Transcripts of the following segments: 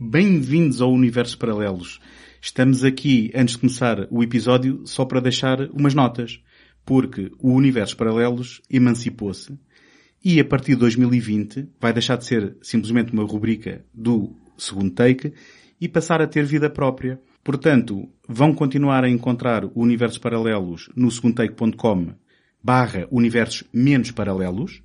Bem-vindos ao Universo Paralelos. Estamos aqui, antes de começar o episódio, só para deixar umas notas. Porque o Universo Paralelos emancipou-se e a partir de 2020 vai deixar de ser simplesmente uma rubrica do segundo take e passar a ter vida própria. Portanto, vão continuar a encontrar o Universos Paralelos no segundotake.com barra universos menos paralelos.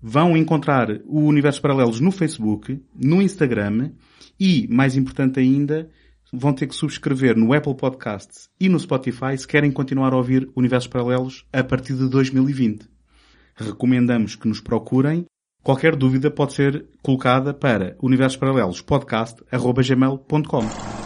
Vão encontrar o Universo Paralelos no Facebook, no Instagram e, mais importante ainda, vão ter que subscrever no Apple Podcasts e no Spotify se querem continuar a ouvir Universos Paralelos a partir de 2020. Recomendamos que nos procurem. Qualquer dúvida pode ser colocada para universoparalelospodcast.gmail.com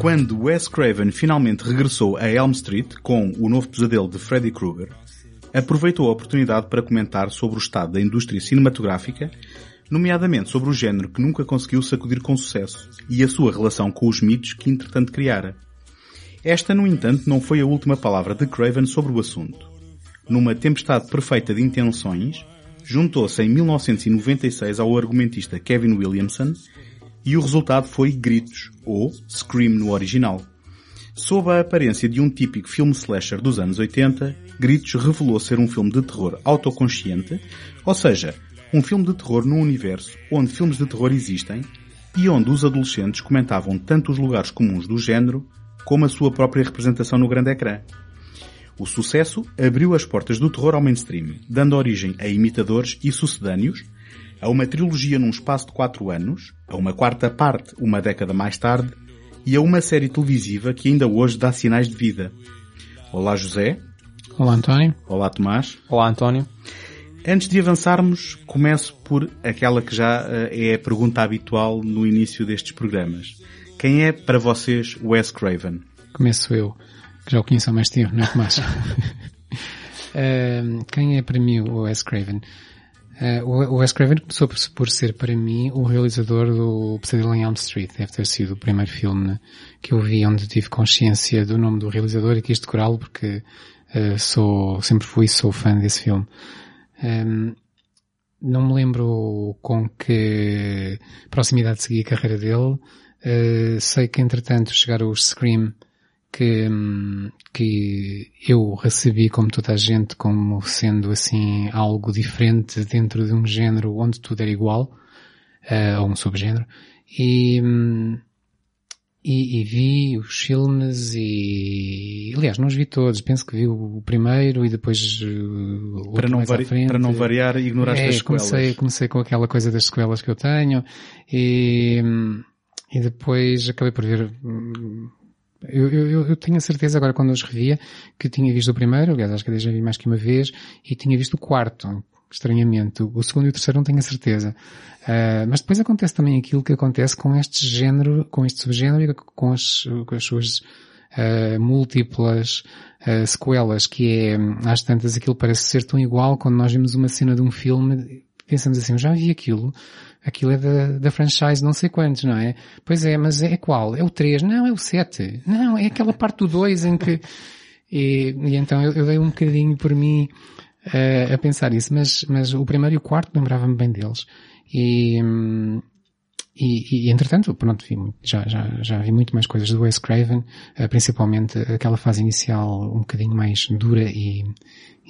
Quando Wes Craven finalmente regressou a Elm Street com o novo pesadelo de Freddy Krueger, aproveitou a oportunidade para comentar sobre o estado da indústria cinematográfica, nomeadamente sobre o género que nunca conseguiu sacudir com sucesso e a sua relação com os mitos que entretanto criara. Esta, no entanto, não foi a última palavra de Craven sobre o assunto. Numa tempestade perfeita de intenções, juntou-se em 1996 ao argumentista Kevin Williamson e o resultado foi Gritos, ou Scream no original. Sob a aparência de um típico filme slasher dos anos 80, Gritos revelou ser um filme de terror autoconsciente, ou seja, um filme de terror num universo onde filmes de terror existem e onde os adolescentes comentavam tanto os lugares comuns do género como a sua própria representação no grande ecrã. O sucesso abriu as portas do terror ao mainstream, dando origem a imitadores e sucedâneos, a uma trilogia num espaço de quatro anos, a uma quarta parte uma década mais tarde e a uma série televisiva que ainda hoje dá sinais de vida. Olá José. Olá António. Olá Tomás. Olá António. Antes de avançarmos, começo por aquela que já é a pergunta habitual no início destes programas. Quem é para vocês Wes Craven? Começo eu, que já o conheço há mais tempo, não é Tomás? uh, quem é para mim o Wes Craven? Uh, o Wes Craven começou por, ser para mim o realizador do Pesadelo em Elm Street. Deve ter sido o primeiro filme que eu vi onde tive consciência do nome do realizador e quis decorá-lo porque uh, sou, sempre fui sou fã desse filme. Um, não me lembro com que proximidade segui a carreira dele. Uh, sei que entretanto chegaram os Scream que, que eu recebi como toda a gente como sendo assim algo diferente dentro de um género onde tudo era igual, uh, ou um subgénero, e, e, e, vi os filmes e, aliás, não os vi todos, penso que vi o primeiro e depois o para não, vari para não variar, ignoraste é, as sequelas. Comecei, comecei com aquela coisa das sequelas que eu tenho e, e depois acabei por ver eu, eu, eu tenho a certeza agora quando os revia que tinha visto o primeiro, aliás acho que já vi mais que uma vez, e tinha visto o quarto, estranhamente. O segundo e o terceiro não tenho a certeza. Uh, mas depois acontece também aquilo que acontece com este género, com este subgénero e com as, com as suas uh, múltiplas uh, sequelas, que é, às tantas aquilo parece ser tão igual quando nós vimos uma cena de um filme, pensamos assim, eu já vi aquilo, aquilo é da, da franchise não sei quantos, não é? Pois é, mas é qual? É o 3? Não, é o 7. Não, é aquela parte do 2 em que... E, e então eu, eu, dei um bocadinho por mim uh, a pensar isso, mas, mas o primeiro e o quarto lembrava-me bem deles. E, e, e, entretanto, pronto, vi, já, já, já vi muito mais coisas do Wes Craven, uh, principalmente aquela fase inicial um bocadinho mais dura e,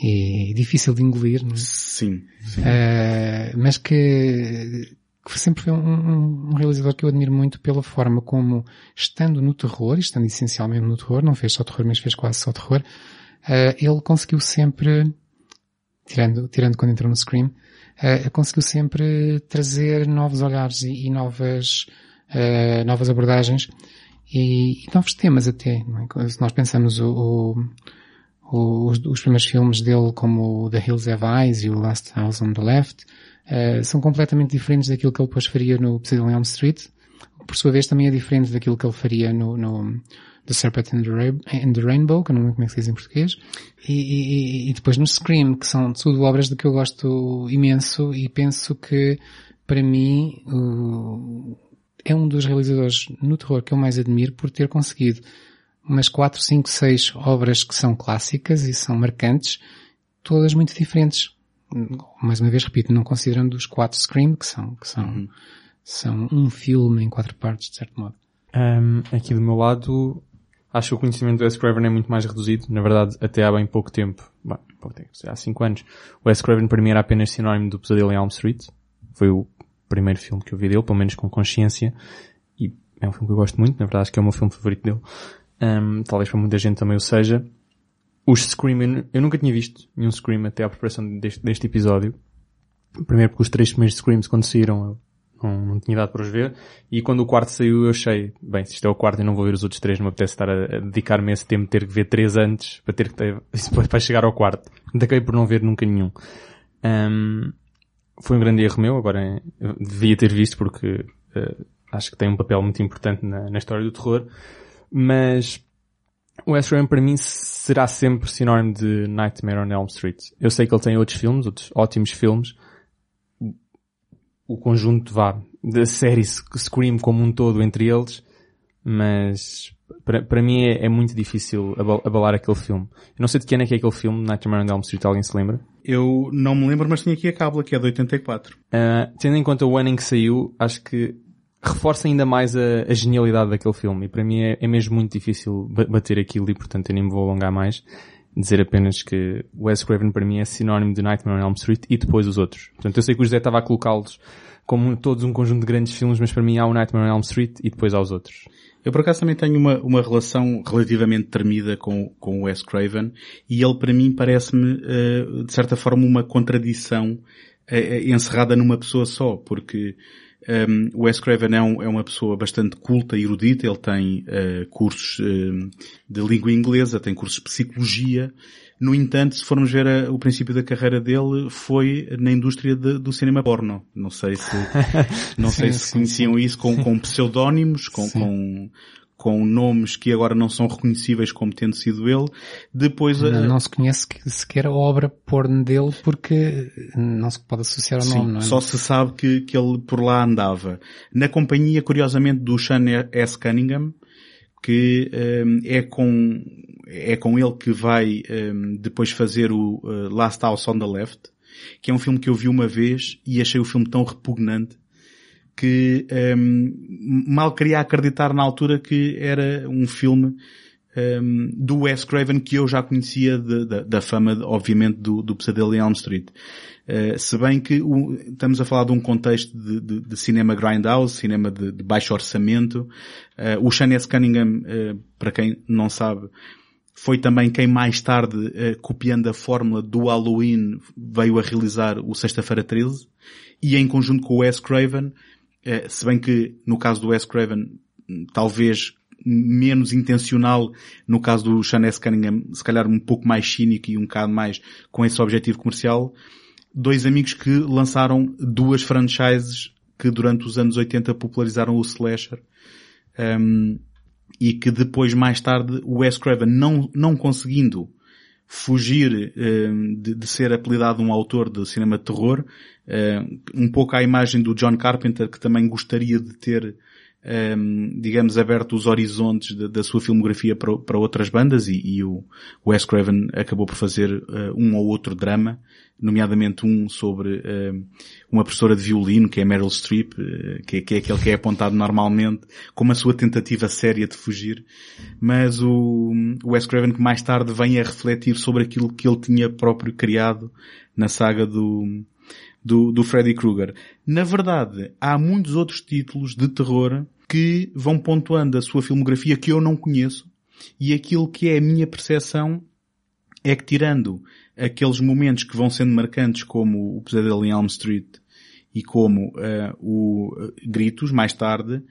e difícil de engolir, não é? Sim. sim. Uh, mas que, que sempre foi um, um, realizador que eu admiro muito pela forma como, estando no terror, estando essencialmente no terror, não fez só terror, mas fez quase só terror, uh, ele conseguiu sempre, tirando, tirando quando entrou no Scream, uh, conseguiu sempre trazer novos olhares e, e novas, uh, novas abordagens e, e, novos temas até. É? Se nós pensamos o, o, os, os, primeiros filmes dele como The Hills Have Eyes e o Last House on the Left uh, são completamente diferentes daquilo que ele depois faria no Pesadelo Elm Street. Por sua vez também é diferente daquilo que ele faria no, no The Serpent and the, and the, Rainbow, que eu não lembro como é que se diz em português, e, e, e, depois no Scream, que são tudo obras de que eu gosto imenso e penso que, para mim, é um dos realizadores no terror que eu mais admiro por ter conseguido umas 4, 5, 6 obras que são clássicas e são marcantes, todas muito diferentes. Mais uma vez repito, não considerando os quatro Scream, que são, que são, uhum. são um filme em quatro partes, de certo modo. Um, aqui do meu lado, Acho que o conhecimento do Wes Craven é muito mais reduzido. Na verdade, até há bem pouco tempo, bem, pouco tempo, há 5 anos, o Wes Craven para mim era apenas sinónimo do Pesadelo em Elm Street. Foi o primeiro filme que eu vi dele, pelo menos com consciência. E é um filme que eu gosto muito, na verdade acho que é o meu filme favorito dele. Um, talvez para muita gente também o seja. Os Scream, eu nunca tinha visto nenhum Scream até à preparação deste, deste episódio. Primeiro porque os três primeiros Screams quando saíram não, não tinha dado para os ver. E quando o quarto saiu eu achei, bem, se isto é o quarto e não vou ver os outros três, não me apetece estar a, a dedicar-me esse tempo ter que ver três antes para ter que ter, para chegar ao quarto. Acabei por não ver nunca nenhum. Um, foi um grande erro meu, agora devia ter visto porque uh, acho que tem um papel muito importante na, na história do terror. Mas Wes Craven para mim será sempre sinónimo de Nightmare on Elm Street. Eu sei que ele tem outros filmes, outros ótimos filmes, o conjunto vá da série Scream como um todo entre eles, mas para, para mim é, é, muito difícil abalar aquele filme. Eu não sei de que ano é que é aquele filme, Nightmare on Elm Street, alguém se lembra? Eu não me lembro, mas tinha aqui a cábula, que é de 84. Uh, ah, tendo em conta o ano em que saiu, acho que reforça ainda mais a, a genialidade daquele filme. E para mim é, é mesmo muito difícil bater aquilo e portanto eu nem me vou alongar mais dizer apenas que Wes Craven para mim é sinónimo de Nightmare on Elm Street e depois os outros. Portanto, eu sei que o José estava a colocá-los como todos um conjunto de grandes filmes, mas para mim há o Nightmare on Elm Street e depois há os outros. Eu por acaso também tenho uma, uma relação relativamente tremida com, com o Wes Craven e ele para mim parece-me, uh, de certa forma, uma contradição uh, encerrada numa pessoa só, porque um, o Wes Craven é, um, é, uma pessoa bastante culta e erudita, ele tem uh, cursos uh, de língua inglesa, tem cursos de psicologia. No entanto, se formos ver a, o princípio da carreira dele, foi na indústria de, do cinema porno. Não sei se, não sim, sei se sim, conheciam sim. isso com, com pseudónimos, com, com, com nomes que agora não são reconhecíveis como tendo sido ele. Depois não, não se conhece sequer a obra porno dele porque não se pode associar ao Sim, nome, não é? Só se sabe que, que ele por lá andava. Na companhia, curiosamente, do Sean S. Cunningham, que um, é com é com ele que vai um, depois fazer o uh, Last House on the Left, que é um filme que eu vi uma vez e achei o filme tão repugnante que um, mal queria acreditar na altura que era um filme um, do Wes Craven que eu já conhecia de, de, da fama, obviamente, do, do Pesadelo em Elm Street. Uh, se bem que o, estamos a falar de um contexto de, de, cinema grindhouse, cinema de, baixo orçamento. Uh, o Sean S. Cunningham, uh, para quem não sabe, foi também quem mais tarde, copiando a fórmula do Halloween, veio a realizar o Sexta-feira 13. E em conjunto com o Wes Craven, se bem que no caso do Wes Craven, talvez menos intencional, no caso do Sean S. Cunningham, se calhar um pouco mais cínico e um bocado mais com esse objetivo comercial, dois amigos que lançaram duas franchises que durante os anos 80 popularizaram o slasher. Um, e que depois, mais tarde, o Wes Craven não, não conseguindo fugir um, de, de, ser apelidado um autor de cinema de terror, um pouco à imagem do John Carpenter, que também gostaria de ter um, digamos, aberto os horizontes da, da sua filmografia para, para outras bandas e, e, o Wes Craven acabou por fazer uh, um ou outro drama, nomeadamente um sobre uh, uma professora de violino, que é Meryl Streep, uh, que, que, é aquele que é apontado normalmente como a sua tentativa séria de fugir, mas o, o Wes Craven que mais tarde vem a refletir sobre aquilo que ele tinha próprio criado na saga do, do, do Freddy Krueger. Na verdade, há muitos outros títulos de terror que vão pontuando a sua filmografia que eu não conheço e aquilo que é a minha percepção é que tirando aqueles momentos que vão sendo marcantes como o Pesadelo em Elm Street e como uh, o uh, Gritos, mais tarde,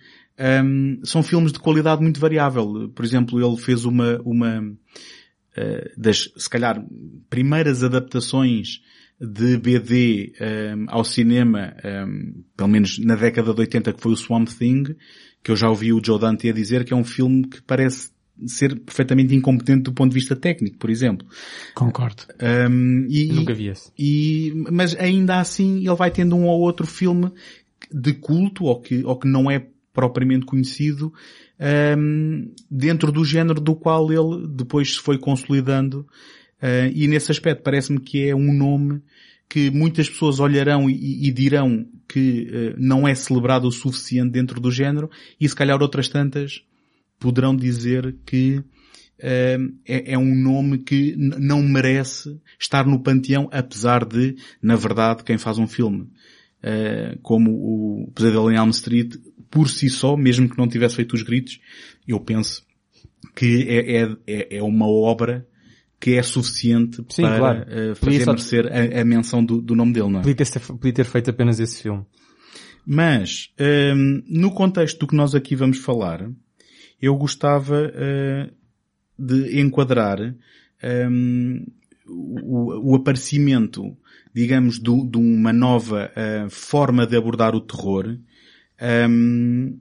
um, são filmes de qualidade muito variável. Por exemplo, ele fez uma, uma uh, das, se calhar, primeiras adaptações de BD um, ehm, ao cinema, um, ehm, pelo menos na década de 80, que foi o Swamp Thing, que eu já ouvi o Joe Dante a dizer que é um filme que parece ser perfeitamente incompetente do ponto de vista técnico, por exemplo. Concordo. Um, e, Nunca vi esse. E, mas ainda assim ele vai tendo um ou outro filme de culto ou que, ou que não é propriamente conhecido um, dentro do género do qual ele depois se foi consolidando Uh, e nesse aspecto parece-me que é um nome que muitas pessoas olharão e, e dirão que uh, não é celebrado o suficiente dentro do género e se calhar outras tantas poderão dizer que uh, é, é, um nome que não merece estar no panteão apesar de, na verdade, quem faz um filme como o Pesadelo em Elm Street, por si só, mesmo que não tivesse feito os gritos, eu penso que é, é, é, é uma obra que é suficiente Sim, para claro. uh, fazer só... merecer a, a menção do, do, nome dele, não é? Podia ter, podia ter feito apenas esse filme. Mas, um, ehm, no contexto do que nós aqui vamos falar, eu gostava uh, de enquadrar um, ehm, o, o, aparecimento, digamos, do, de uma nova uh, forma de abordar o terror um, ehm,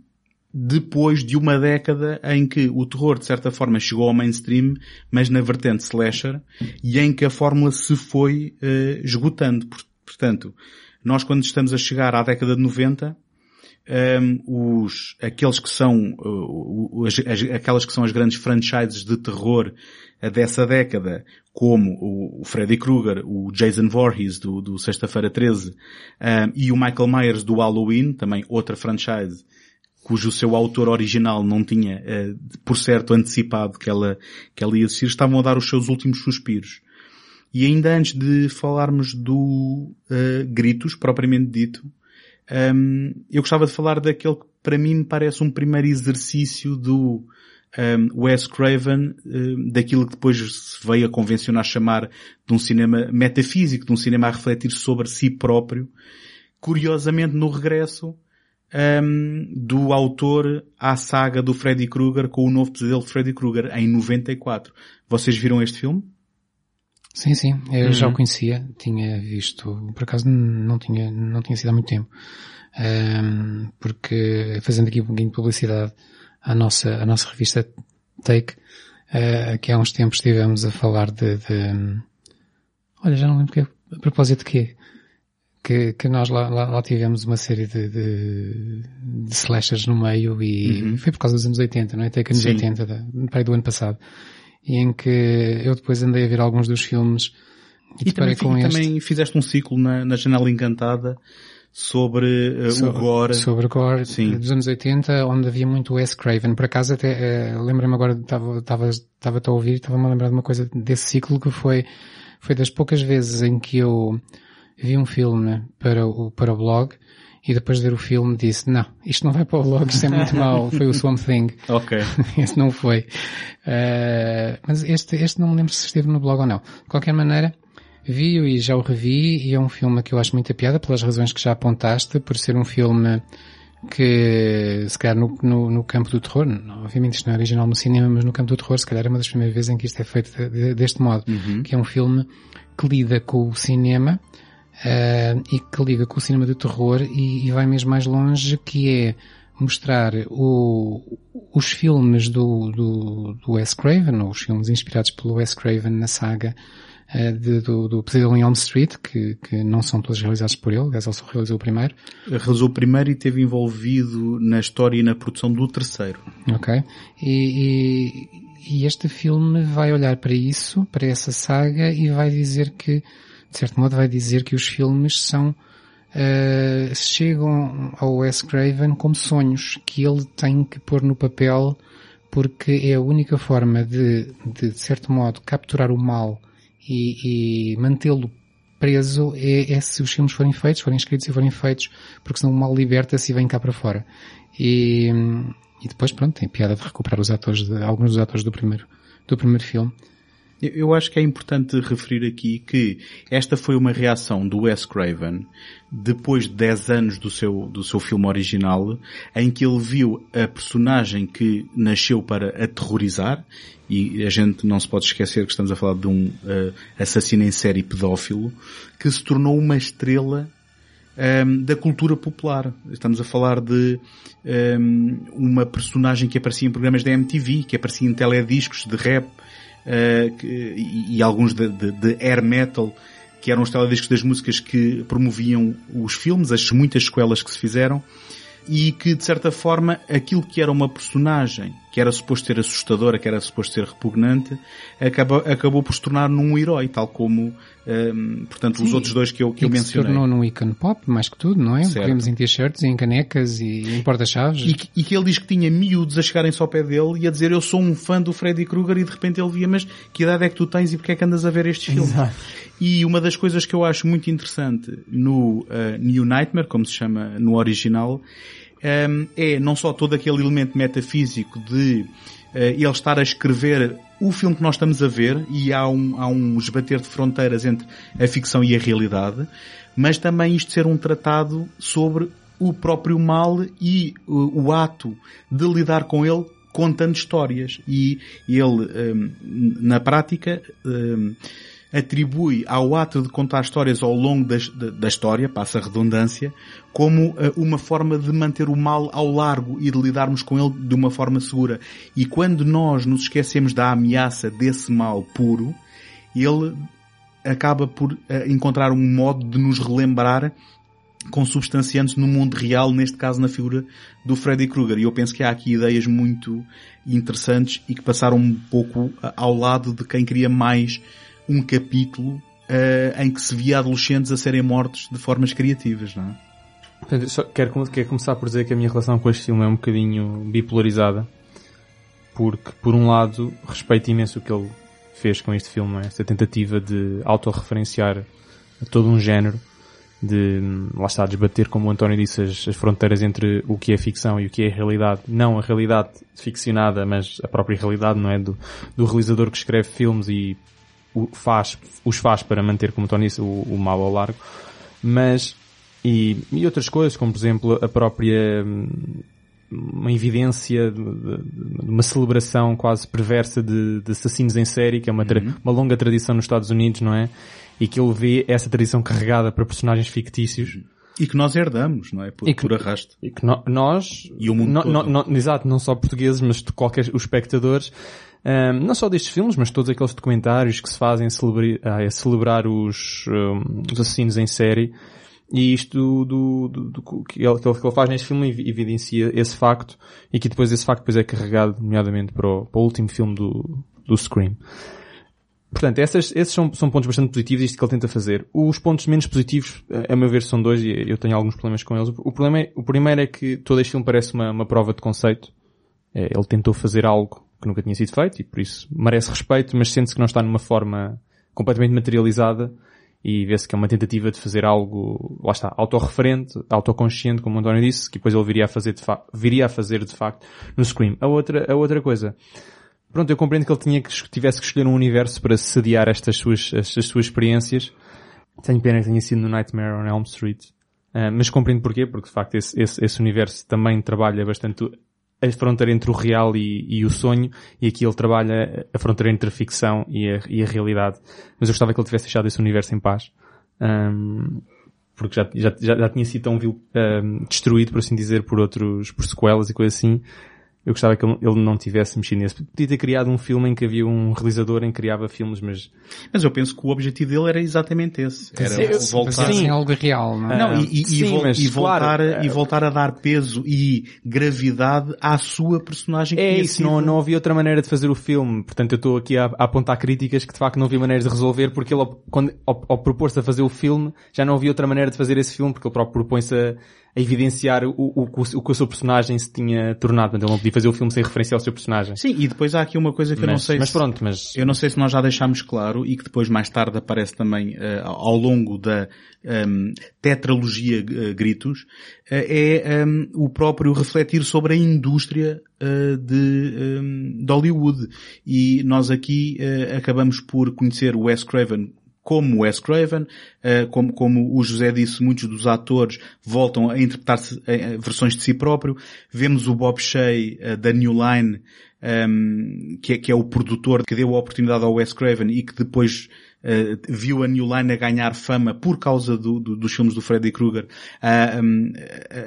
depois de uma década em que o terror de certa forma chegou ao mainstream, mas na vertente slasher, e em que a fórmula se foi uh, esgotando. Portanto, nós quando estamos a chegar à década de 90, um, ehm, os, aqueles que são, uh, as, as, aquelas que são as grandes franchises de terror uh, dessa década, como o, o Freddy Krueger, o Jason Voorhees do, do Sexta-feira 13, um, ehm, e o Michael Myers do Halloween, também outra franchise, cujo seu autor original não tinha, uh, por certo, antecipado que ela, que ela ia existir, estavam a dar os seus últimos suspiros. E ainda antes de falarmos do uh, Gritos, propriamente dito, um, ehm, eu gostava de falar daquele que para mim me parece um primeiro exercício do um, ehm, Wes Craven, um, daquilo que depois se veio a convencionar chamar de um cinema metafísico, de um cinema a refletir sobre si próprio. Curiosamente, no regresso, um, do autor à saga do Freddy Krueger com o novo pesadelo de Freddy Krueger em 94. Vocês viram este filme? Sim, sim, eu uhum. já o conhecia, tinha visto, por acaso não tinha, não tinha sido há muito tempo. Um, porque, fazendo aqui um pouquinho de publicidade à nossa, à nossa revista Take, uh, que há uns tempos estivemos a falar de, de olha, já não lembro que, a propósito de quê? Que, que nós lá, lá, lá, tivemos uma série de, de, de slashers no meio e uhum. foi por causa dos anos 80, não é? Até que anos Sim. 80, da, do ano passado. E em que eu depois andei a ver alguns dos filmes e, e também, com e este. também fizeste um ciclo na, na Janela Encantada sobre uh, sobre, o gore. Sobre o gore Sim. dos anos 80, onde havia muito Wes Craven. Por acaso até, uh, lembro-me agora, estava a ouvir, estava-me a lembrar de uma coisa desse ciclo que foi, foi das poucas vezes em que eu vi um filme para o, para o blog e depois de ver o filme disse, não, isto não vai para o blog, isto é muito mau, foi o Swamp Thing. Ok. este não foi. Uh, mas este, este não me lembro se esteve no blog ou não. De qualquer maneira, vi-o e já o revi e é um filme que eu acho muita piada pelas razões que já apontaste, por ser um filme que, se calhar no, no, no campo do terror, obviamente isto não é original no cinema, mas no campo do terror, se calhar é uma das primeiras vezes em que isto é feito de, de, deste modo, uhum. que é um filme que lida com o cinema, uh, e que liga com o cinema de terror e, e vai mesmo mais longe, que é mostrar o, os filmes do, do, do Wes Craven, ou os filmes inspirados pelo Wes Craven na saga, uh, de, do, do Pesadelo em Elm Street, que, que não são todos realizados por ele, aliás ele só realizou o primeiro. Realizou o primeiro e esteve envolvido na história e na produção do terceiro. Ok. E, e, e este filme vai olhar para isso, para essa saga, e vai dizer que, de certo modo, vai dizer que os filmes são uh, chegam ao Wes Craven como sonhos que ele tem que pôr no papel porque é a única forma de, de, de certo modo, capturar o mal e, e mantê-lo preso é, é, se os filmes forem feitos, forem escritos e forem feitos, porque senão o mal liberta-se e vem cá para fora. E, e depois, pronto, tem piada de recuperar os atores, de, alguns dos atores do primeiro, do primeiro filme. Eu acho que é importante referir aqui que esta foi uma reação do Wes Craven depois de 10 anos do seu, do seu filme original, em que ele viu a personagem que nasceu para aterrorizar, e a gente não se pode esquecer que estamos a falar de um uh, assassino em série pedófilo, que se tornou uma estrela um, ehm, da cultura popular. Estamos a falar de um, ehm, uma personagem que aparecia em programas da MTV, que aparecia em telediscos de rap, e, e, alguns de, de, de, air metal, que eram os telediscos das músicas que promoviam os filmes, as muitas escolas que se fizeram, e que, de certa forma, aquilo que era uma personagem, que era suposto ser assustadora, que era suposto ser repugnante, acabou, acabou por se tornar num herói, tal como um, portanto, Sim, os outros dois que eu, que eu mencionei. se tornou num icon pop, mais que tudo, não é? Certo. Vemos em t-shirts, em canecas e em porta-chaves. E, e, que ele diz que tinha miúdos a chegarem-se ao pé dele e a dizer eu sou um fã do Freddy Krueger e de repente ele via, mas que idade é que tu tens e porque é que andas a ver estes filmes? Exato. E uma das coisas que eu acho muito interessante no uh, New Nightmare, como se chama no original, é não só todo aquele elemento metafísico de uh, ele estar a escrever o filme que nós estamos a ver, e há um, há um esbater de fronteiras entre a ficção e a realidade, mas também isto ser um tratado sobre o próprio mal e o, o ato de lidar com ele contando histórias. E ele, na prática, atribui ao ato de contar histórias ao longo da, da história, passa a redundância, como uh, uma forma de manter o mal ao largo e de lidarmos com ele de uma forma segura. E quando nós nos esquecemos da ameaça desse mal puro, ele acaba por uh, encontrar um modo de nos relembrar consubstanciantes no mundo real, neste caso na figura do Freddy Krueger. E eu penso que há aqui ideias muito interessantes e que passaram um pouco uh, ao lado de quem queria mais um capítulo uh, em que se via adolescentes a serem mortos de formas criativas, não é? Só quero, quero começar por dizer que a minha relação com este filme é um bocadinho bipolarizada. Porque, por um lado, respeito imenso o que ele fez com este filme, é? esta tentativa de autorreferenciar todo um género, de, lá está, desbater, como o António disse, as, as, fronteiras entre o que é ficção e o que é realidade. Não a realidade ficcionada, mas a própria realidade, não é? Do, do realizador que escreve filmes e faz, os faz para manter, como Tony disse, o, o mal ao largo, mas, e, e outras coisas, como por exemplo a própria, hum, uma evidência de, de, uma celebração quase perversa de, de, assassinos em série, que é uma, uhum. uma longa tradição nos Estados Unidos, não é? E que ele vê essa tradição carregada para personagens fictícios. E que nós herdamos, não é? Por, que, por arrasto. E que no, nós... E o mundo no, todo. No, exato, não só portugueses, mas de qualquer, os espectadores, um, não só destes filmes, mas todos aqueles documentários que se fazem a celebrar, a celebrar os, um, os assassinos em série. E isto do, do, do, que, ele, que ele faz neste filme evidencia esse facto e que depois esse facto depois é carregado, nomeadamente, para o, para o último filme do, do Scream. Portanto, essas, esses são, são pontos bastante positivos, isto que ele tenta fazer. Os pontos menos positivos, a meu ver, são dois e eu tenho alguns problemas com eles. O, problema é, o primeiro é que todo este filme parece uma, uma prova de conceito. É, ele tentou fazer algo que nunca tinha sido feito e por isso merece respeito, mas sente-se que não está numa forma completamente materializada e vê-se que é uma tentativa de fazer algo, lá está, autorreferente, autoconsciente, como o António disse, que depois ele viria a fazer de facto, viria a fazer de facto no Scream. A outra, a outra coisa, pronto, eu compreendo que ele tinha que, tivesse que escolher um universo para sediar estas suas, estas suas experiências. Tenho pena que tenha sido no Nightmare on Elm Street. Uh, mas compreendo porquê, porque de facto esse, esse, esse universo também trabalha bastante a fronteira entre o real e, e, o sonho, e aqui ele trabalha a fronteira entre a ficção e a, e a realidade. Mas eu gostava que ele tivesse deixado esse universo em paz. Um, porque já, já, já, tinha sido tão um, destruído, por assim dizer, por outros, por sequelas e coisas assim. Eu gostava que ele, não tivesse mexido nesse. Podia ter criado um filme em que havia um realizador em que criava filmes, mas... Mas eu penso que o objetivo dele era exatamente esse. Era Eu- voltar... Sim. algo real, não é? Não, e, e- e Sim, vol- mas, e voltar, claro, a, e voltar a dar peso e gravidade à sua personagem que É isso, não, sido- não havia outra maneira de fazer o filme. Portanto, eu estou aqui a, a apontar críticas que de facto não havia maneiras de resolver porque ele, ao- quando, ao, ao propor-se a fazer o filme, já não havia outra maneira de fazer esse filme porque ele próprio propõe-se a, a evidenciar o, o, o, que o seu personagem se tinha tornado. Ele não podia fazer o filme sem referência ao seu personagem. Sim, e depois há aqui uma coisa que eu não mas, sei mas se... pronto, mas... Eu não sei se nós já deixámos claro e que depois mais tarde aparece também eh, ao longo da ehm, tetralogia eh, Gritos, eh, é ehm, o próprio refletir sobre a indústria de, ehm, de Hollywood. E nós aqui acabamos por conhecer o Wes Craven como Wes Craven, eh, como, como o José disse, muitos dos atores voltam a interpretar versões de si próprio. Vemos o Bob Shea eh, da New Line, ehm, que, é, que é o produtor que deu a oportunidade ao Wes Craven e que depois eh, viu a New Line a ganhar fama por causa do- do- dos filmes do Freddy Krueger a, um,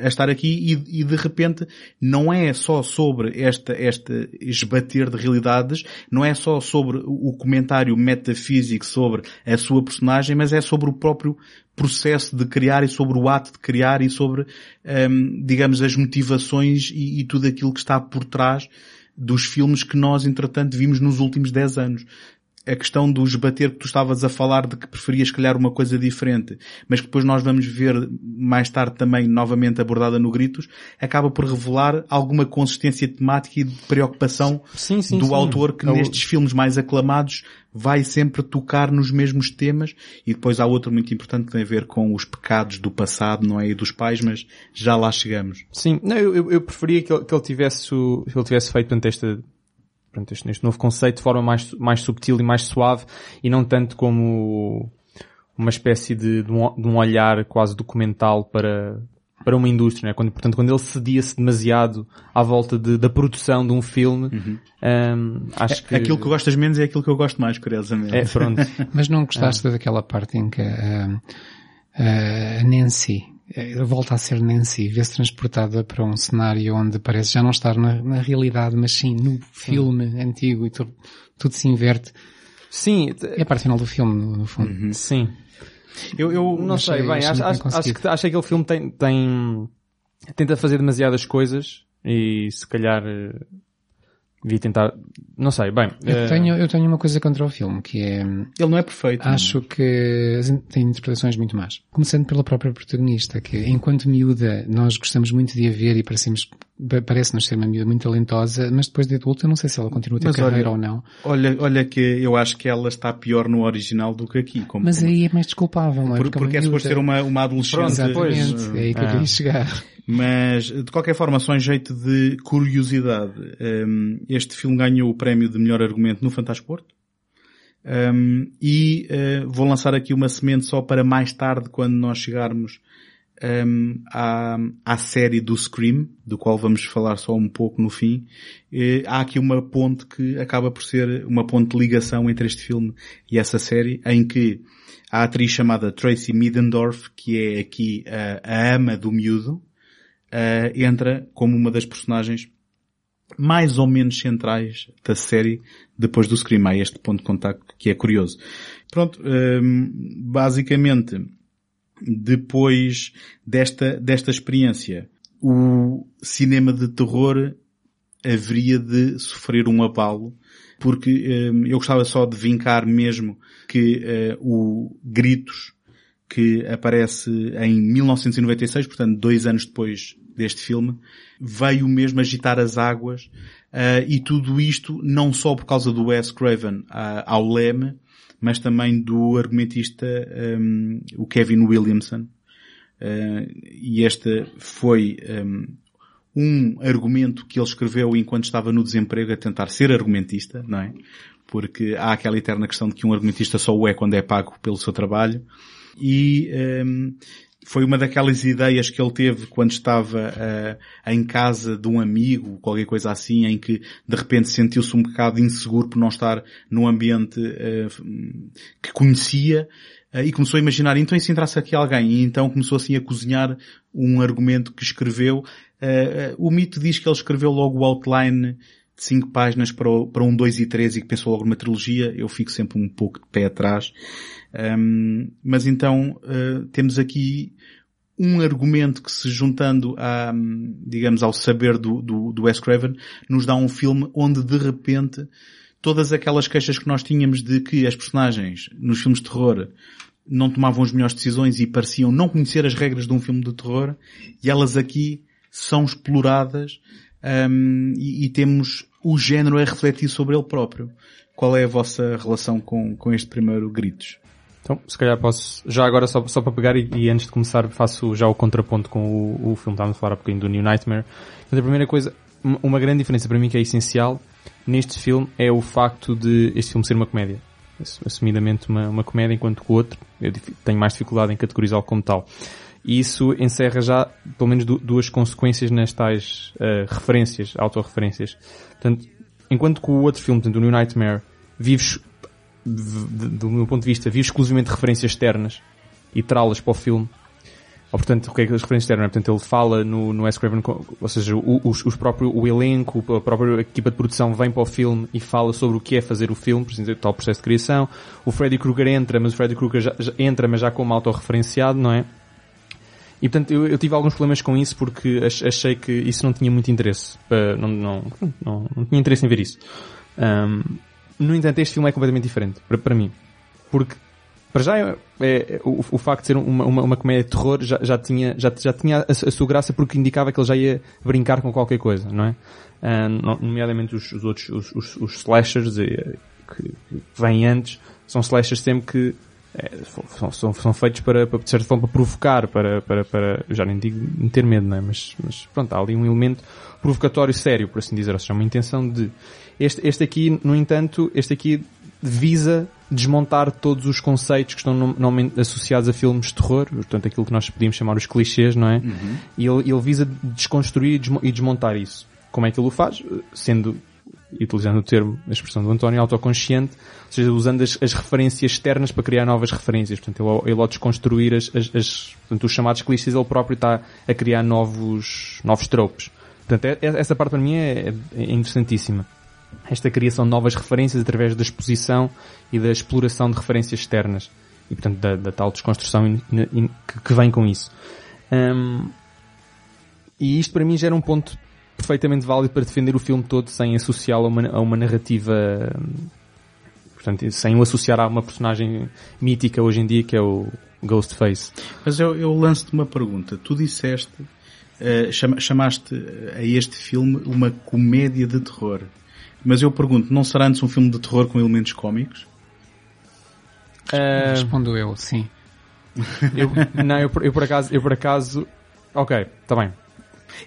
estar aqui e, e de repente não é só sobre esta, esta esbater de realidades, não é só sobre o comentário metafísico sobre a sua personagem, mas é sobre o próprio processo de criar e sobre o ato de criar e sobre, hum, digamos, as motivações e, e tudo aquilo que está por trás dos filmes que nós, entretanto, vimos nos últimos 10 anos. A questão do esbater que tu estavas a falar de que preferias calhar uma coisa diferente, mas que depois nós vamos ver mais tarde também novamente abordada no Gritos, acaba por revelar alguma consistência temática e de preocupação Sim, sim, do sim. autor que É o- nestes filmes mais aclamados vai sempre tocar nos mesmos temas e depois há outro muito importante que tem a ver com os pecados do passado, não é? E dos pais, mas já lá chegamos. Sim, não, eu, eu- eu preferia que ele, que ele tivesse, o- que ele tivesse feito portanto, esta, portanto, este, neste novo conceito de forma mais, mais subtil e mais suave e não tanto como uma espécie de, de, um, de um olhar quase documental para, para uma indústria, né? quando, portanto, quando ele cedia-se demasiado à volta de- da produção de um filme, hum, acho que... Uhum. Aquilo que gostas menos é aquilo que eu gosto mais, curiosamente. É, pronto. Mas não gostaste daquela parte em que ah, ah, a Nancy volta a ser Nancy, vê-se transportada para um cenário onde parece já não estar na, na realidade, mas sim no filme antigo e tudo, tudo se inverte. Sim, É a parte final do filme, no, no fundo. Uhum. sim. Eu, eu Não Achei- sei, bem, acho, acho, acho que, acho que aquele filme tem, tem, tenta fazer demasiadas coisas e se calhar eh, devia tentar, não sei, bem. Eu eh, tenho, eu tenho uma coisa contra o filme, que é, ele não é perfeito. acho que as in- tem interpretações muito más. Começando pela própria protagonista, que enquanto miúda nós gostamos muito de a ver e parecemos, pa- parece-nos ser uma miúda muito talentosa, mas depois de adulta eu não sei se ela continua a ter Mas carreira olha- ou não. Olha, olha que eu acho que ela está pior no original do que aqui. Como, Mas como- aí é mais desculpável, não é? por- porque é suposto ser uma, uma adolescente. Exatamente, é aí que eu Ah. queria chegar. Mas, de qualquer forma, só em jeito de curiosidade, hum, este filme ganhou o prémio de melhor argumento no Fantasporto. Hum, e eh, vou lançar aqui uma semente só para mais tarde, quando nós chegarmos hum, à, à série do Scream, do qual vamos falar só um pouco no fim. Eh, há aqui uma ponte que acaba por ser uma ponte de ligação entre este filme e essa série, em que a atriz chamada Tracy Middendorf, que é aqui a, a ama do miúdo, eh, entra como uma das personagens mais ou menos centrais da série depois do Scream. Há este ponto de contacto que é curioso. Pronto, hum, basicamente, depois desta, desta experiência, o cinema de terror haveria de sofrer um abalo, porque hum, eu gostava só de vincar mesmo que eh, o Gritos, que aparece em 1996, portanto dois anos depois deste filme, veio mesmo agitar as águas eh, e tudo isto não só por causa do Wes Craven ah, ao leme, mas também do argumentista hum, o Kevin Williamson. Eh, e este foi hum, um argumento que ele escreveu enquanto estava no desemprego a tentar ser argumentista, não é? Porque há aquela eterna questão de que um argumentista só o é quando é pago pelo seu trabalho. E hum, foi uma daquelas ideias que ele teve quando estava ah, em casa de um amigo, qualquer coisa assim, em que de repente sentiu-se um bocado inseguro por não estar num ambiente ah, que conhecia ah, e começou a imaginar, então e se entrasse aqui alguém? E então começou assim a cozinhar um argumento que escreveu Uh, o mito diz que ele escreveu logo o outline cinco páginas para, o, para um 2 e 3 e que pensou logo numa trilogia. Eu fico sempre um pouco de pé atrás. Um, mas então uh, temos aqui um argumento que se juntando a, digamos, ao saber do, do, do Wes Craven, nos dá um filme onde de repente todas aquelas queixas que nós tínhamos de que as personagens nos filmes de terror não tomavam as melhores decisões e pareciam não conhecer as regras de um filme de terror, e elas aqui são exploradas um, e, e, temos o género a refletir sobre ele próprio. Qual é a vossa relação com, com este primeiro Gritos? Então, se calhar posso, já agora só, só para pegar e, e antes de começar faço já o contraponto com o, o filme, estávamos a falar há bocadinho do New Nightmare. Então, a primeira coisa, uma grande diferença para mim que é essencial neste filme é o facto de este filme ser uma comédia. Assumidamente uma, uma comédia, enquanto que o outro, eu tenho mais dificuldade em categorizá-lo como tal. E isso encerra já, pelo menos, duas consequências nas tais uh, referências, autorreferências. Portanto, enquanto que o outro filme, portanto, o New Nightmare, vives do meu ponto de vista, vi exclusivamente referências externas e trá-las para o filme. Ou, portanto, o que é que as referências externas? Portanto, ele fala no, no S. Craven, ou seja, o, os, os próprio, o elenco, a própria equipa de produção vem para o filme e fala sobre o que é fazer o filme, por exemplo, tal processo de criação. O Freddy Krueger entra, mas o Freddy Krueger já, já entra, mas já como autorreferenciado, não é? E portanto eu, eu, tive alguns problemas com isso porque achei que isso não tinha muito interesse. Não, não, não, não tinha interesse em ver isso. Um, no entanto, este filme é completamente diferente, para, para mim. Porque, para já, é, é, o, o, facto de ser uma, uma, uma, comédia de terror já, já tinha, já, já tinha a, a, sua graça porque indicava que ele já ia brincar com qualquer coisa, não é? Uh, nomeadamente os, os outros, os, os, os slashers eh, que, que vêm antes, são slashers sempre que é, são, são, são, feitos para, para, de certa forma, para provocar, para, para, para, já nem digo ter medo, não é? Mas, mas pronto, há ali um elemento provocatório sério, por assim dizer, ou seja, uma intenção de, este, este aqui, no entanto, este aqui visa desmontar todos os conceitos que estão normalmente associados a filmes de terror, portanto aquilo que nós podíamos chamar os clichês, não é? Uhum. E ele, ele visa desconstruir e desmontar isso. Como é que ele o faz? Sendo, utilizando o termo, a expressão do António, autoconsciente, ou seja, usando as, as referências externas para criar novas referências. Portanto, ele, ele ao desconstruir as, as, as portanto, os chamados clichês, ele próprio está a criar novos, novos tropos. Portanto, é, é, essa parte para mim é, é interessantíssima esta criação de novas referências através da exposição e da exploração de referências externas e portanto da, da tal desconstrução in, in, que, que, vem com isso. Um, e isto para mim gera um ponto perfeitamente válido para defender o filme todo sem associá-lo a uma, a uma narrativa, portanto, sem o associar a uma personagem mítica hoje em dia que é o Ghostface. Mas eu, eu lanço-te uma pergunta. Tu disseste, uh, chamaste a este filme uma comédia de terror. Mas eu pergunto, não será antes um filme de terror com elementos cómicos? Uh... Respondo eu, sim. eu, não, eu, eu, por acaso, eu por acaso, ok, está bem.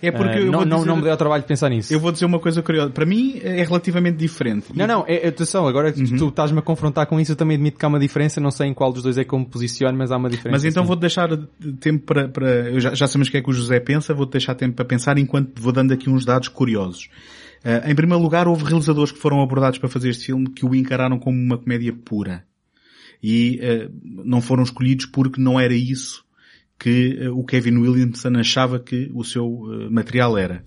É porque uh, não, não, dizer, não me deu trabalho de pensar nisso. Eu vou dizer uma coisa curiosa. Para mim é relativamente diferente. Não, não, é, atenção, agora uhum. tu estás-me a confrontar com isso, eu também admito que há uma diferença, não sei em qual dos dois é que eu me posiciono, mas há uma diferença. Mas então vou-te deixar tempo para, para já, já sabemos o que é que o José pensa, vou-te deixar tempo para pensar enquanto vou dando aqui uns dados curiosos. Uh, em primeiro lugar, houve realizadores que foram abordados para fazer este filme que o encararam como uma comédia pura. E uh, não foram escolhidos porque não era isso que uh, o Kevin Williamson achava que o seu material era.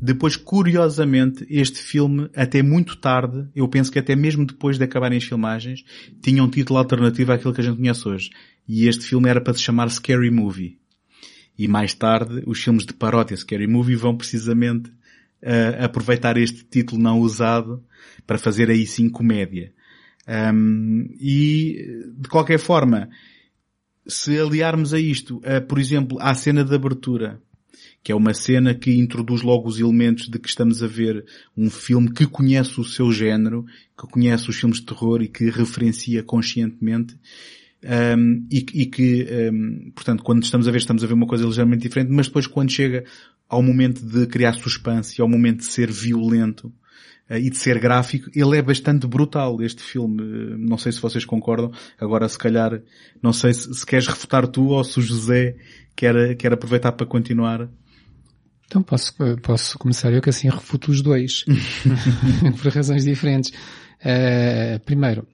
Depois, curiosamente, este filme, até muito tarde, eu penso que até mesmo depois de acabarem as filmagens, tinha um título alternativo àquilo que a gente conhece hoje. E este filme era para se chamar Scary Movie. E mais tarde, os filmes de paródia Scary Movie vão precisamente uh, aproveitar este título não usado para fazer aí sim comédia. Um, e, de qualquer forma, se aliarmos a isto, a, por exemplo, à cena de abertura, que é uma cena que introduz logo os elementos de que estamos a ver um filme que conhece o seu género, que conhece os filmes de terror e que referencia conscientemente, um, e, e, que, um, portanto, quando estamos a ver, estamos a ver uma coisa ligeiramente diferente, mas depois quando chega ao momento de criar suspense e ao momento de ser violento e de ser gráfico, ele é bastante brutal, este filme. Uh, não sei se vocês concordam. Agora, se calhar, não sei se, se queres refutar tu ou se o José quer, quer aproveitar para continuar. Então posso, posso começar eu que assim refuto os dois. por razões diferentes. Uh, primeiro,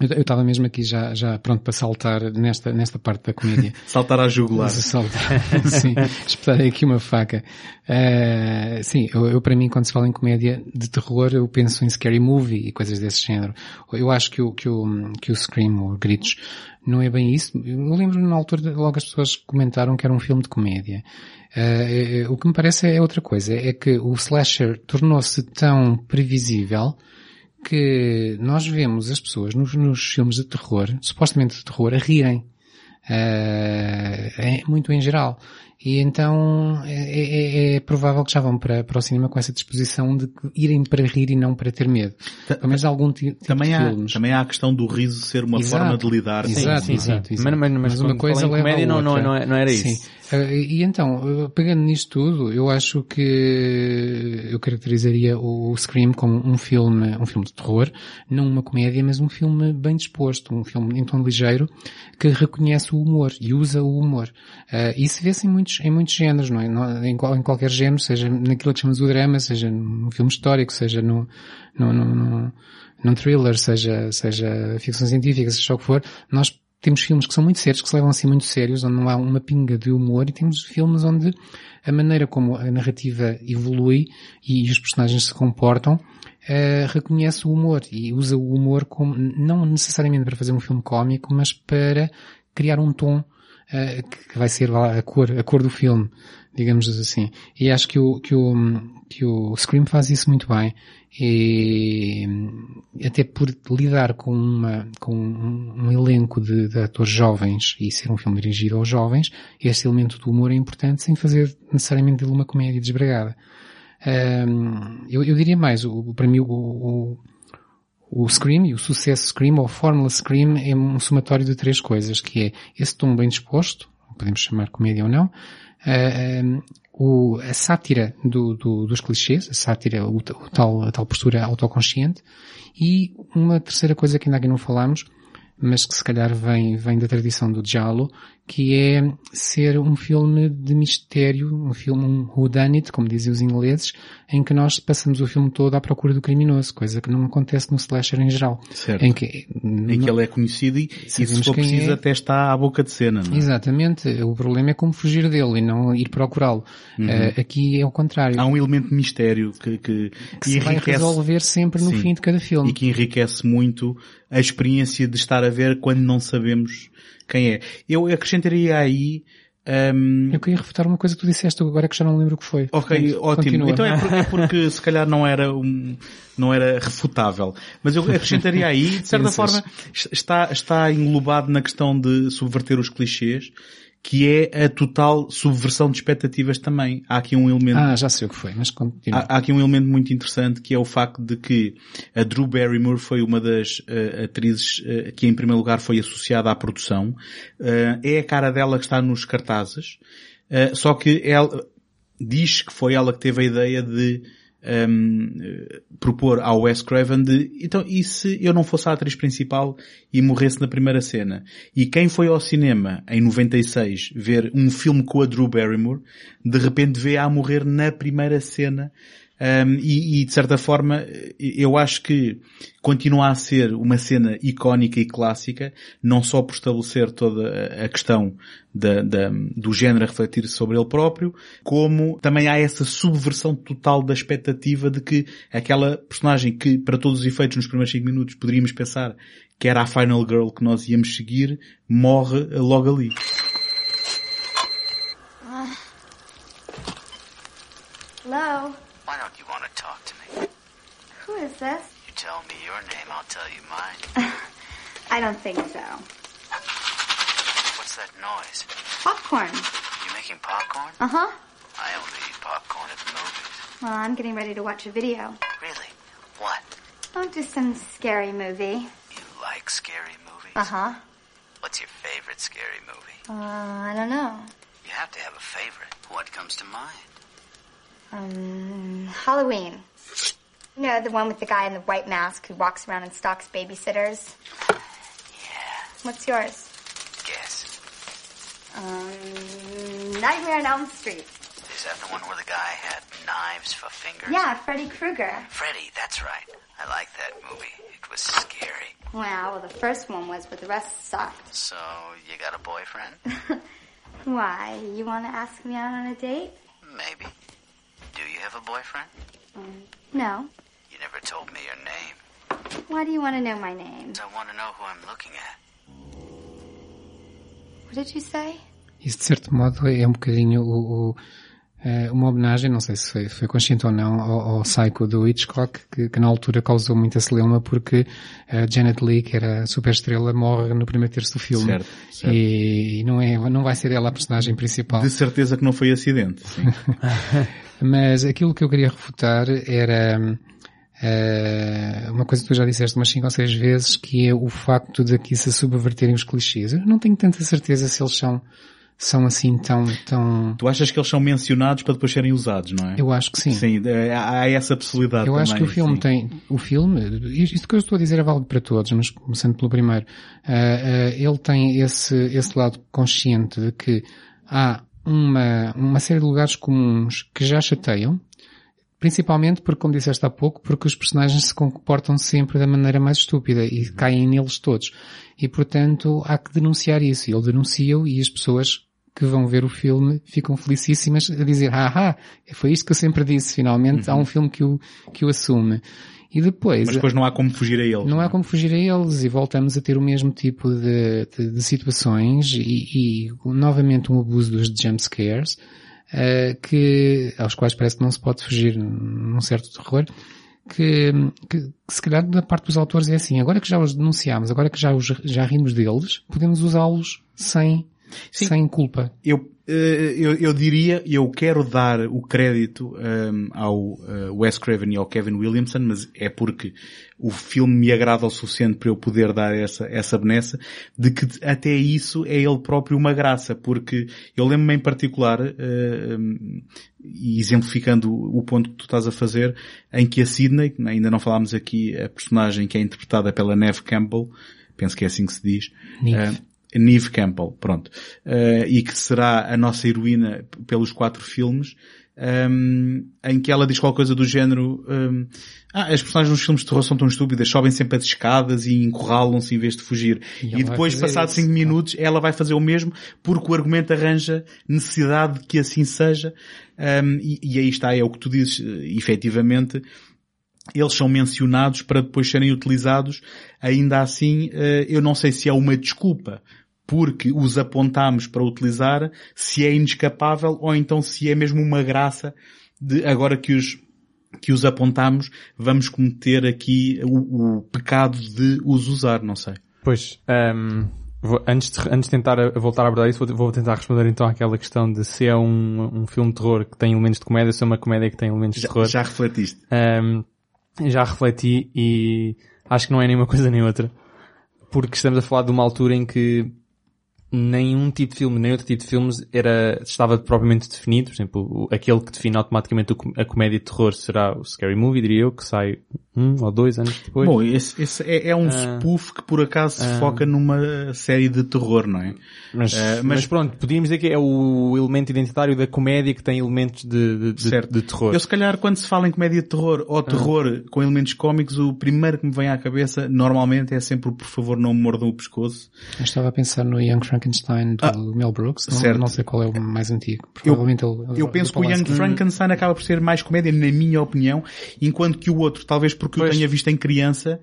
Eu estava mesmo aqui já, já pronto para saltar nesta, nesta parte da comédia. saltar à jugular. Saltar, sim. Espetar aqui uma faca. Uh, sim, eu, eu, para mim quando se fala em comédia de terror eu penso em scary movie e coisas desse género. Eu acho que o, que o, que o Scream, ou Gritos, não é bem isso. Eu lembro na altura logo as pessoas comentaram que era um filme de comédia. Uh, o que me parece é outra coisa. É que o slasher tornou-se tão previsível que nós vemos as pessoas nos, nos filmes de terror, supostamente de terror, a rirem. Uh, é muito em geral. E então é, é, é, é, provável que já vão para, para o cinema com essa disposição de irem para rir e não para ter medo. Pelo menos algum tipo também de há, filmes. Também há a questão do riso ser uma exato, forma de lidar. Exato, sim, exato, sim. exato. Mas, mas, mas, uma coisa leva comédia não, não, não, não era sim. Isso. E então, pegando nisto tudo, eu acho que eu caracterizaria o Scream como um filme, um filme de terror, não uma comédia, mas um filme bem disposto, um filme em tom ligeiro, que reconhece o humor e usa o humor. Uh, isso vê-se em muitos, em muitos géneros, não é? Em, em qualquer género, seja naquilo que chamamos o drama, seja num filme histórico, seja no, no, no, no num thriller, seja, seja ficção científica, seja o que for, nós temos filmes que são muito sérios, que se levam assim muito sérios, onde não há uma pinga de humor, e temos filmes onde a maneira como a narrativa evolui e os personagens se comportam uh, reconhece o humor e usa o humor como, não necessariamente para fazer um filme cómico, mas para criar um tom uh, que vai ser a cor, a cor do filme, digamos assim. E acho que o, que o, que o Scream faz isso muito bem e até por lidar com uma, com um, um elenco de, de, atores jovens e ser um filme dirigido aos jovens, esse elemento do humor é importante sem fazer necessariamente dele uma comédia desbregada. Um, eu, eu, diria mais, o, para mim o, o, o Scream e o sucesso Scream ou fórmula Scream é um somatório de três coisas, que é esse tom bem disposto, podemos chamar comédia ou não, uh, o, a sátira do, do, dos clichês, a sátira, o, o, tal, a tal postura autoconsciente, e uma terceira coisa que ainda aqui não falamos, mas que se calhar vem, vem da tradição do Giallo, que é ser um filme de mistério, um filme, um whodunit, como dizem os ingleses, em que nós passamos o filme todo à procura do criminoso, coisa que não acontece no slasher em geral. Certo. Em que, em que ele é conhecido e, e se for preciso é. até está à boca de cena, não é? Exatamente. O problema é como fugir dele e não ir procurá-lo. Uhum. Uh, aqui é o contrário. Há um elemento de mistério que, que, que se enriquece... vai resolver sempre no Sim. fim de cada filme. E que enriquece muito a experiência de estar a ver quando não sabemos quem é. Eu acrescentaria aí um... Eu queria refutar uma coisa que tu disseste agora que já não lembro o que foi. Ok, Portanto, ótimo. continua. Então é porque, é porque, se calhar não era um, não era refutável. Mas eu acrescentaria aí, de certa forma, está, está englobado na questão de subverter os clichês, que é a total subversão de expectativas também. Há aqui um elemento Ah, já sei o que foi, mas continua. Há, há aqui um elemento muito interessante que é o facto de que a Drew Barrymore foi uma das uh, atrizes uh, que em primeiro lugar foi associada à produção. Uh, é a cara dela que está nos cartazes. só que ela diz que foi ela que teve a ideia de um, propor ao Wes Craven de, então, e se eu não fosse a atriz principal e morresse na primeira cena? E quem foi ao cinema em 96 ver um filme com a Drew Barrymore, de repente vê-a morrer na primeira cena um, e, e, de certa forma eu acho que continua a ser uma cena icónica e clássica, não só por estabelecer toda a questão da, da, do género a refletir sobre ele próprio, como também há essa subversão total da expectativa de que aquela personagem que para todos os efeitos nos primeiros 5 minutos poderíamos pensar que era a Final Girl que nós íamos seguir, morre logo ali. Hello? Why don't you want to talk to me? Who is this? You tell me your name, I'll tell you mine. I don't think so. What's that noise? Popcorn. You making popcorn? Uh huh. I only eat popcorn at the movies. Well, I'm getting ready to watch a video. Really? What? Oh, just some scary movie. You like scary movies? Uh huh. What's your favorite scary movie? Uh, I don't know. You have to have a favorite. What comes to mind? Um, Halloween. You know, the one with the guy in the white mask who walks around and stalks babysitters? Yeah. What's yours? Guess. Um, Nightmare on Elm Street. Is that the one where the guy had knives for fingers? Yeah, Freddy Krueger. Freddy, that's right. I like that movie. It was scary. Wow, well, the first one was, but the rest sucked. So, you got a boyfriend? Why? You want to ask me out on a date? Maybe. Do you have a boyfriend? No. You never told me your name. Why do you want to know my name? I want to know who I'm looking at. What did you say? Isso de certo modo é um bocadinho o, o, eh, uma homenagem, não sei se foi, foi consciente ou não, ao, ao Psycho do Hitchcock, que, que na altura causou muita celeuma porque a Janet Leigh, que era a super estrela, morre no primeiro terço do filme. Certo, certo. E não, é, não vai ser ela a personagem principal. De certeza que não foi acidente. Sim. Mas aquilo que eu queria refutar era eh, uma coisa que tu já disseste umas 5 ou 6 vezes, que é o facto de aqui se subverterem os clichês. Eu não tenho tanta certeza se eles são, são assim tão, tão... tu achas que eles são mencionados para depois serem usados, não é? Eu acho que sim. Sim, é, há essa possibilidade Eu também. acho que o filme sim. tem, o filme, isto que eu estou a dizer é válido para todos, mas começando pelo primeiro, ah, ah, ele tem esse, esse lado consciente de que há uma, uma série de lugares comuns que já chateiam, principalmente porque, como disseste há pouco, porque os personagens se comportam sempre da maneira mais estúpida e caem neles todos. E portanto há que denunciar isso. E ele denuncia-o e as pessoas que vão ver o filme ficam felicíssimas a dizer, ah, foi isto que eu sempre disse, finalmente há um filme que o, que o assume. E depois, Mas depois não há como fugir a ele. não há como fugir a eles e voltamos a ter o mesmo tipo de, de, de situações e, e, novamente um abuso dos jump scares, eh, que, aos quais parece que não se pode fugir num certo terror, que, que, que se calhar da parte dos autores é assim, agora que já os denunciámos, agora que já, os, já rimos deles, podemos usá-los sem, sem culpa. Eu, eh, eu, eu diria, eu quero dar o crédito ehm, ao eh, Wes Craven e ao Kevin Williamson, mas é porque o filme me agrada o suficiente para eu poder dar essa, essa benessa, de que até isso é ele próprio uma graça, porque eu lembro-me em particular, ehm, e exemplificando o ponto que tu estás a fazer, em que a Sidney, ainda não falámos aqui, a personagem que é interpretada pela Neve Campbell, penso que é assim que se diz, Neve. eh, Neve Campbell, pronto, Eh, e que será a nossa heroína pelos quatro filmes, ehm, em que ela diz qualquer coisa do género, ehm, ah, as personagens nos filmes de terror são tão estúpidas, sobem sempre as escadas e encurralam-se em vez de fugir. E E, depois, passados cinco minutos, ela vai fazer o mesmo porque o argumento arranja necessidade de que assim seja. Ehm, e, e aí está, é o que tu dizes, eh, efetivamente, eles são mencionados para depois serem utilizados. Ainda assim, eh, eu não sei se é uma desculpa porque os apontamos para utilizar, se é inescapável ou então se é mesmo uma graça de agora que os que os apontamos, vamos cometer aqui o, o pecado de os usar, não sei. Pois, ehm, vou- antes, de, antes de tentar voltar a abordar isso, vou, vou tentar responder então àquela questão de se é um, um filme de terror que tem elementos de comédia, se é uma comédia que tem elementos de Já, terror. já refletiste. Ahm, já refleti e acho que não é nem uma coisa nem outra. Porque estamos a falar de uma altura em que nenhum tipo de filme, nem outro tipo de filmes era, estava propriamente definido. Por exemplo, aquele que define automaticamente a comédia de terror será o Scary Movie, diria eu, que sai um ou dois anos depois. Bom, esse, esse é, é um Ah. spoof que por acaso se Ah. foca numa série de terror, não é? mas, ah, mas... mas- pronto, podíamos dizer que é o elemento identitário da comédia que tem elementos de, de, de- Certo. de terror. Eu se calhar quando se fala em comédia de terror ou terror com elementos cómicos, o primeiro que me vem à cabeça normalmente é sempre o por favor não me mordam o pescoço. Eu estava a pensar no Young Frankenstein do Mel Brooks, não, Ah, certo. não sei qual é o mais antigo. Provavelmente ele, Eu penso que o Young Frankenstein acaba por ser mais comédia, na minha opinião, enquanto que o outro, talvez porque Pois. eu tenha visto em criança,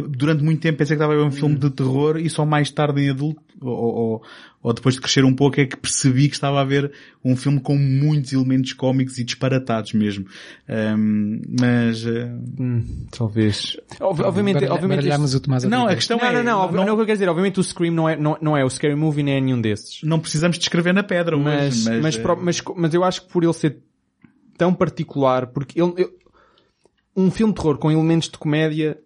durante muito tempo pensei que estava a ver um filme de terror e só mais tarde em adulto, ou, ou, ou depois de crescer um pouco, é que percebi que estava a ver um filme com muitos elementos cómicos e disparatados mesmo. Ahm, mas, eh, Hum, talvez. Ob- obviamente, Baralha- obviamente este- Não, a questão Não, é, não, não, não- não, o que eu quero dizer, obviamente o Scream não é, não, não é o Scary Movie nem é nenhum desses. não precisamos descrever na pedra Mas, hoje, mas, eh, pro- mas, mas eu acho que por ele ser tão particular, porque ele, eu- um filme de terror com elementos de comédia,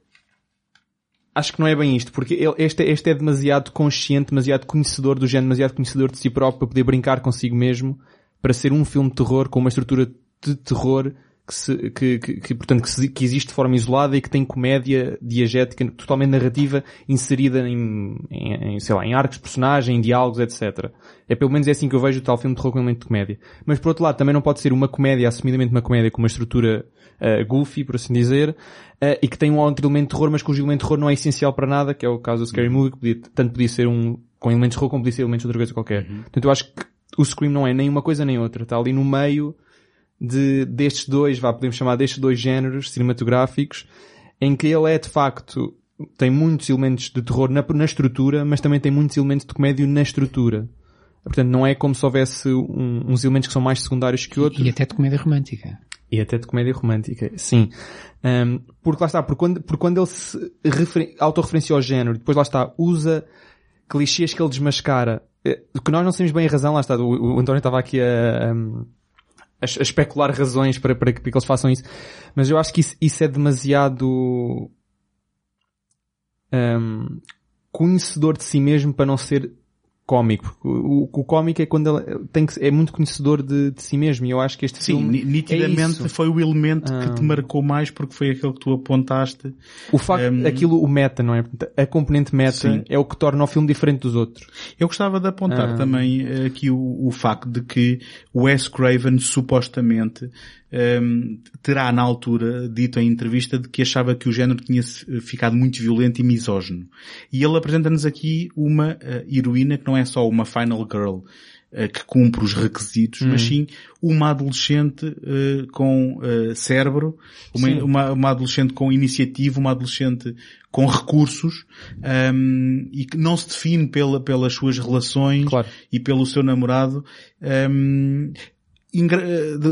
acho que não é bem isto, porque ele, este, este é demasiado consciente, demasiado conhecedor do género, demasiado conhecedor de si próprio para poder brincar consigo mesmo, para ser um filme de terror com uma estrutura de terror que, se, que, que, que, portanto, que, se- que existe de forma isolada e que tem comédia diegética totalmente narrativa inserida em, em, em, sei lá, em arcos de personagem, em diálogos, etc. É pelo menos é assim que eu vejo o tal filme de terror com elemento de comédia. Mas por outro lado, também não pode ser uma comédia, assumidamente uma comédia com uma estrutura uh, goofy, por assim dizer, uh, e que tem um outro elemento de terror, mas cujo elemento de terror não é essencial para nada, que é o caso do Scary Movie, que podia, tanto podia ser um com elementos de terror como podia ser elementos de outra coisa qualquer. Portanto, eu acho que o Scream não é nem uma coisa nem outra. Está ali no meio de, destes dois, vá, podemos chamar destes dois géneros cinematográficos, em que ele é de facto, tem muitos elementos de terror na, na estrutura, mas também tem muitos elementos de comédia na estrutura. Portanto, não é como se houvesse um- uns elementos que são mais secundários que outros. E até de comédia romântica. E até de comédia romântica, sim. Ahm, porque lá está, porque quando, porque quando ele se referen- autorreferencia ao género, depois lá está, usa clichês que ele desmascara, eh, que nós não sabemos bem a razão, lá está, o, o António estava aqui a, a, a especular razões para, para que, para que eles façam isso, mas eu acho que isso, isso é demasiado ahm, conhecedor de si mesmo para não ser cómico. O, o, o cómico é quando ele tem que, é muito conhecedor de, de si mesmo e eu acho que este Sim, filme ni- nitidamente é foi o elemento Ah. que te marcou mais porque foi aquele que tu apontaste. O facto, Hum. aquilo, o meta, não é? A componente meta Sim. é o que torna o filme diferente dos outros. Eu gostava de apontar Ah. também eh, aqui o, o facto de que o Wes Craven supostamente ehm, terá na altura dito em entrevista de que achava que o género tinha se- ficado muito violento e misógino. E ele apresenta-nos aqui uma eh, heroína que não é só uma final girl eh, que cumpre os requisitos, mas sim uma adolescente eh, com eh, cérebro, uma, uma, uma adolescente com iniciativa, uma adolescente com recursos ehm, e que não se define pela, pelas suas relações Claro. e pelo seu namorado ehm, engra-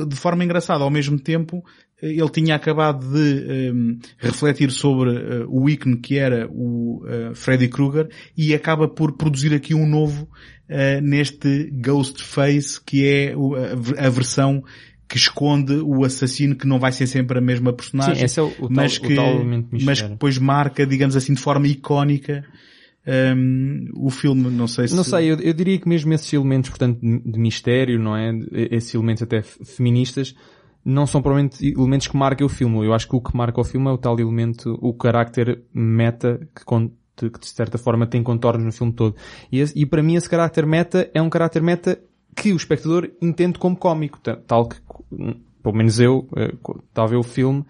de, forma engraçada. Ao mesmo tempo, eh, ele tinha acabado de ehm, refletir sobre eh, o ícone que era o eh, Freddy Krueger e acaba por produzir aqui um novo eh, neste Ghostface que é a, ver- a versão que esconde o assassino que não vai ser sempre a mesma personagem Sim, é o- o mas que, tal de mas que depois marca, digamos assim, de forma icónica ehm, o filme. Não sei se... Não sei, eu, eu diria que mesmo esses elementos, portanto, de, mistério, não é? Esses elementos até feministas, não são provavelmente elementos que marquem o filme. Eu acho que o que marca o filme é o tal elemento, o carácter meta que, que de certa forma tem contornos no filme todo. E, esse- e para mim esse carácter meta é um carácter meta que o espectador entende como cómico. Ta- Tal que, hum, pelo menos eu, eh, estava a ver o filme,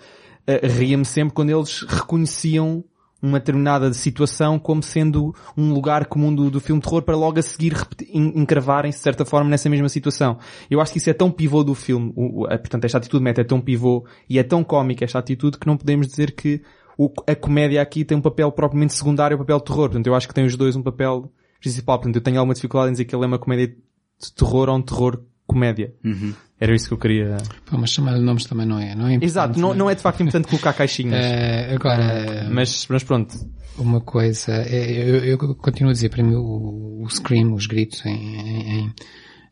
eh, ria-me sempre quando eles reconheciam uma determinada situação como sendo um lugar comum do, do filme de terror para logo a seguir encravarem-se de certa forma nessa mesma situação. Eu acho que isso é tão pivô do filme, o, o- a- portanto esta atitude meta é tão pivô e é tão cómica esta atitude que não podemos dizer que o- a comédia aqui tem um papel propriamente secundário ao papel de terror. Portanto eu acho que tem os dois um papel principal. Portanto eu tenho alguma dificuldade em dizer que ele é uma comédia de terror ou um terror comédia. Era isso que eu queria... Pô, mas chamar nomes também não é, não é importante, Exato, não, não é de facto importante colocar caixinhas. Eh, agora, Mas, mas pronto. uma coisa, é, eu, eu continuo a dizer, para mim o, o Scream, os gritos em, em-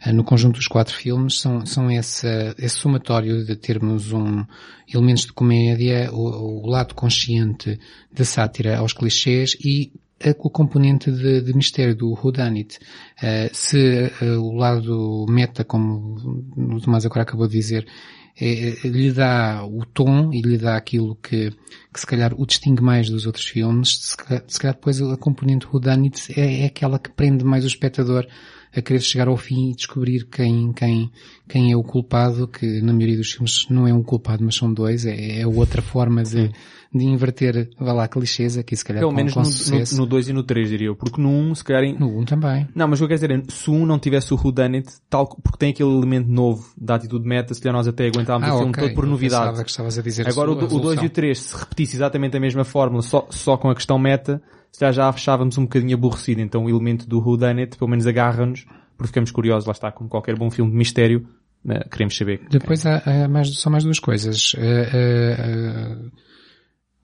em- no conjunto dos quatro filmes são, são esse, esse somatório de termos um, elementos de comédia, o, o lado consciente de sátira aos clichês e a, o componente de, de mistério do whodunit. Eh, se eh, o lado meta, como o Tomás agora acabou de dizer, eh, eh, lhe dá o tom e lhe dá aquilo que, que se calhar o distingue mais dos outros filmes, se calhar, se calhar depois a componente whodunit é, é aquela que prende mais o espectador a querer chegar ao fim e descobrir quem, quem, quem é o culpado, que na maioria dos filmes não é um culpado, mas são dois, é, é outra forma de, de inverter, vá lá, clichês aqui, se calhar Pelo com, menos com no, sucesso. no 2 e no 3, diria eu. Porque no 1, um, se calhar... em- No 1 também. Não, mas o que eu quero dizer é, se o 1 não tivesse o whodunit, tal, porque tem aquele elemento novo da atitude meta, se calhar nós até aguentávamos o filme Ah, ok. todo por Eu novidade. que estavas a dizer Agora o, do- o 2 e o 3, se repetisse exatamente a mesma fórmula, só, só com a questão meta, se calhar já achávamos um bocadinho aborrecido. Então o elemento do whodunit, pelo menos agarra-nos, porque ficamos curiosos, lá está, como qualquer bom filme de mistério, eh, queremos saber. Depois há, há mais, só mais duas coisas. Eh, eh, eh,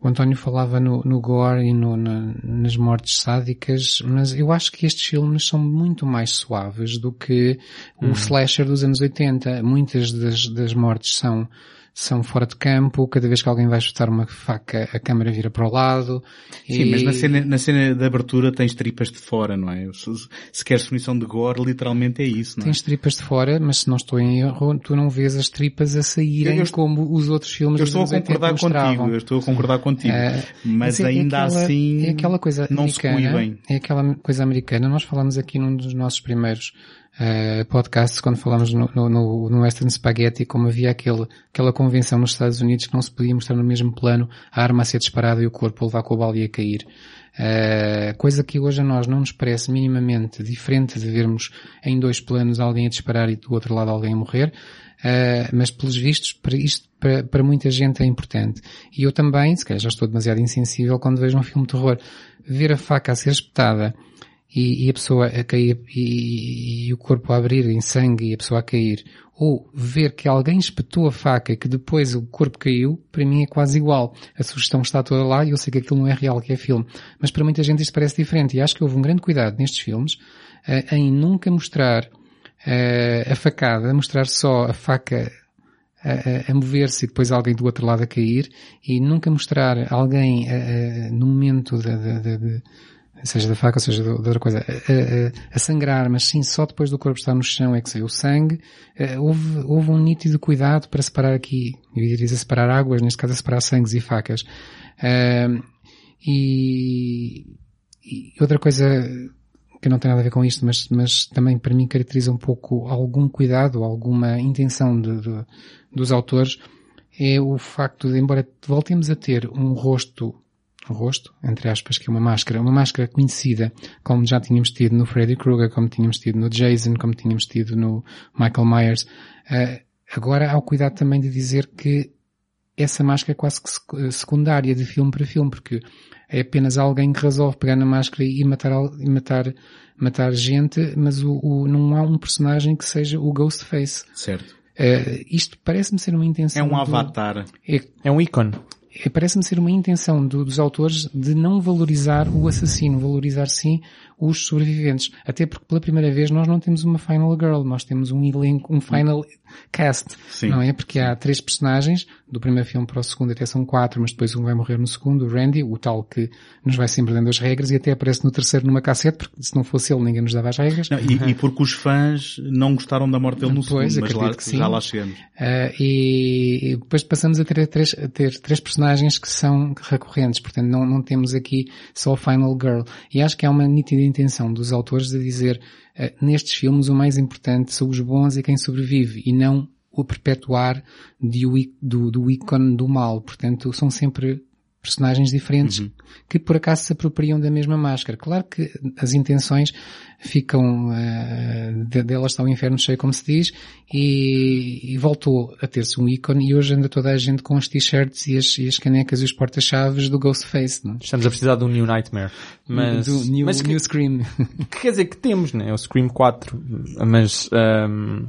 o António falava no, no gore e no- na- nas mortes sádicas, mas eu acho que estes filmes são muito mais suaves do que o slasher dos anos 80. Muitas das, das mortes são são fora de campo, cada vez que alguém vai chutar uma faca, a câmera vira para o lado. Sim, e... mas na cena, na cena de abertura tens tripas de fora, não é? Se, se queres definição de gore, literalmente é isso, não é? Tens tripas de fora, mas se não estou em erro, tu não vês as tripas a saírem Eu- eu- como os outros filmes Eu estou a anos 80 concordar contigo, eu estou a concordar contigo. Eh, mas é- é ainda aquela- assim, é aquela coisa não se coíbem. É aquela coisa americana. Nós falamos aqui num dos nossos primeiros eh, podcasts, quando falamos no, no, no- Western Spaghetti, como havia aquele, aquela convenção nos Estados Unidos que não se podia mostrar no mesmo plano a arma a ser disparada e o corpo a levar com a bala e a cair. Eh, coisa que hoje a nós não nos parece minimamente diferente de vermos em dois planos alguém a disparar e do outro lado alguém a morrer. Uh, mas pelos vistos, para isto, para, para muita gente é importante. E eu também, se calhar já estou demasiado insensível quando vejo um filme de terror, ver a faca a ser espetada e, e a pessoa a cair e, e o corpo a abrir em sangue e a pessoa a cair, ou ver que alguém espetou a faca que depois o corpo caiu, para mim é quase igual. A sugestão está toda lá e eu sei que aquilo não é real, que é filme. Mas para muita gente isto parece diferente e acho que houve um grande cuidado nestes filmes uh, em nunca mostrar uh, a facada, mostrar só a faca a, a, a mover-se e depois alguém do outro lado a cair e nunca mostrar alguém no momento da, da, de, seja da faca, seja de outra coisa, a, a, sangrar, mas sim só depois do corpo estar no chão é que saiu o sangue. houve, houve um nítido cuidado para separar aqui, eu iria dizer separar águas, neste caso a separar sangues e facas. e, e outra coisa que não tem nada a ver com isto, mas, mas também para mim caracteriza um pouco algum cuidado, alguma intenção de, de, dos autores, é o facto de, embora voltemos a ter um rosto, rosto, entre aspas, que é uma máscara, uma máscara conhecida, como já tínhamos tido no Freddy Krueger, como tínhamos tido no Jason, como tínhamos tido no Michael Myers, uh, agora há o cuidado também de dizer que essa máscara é quase que secundária de filme para filme, porque é apenas alguém que resolve pegar na máscara e matar, e matar, matar gente, mas o, o, não há um personagem que seja o Ghostface. Certo. Uh, isto parece-me ser uma intenção. É um do, avatar. É, é um ícone. É, parece-me ser uma intenção do, dos autores de não valorizar o assassino, valorizar sim os sobreviventes. Até porque pela primeira vez nós não temos uma Final Girl, nós temos um elenco, um Final Cast. Sim. Não é? Porque há três personagens, do primeiro filme para o segundo até são quatro, mas depois um vai morrer no segundo, o Randy, o tal que nos vai sempre dando as regras e até aparece no terceiro numa cassete, porque se não fosse ele ninguém nos dava as regras. Não, e, e, porque os fãs não gostaram da morte dele no pois, segundo, mas lá, que sim. já lá chegamos. Uh, e, e depois passamos a ter, três, a ter três personagens que são recorrentes, portanto não, não temos aqui só a Final Girl. E acho que há uma nítida intenção dos autores de dizer nestes filmes o mais importante são os bons e quem sobrevive, e não o perpetuar de, do, do ícone do mal. Portanto, são sempre personagens diferentes uhum. que por acaso se apropriam da mesma máscara. Claro que as intenções ficam, uh, de, delas está o inferno cheio, como se diz, e, e voltou a ter-se um ícone e hoje anda toda a gente com as t-shirts e as, e as canecas e os porta-chaves do Ghostface, não? Estamos a precisar de um New Nightmare. Mas, do New, mas que, new Scream. Que quer dizer que temos, né? É o Scream 4. Mas, um,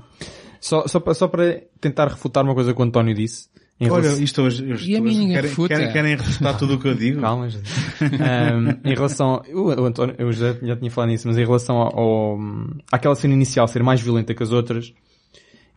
só, só, só para tentar refutar uma coisa que o António disse. Olha, relação... isto hoje, hoje, e ninguém querem. Querem, querem refutar tudo o que eu digo? Calma, um, em relação, o, o António, eu já, já tinha falado nisso, mas em relação ao, ao, àquela cena inicial ser mais violenta que as outras,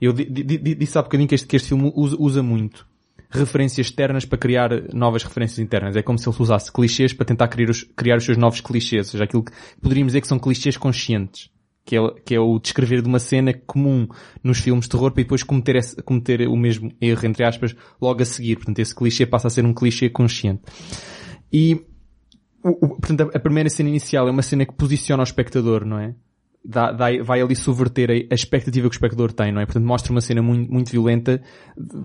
eu di, di, disse há bocadinho que este, que este filme usa, usa muito referências externas para criar novas referências internas. É como se ele usasse clichês para tentar criar os, criar os seus novos clichês, ou seja, aquilo que poderíamos dizer que são clichês conscientes que é, que é o descrever de uma cena comum nos filmes de terror para depois cometer, esse, cometer o mesmo erro, entre aspas, logo a seguir. Portanto, esse clichê passa a ser um clichê consciente. E, o, o, portanto, a, primeira cena inicial é uma cena que posiciona o espectador, não é? Dá, dá, vai ali subverter a, a, expectativa que o espectador tem, não é? Portanto, mostra uma cena muito, muito violenta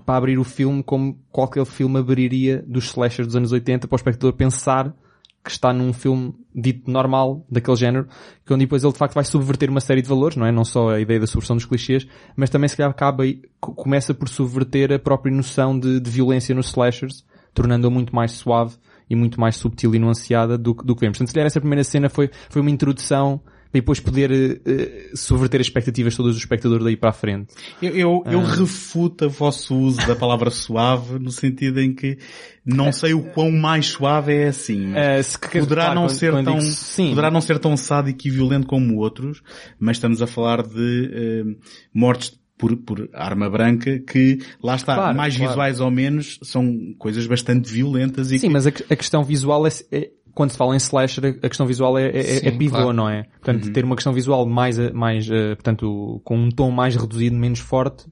para abrir o filme como qualquer filme abriria dos slashers dos anos 80 para o espectador pensar que está num filme dito normal daquele género, que onde depois ele de facto vai subverter uma série de valores, não é? Não só a ideia da subversão dos clichês, mas também se calhar acaba e começa por subverter a própria noção de, de violência nos slashers, tornando-a muito mais suave e muito mais subtil e nuanceada do, do que vemos. Portanto, se calhar essa primeira cena foi, foi uma introdução para depois poder uh, subverter as expectativas todas do espectador daí para a frente. Eu, eu, eu ah. refuto o vosso uso da palavra suave no sentido em que não sei o quão mais suave é assim. Uh, se que, poderá claro, não quando, ser quando tão, digo, poderá não ser tão sádico e violento como outros, mas estamos a falar de uh, mortes por, por arma branca que, lá está, Claro, mais claro. visuais ou menos, são coisas bastante violentas e Sim, que, mas a, a questão visual é, é- quando se fala em slasher, a questão visual é, é, é pivô, claro. não é? Portanto, ter uma questão visual mais, eh, mais, eh, portanto, com um tom mais reduzido, menos forte.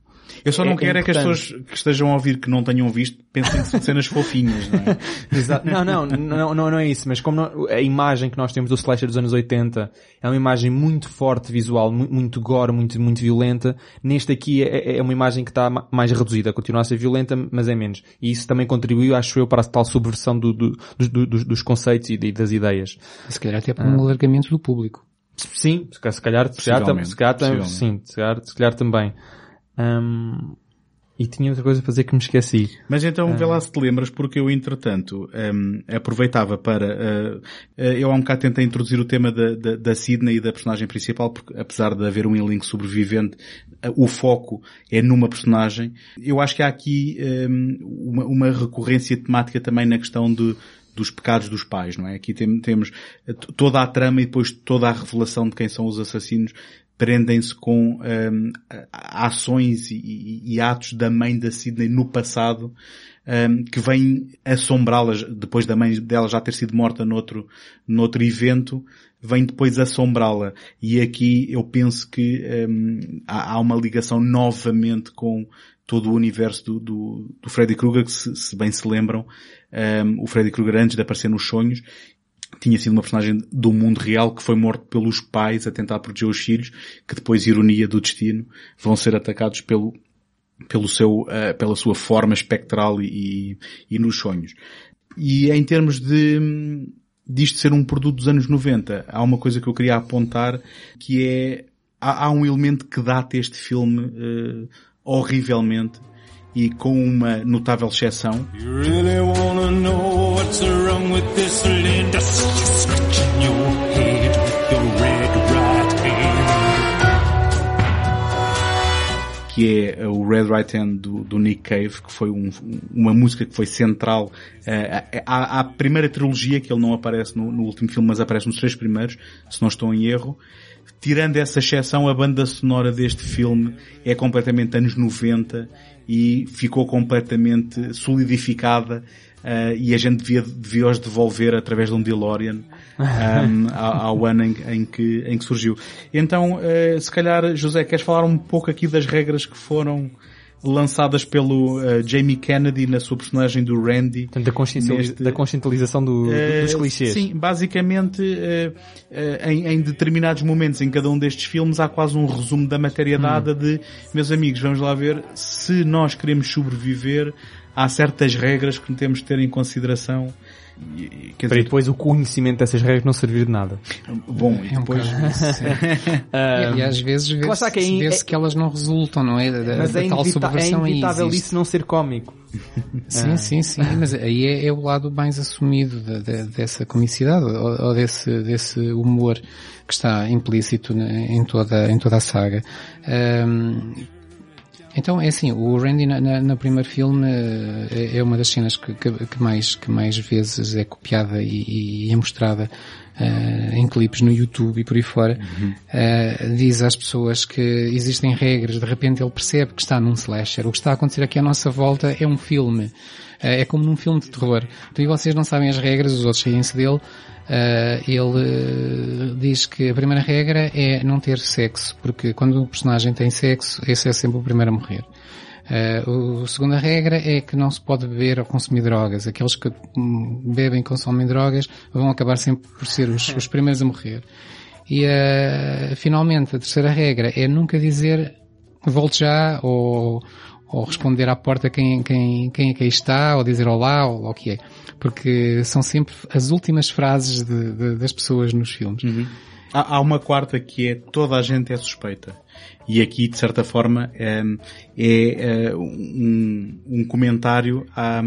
Eu só não é- é quero é que as pessoas que estejam a ouvir que não tenham visto pensem que são cenas fofinhas, não é? Exato. Não, não, não, não, não é isso, mas como não- a imagem que nós temos do slasher dos anos 80 é uma imagem muito forte visual, mu- muito gore, muito, muito violenta, neste aqui é, é uma imagem que está ma- mais reduzida, continua a ser violenta, mas é menos. E isso também contribuiu, acho eu, para a tal subversão do, do- dos- dos, dos conceitos e das ideias. Se calhar até para um alargamento do público. Sim, se ca- se calhar, se calhar, se calhar, sim, se calhar, se calhar também. Hum, e tinha outra coisa a fazer que me esqueci. Mas então vê Ah. lá se te lembras, porque eu entretanto hum, aproveitava para... uh, uh, eu há um bocado tentei introduzir o tema da, da, da Sidney e da personagem principal, porque apesar de haver um elenco sobrevivente, uh, o foco é numa personagem. Eu acho que há aqui hum, uma, uma recorrência temática também na questão de dos pecados dos pais, não é? Aqui tem- temos toda a trama e depois toda a revelação de quem são os assassinos prendem-se com a- ações e, e- atos da mãe da Sidney no passado hum, que vêm assombrá-las. Depois da mãe dela já ter sido morta noutro, noutro evento vem depois assombrá-la. E aqui eu penso que hum, há, há uma ligação novamente com todo o universo do, do, do Freddy Krueger que se, se bem se lembram hum, o Freddy Krueger antes de aparecer nos sonhos tinha sido uma personagem do mundo real que foi morto pelos pais a tentar proteger os filhos, que depois, ironia do destino, vão ser atacados pelo, pelo seu, eh, pela sua forma espectral e, e nos sonhos. E em termos de, disto ser um produto dos anos 90, há uma coisa que eu queria apontar, que é, há, há um elemento que data este filme eh, horrivelmente, e com uma notável exceção, really que é o Red Right Hand do, do Nick Cave, que foi um- uma música que foi central uh, à, à primeira trilogia, que ele não aparece no, no último filme, mas aparece nos três primeiros, se não estou em erro. Tirando essa exceção, a banda sonora deste filme é completamente anos 90 e ficou completamente solidificada uh, e a gente devia, devia os devolver através de um DeLorean um, ao, ao ano em, em que, em que surgiu. Então, uh, se calhar, José, queres falar um pouco aqui das regras que foram lançadas pelo uh, Jamie Kennedy na sua personagem do Randy? Portanto, da, consciencializa- Neste- da conscientização do- do- dos Uh, clichês. Sim, basicamente, uh, uh, em, em determinados momentos em cada um destes filmes há quase um resumo da matéria Hum. dada de, meus amigos, vamos lá ver, se nós queremos sobreviver, há certas regras que temos de ter em consideração. E- e, Para dizer, depois o conhecimento dessas regras não servir de nada. bom, e É um depois, isso, e, e às vezes vê-se que é- vê-se que elas não resultam, não é? Da, da- Mas da é, tal é subversão aí inevitável isso não ser cómico. Sim, sim, sim, mas aí é, é o lado mais assumido da- da- dessa comicidade ou, ou desse, desse humor que está implícito em toda, em toda a saga. Ahm, então é assim, o Randy na, na- no primeiro filme eh, é, é uma das cenas que, que- que mais, que mais vezes é copiada e, e é mostrada eh, em clipes no YouTube e por aí fora. Eh, diz às pessoas que existem regras, de repente ele percebe que está num slasher. O que está a acontecer aqui à nossa volta é um filme. Eh, é como num filme de terror. Então, e vocês não sabem as regras, os outros riem-se dele. Uh, ele uh, diz que a primeira regra é não ter sexo, porque quando o personagem tem sexo, esse é sempre o primeiro a morrer. Uh, a segunda regra é que não se pode beber ou consumir drogas. Aqueles que hum, bebem e consomem drogas vão acabar sempre por ser os, os primeiros a morrer. E finalmente a terceira regra é nunca dizer volte já ou, ou responder à porta quem, quem, quem é que aí está, ou dizer olá, ou o que é. Porque são sempre as últimas frases de, de, das pessoas nos filmes. Há, há uma quarta que é toda a gente é suspeita. E aqui, de certa forma, é, é um, um comentário à,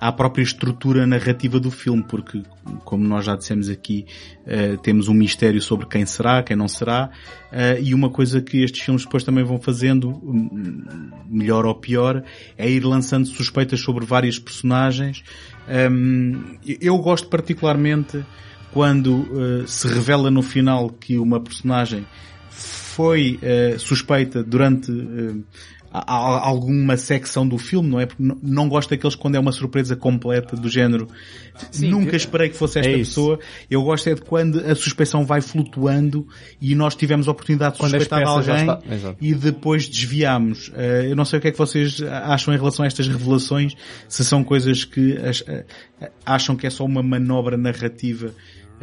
à própria estrutura narrativa do filme, porque, como nós já dissemos aqui, uh, temos um mistério sobre quem será, quem não será, uh, e uma coisa que estes filmes depois também vão fazendo, melhor ou pior, é ir lançando suspeitas sobre várias personagens. Um, eu gosto particularmente quando uh, se revela no final que uma personagem foi eh, suspeita durante eh, a- a- alguma secção do filme, não é? Porque n- não gosto daqueles quando é uma surpresa completa do género. Nunca esperei que fosse esta é isso. pessoa. Eu gosto é de quando a suspeição vai flutuando e nós tivemos a oportunidade de Quando suspeitar alguém e depois desviámos. Eh, eu não sei o que é que vocês acham em relação a estas revelações, se são coisas que as- eh, acham que é só uma manobra narrativa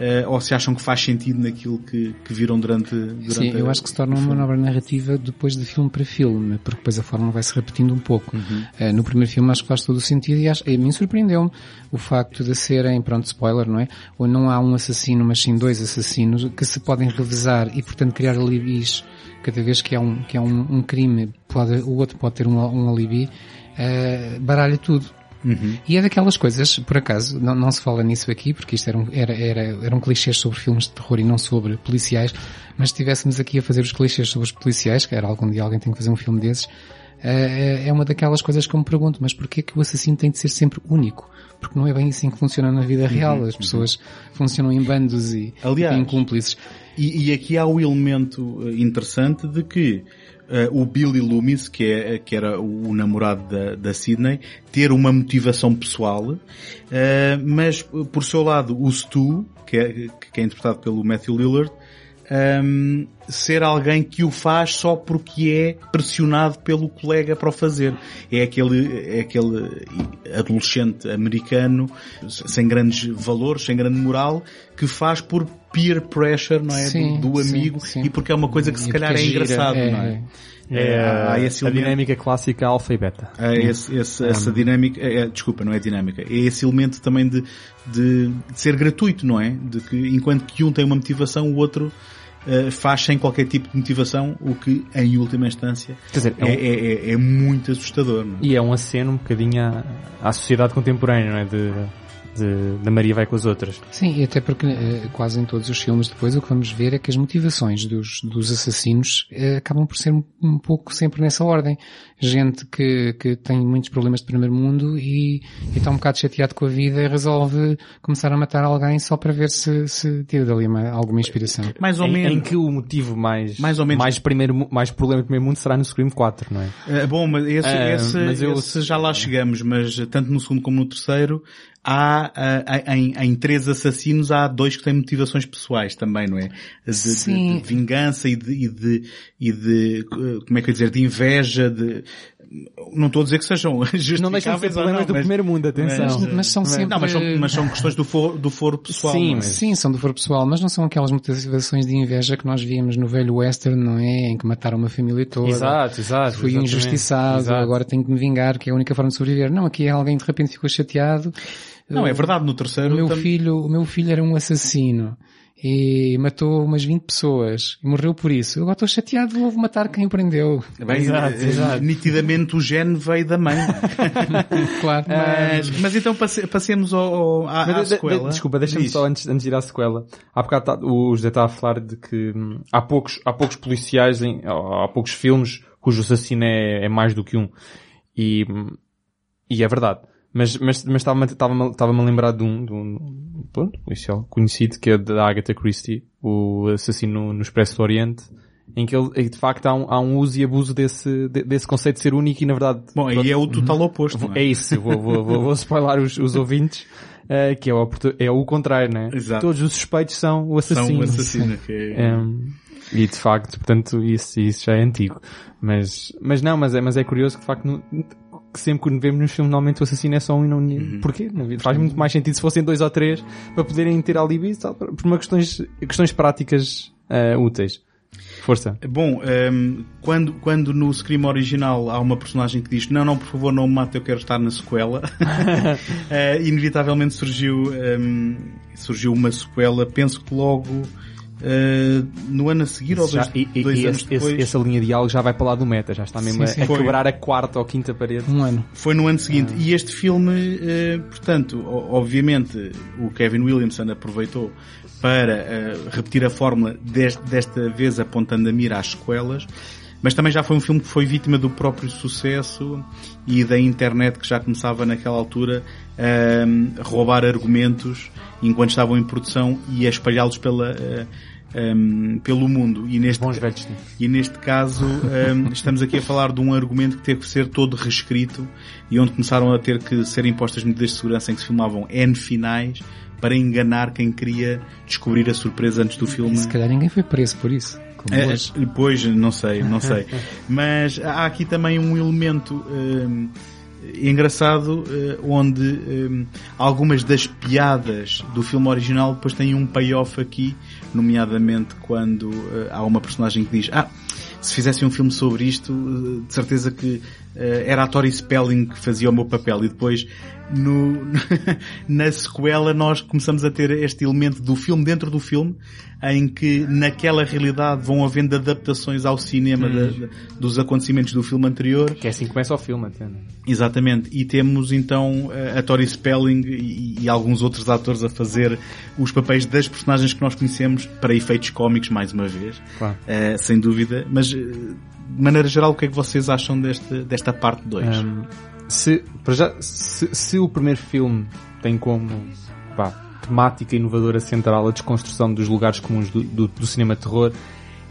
eh, ou se acham que faz sentido naquilo que, que viram durante, durante Sim, eu acho que se torna uma manobra narrativa depois de filme para filme, porque depois a fórmula vai se repetindo um pouco. Uhum. Eh, no primeiro filme acho que faz todo o sentido e acho, a mim surpreendeu-me o facto de serem, pronto, spoiler, não é? Ou não há um assassino, mas sim dois assassinos que se podem revezar e portanto criar alibis cada vez que há um, que há um, um crime, pode, o outro pode ter um, um alibi, eh, baralha tudo. E é daquelas coisas, por acaso, não, não se fala nisso aqui, porque isto era um, era, era, eram clichês sobre filmes de terror e não sobre policiais, mas se estivéssemos aqui a fazer os clichês sobre os policiais, que era algum dia alguém tem que fazer um filme desses, eh, é uma daquelas coisas que eu me pergunto, mas porquê que o assassino tem de ser sempre único? Porque não é bem assim que funciona na vida real. As pessoas funcionam em bandos e, Aliás, e têm cúmplices. E, e aqui há o elemento eh, interessante de que eh, o Billy Loomis, que, é, que era o, namorado da, da Sidney, ter uma motivação pessoal, eh, mas por seu lado o Stu, que é, que é interpretado pelo Matthew Lillard, ehm, ser alguém que o faz só porque é pressionado pelo colega para o fazer. É aquele, é aquele adolescente americano sem grandes valores, sem grande moral, que faz por peer pressure, não é? Sim, do, do sim, amigo sim. e porque é uma coisa que se calhar é engraçado, é, não é? É, há a, esse a dinâmica clássica alfa e beta. Há esse- esse- essa dinâmica, é, é, desculpa, não é dinâmica, é esse elemento também de, de, de ser gratuito, não é? De que enquanto que um tem uma motivação, o outro eh, faz sem qualquer tipo de motivação, o que em última instância dizer, é é, um- é, é- é muito assustador. Não é? E é um aceno um bocadinho à, à sociedade contemporânea, não é? De, de, da Maria vai com as outras. Sim, e até porque eh, quase em todos os filmes depois o que vamos ver é que as motivações dos, dos assassinos eh, acabam por ser um, pouco sempre nessa ordem. Gente que, que tem muitos problemas de primeiro mundo e, e está um bocado chateado com a vida e resolve começar a matar alguém só para ver se, se tira dali uma, alguma inspiração. Mais ou em, menos. em que o motivo mais, Mais ou menos. mais, primeiro, mais problema do primeiro mundo será no Scream 4, não é? Eh, bom, mas esse, Ah, esse, mas eu- esse já lá chegamos, mas tanto no segundo como no terceiro, há, em, em três assassinos há dois que têm motivações pessoais também, não é? De, de- Sim. de vingança e de, e de, e de, eh, como é que eu ia dizer, de inveja, de, não estou a dizer que sejam Não deixam de ser justificáveis problemas não, do mas- primeiro mundo, atenção. Mas, mas são sempre... Não, mas são, mas são questões do foro, do foro pessoal. Sim, é? mas- Sim, são do foro pessoal, mas não são aquelas motivações de inveja que nós víamos no velho western, não é? Em que mataram uma família toda. Exato, exato. Fui exatamente. injustiçado, Exato. agora tenho que me vingar, que é a única forma de sobreviver. Não, aqui alguém de repente ficou chateado. Não, é verdade, no O terceiro meu tam- filho, o meu filho era um assassino e matou umas 20 pessoas e morreu por isso. Eu agora estou chateado, vou matar quem o prendeu. Bem, Exato, eh, exato. nitidamente o gene veio da mãe. Claro. mas, mas então passe- passemos ao, ao- à, Mas à de- de- sequela. desculpa, deixa-me só antes, antes de ir à sequela. Há bocado tá- o José estava a falar de que hum, há poucos, há poucos policiais, em, há poucos filmes cujo assassino é, é mais do que um. E, hum, e é verdade. Mas, mas, mas estava-me, estava-me, estava-me a lembrar de um, de um, pronto, policial conhecido, que é da Agatha Christie, o assassino no Expresso do Oriente, em que ele, de facto há um, há um uso e abuso desse, de- desse conceito de ser único e na verdade Bom, aí é o total oposto. Vou- não É isso, vou, vou, vou, vou spoiler os, os ouvintes, eh, que é o, é o contrário, né? Exato. Todos os suspeitos são o São assassino. um assassino. Que é... Em, e de facto, portanto, isso, isso já é antigo. Mas, mas não, mas é, mas é curioso que de facto, sempre que vemos nos filmes, normalmente o assassino é só um e não... Uhum. Porquê? Faz muito mais sentido se fossem dois ou três para poderem ter alibi, tal, por uma questões, questões práticas eh, úteis. Força. Bom, ehm, quando, quando no Scream original há uma personagem que diz não, não, por favor, não me mate, eu quero estar na sequela, eh, inevitavelmente surgiu, ehm, surgiu uma sequela, penso que logo eh, no ano a seguir ou dois, Já- e, e- dois e anos esse- depois. essa linha de diálogo já vai para lá do meta, já está mesmo Sim, sim. a, a Foi. quebrar a quarta ou quinta parede. Um ano. Foi no ano seguinte. E este filme, eh, portanto, obviamente, o Kevin Williamson aproveitou para eh, repetir a fórmula, des- desta vez apontando a mira às sequelas, mas também já foi um filme que foi vítima do próprio sucesso e da internet que já começava naquela altura a roubar argumentos enquanto estavam em produção e a espalhá-los pela, um, pelo mundo. E neste, Bons velhos tempos. e neste caso um, estamos aqui a falar de um argumento que teve que ser todo reescrito e onde começaram a ter que ser impostas medidas de segurança em que se filmavam N finais para enganar quem queria descobrir a surpresa antes do filme. Se calhar ninguém foi preso por isso. É. Pois, não sei, não sei. Mas há aqui também um elemento hum, engraçado eh, onde algumas das piadas do filme original depois têm um payoff aqui, nomeadamente quando eh, há uma personagem que diz ah, se fizessem um filme sobre isto, eh, de certeza que eh, era a Tori Spelling que fazia o meu papel. E depois no, na sequela nós começamos a ter este elemento do filme dentro do filme em que naquela realidade vão havendo adaptações ao cinema da- dos acontecimentos do filme anterior Que é assim que começa o filme até, né? Exatamente. E temos então a- a Tori Spelling e, e alguns outros atores a fazer os papéis das personagens que nós conhecemos para efeitos cómicos mais uma vez. Claro. Eh, sem dúvida. Mas, eh, de maneira geral, o que é que vocês acham deste, desta parte 2? Um, se, para já, se, se o primeiro filme tem como vá, temática inovadora central a desconstrução dos lugares comuns do, do, do cinema de terror,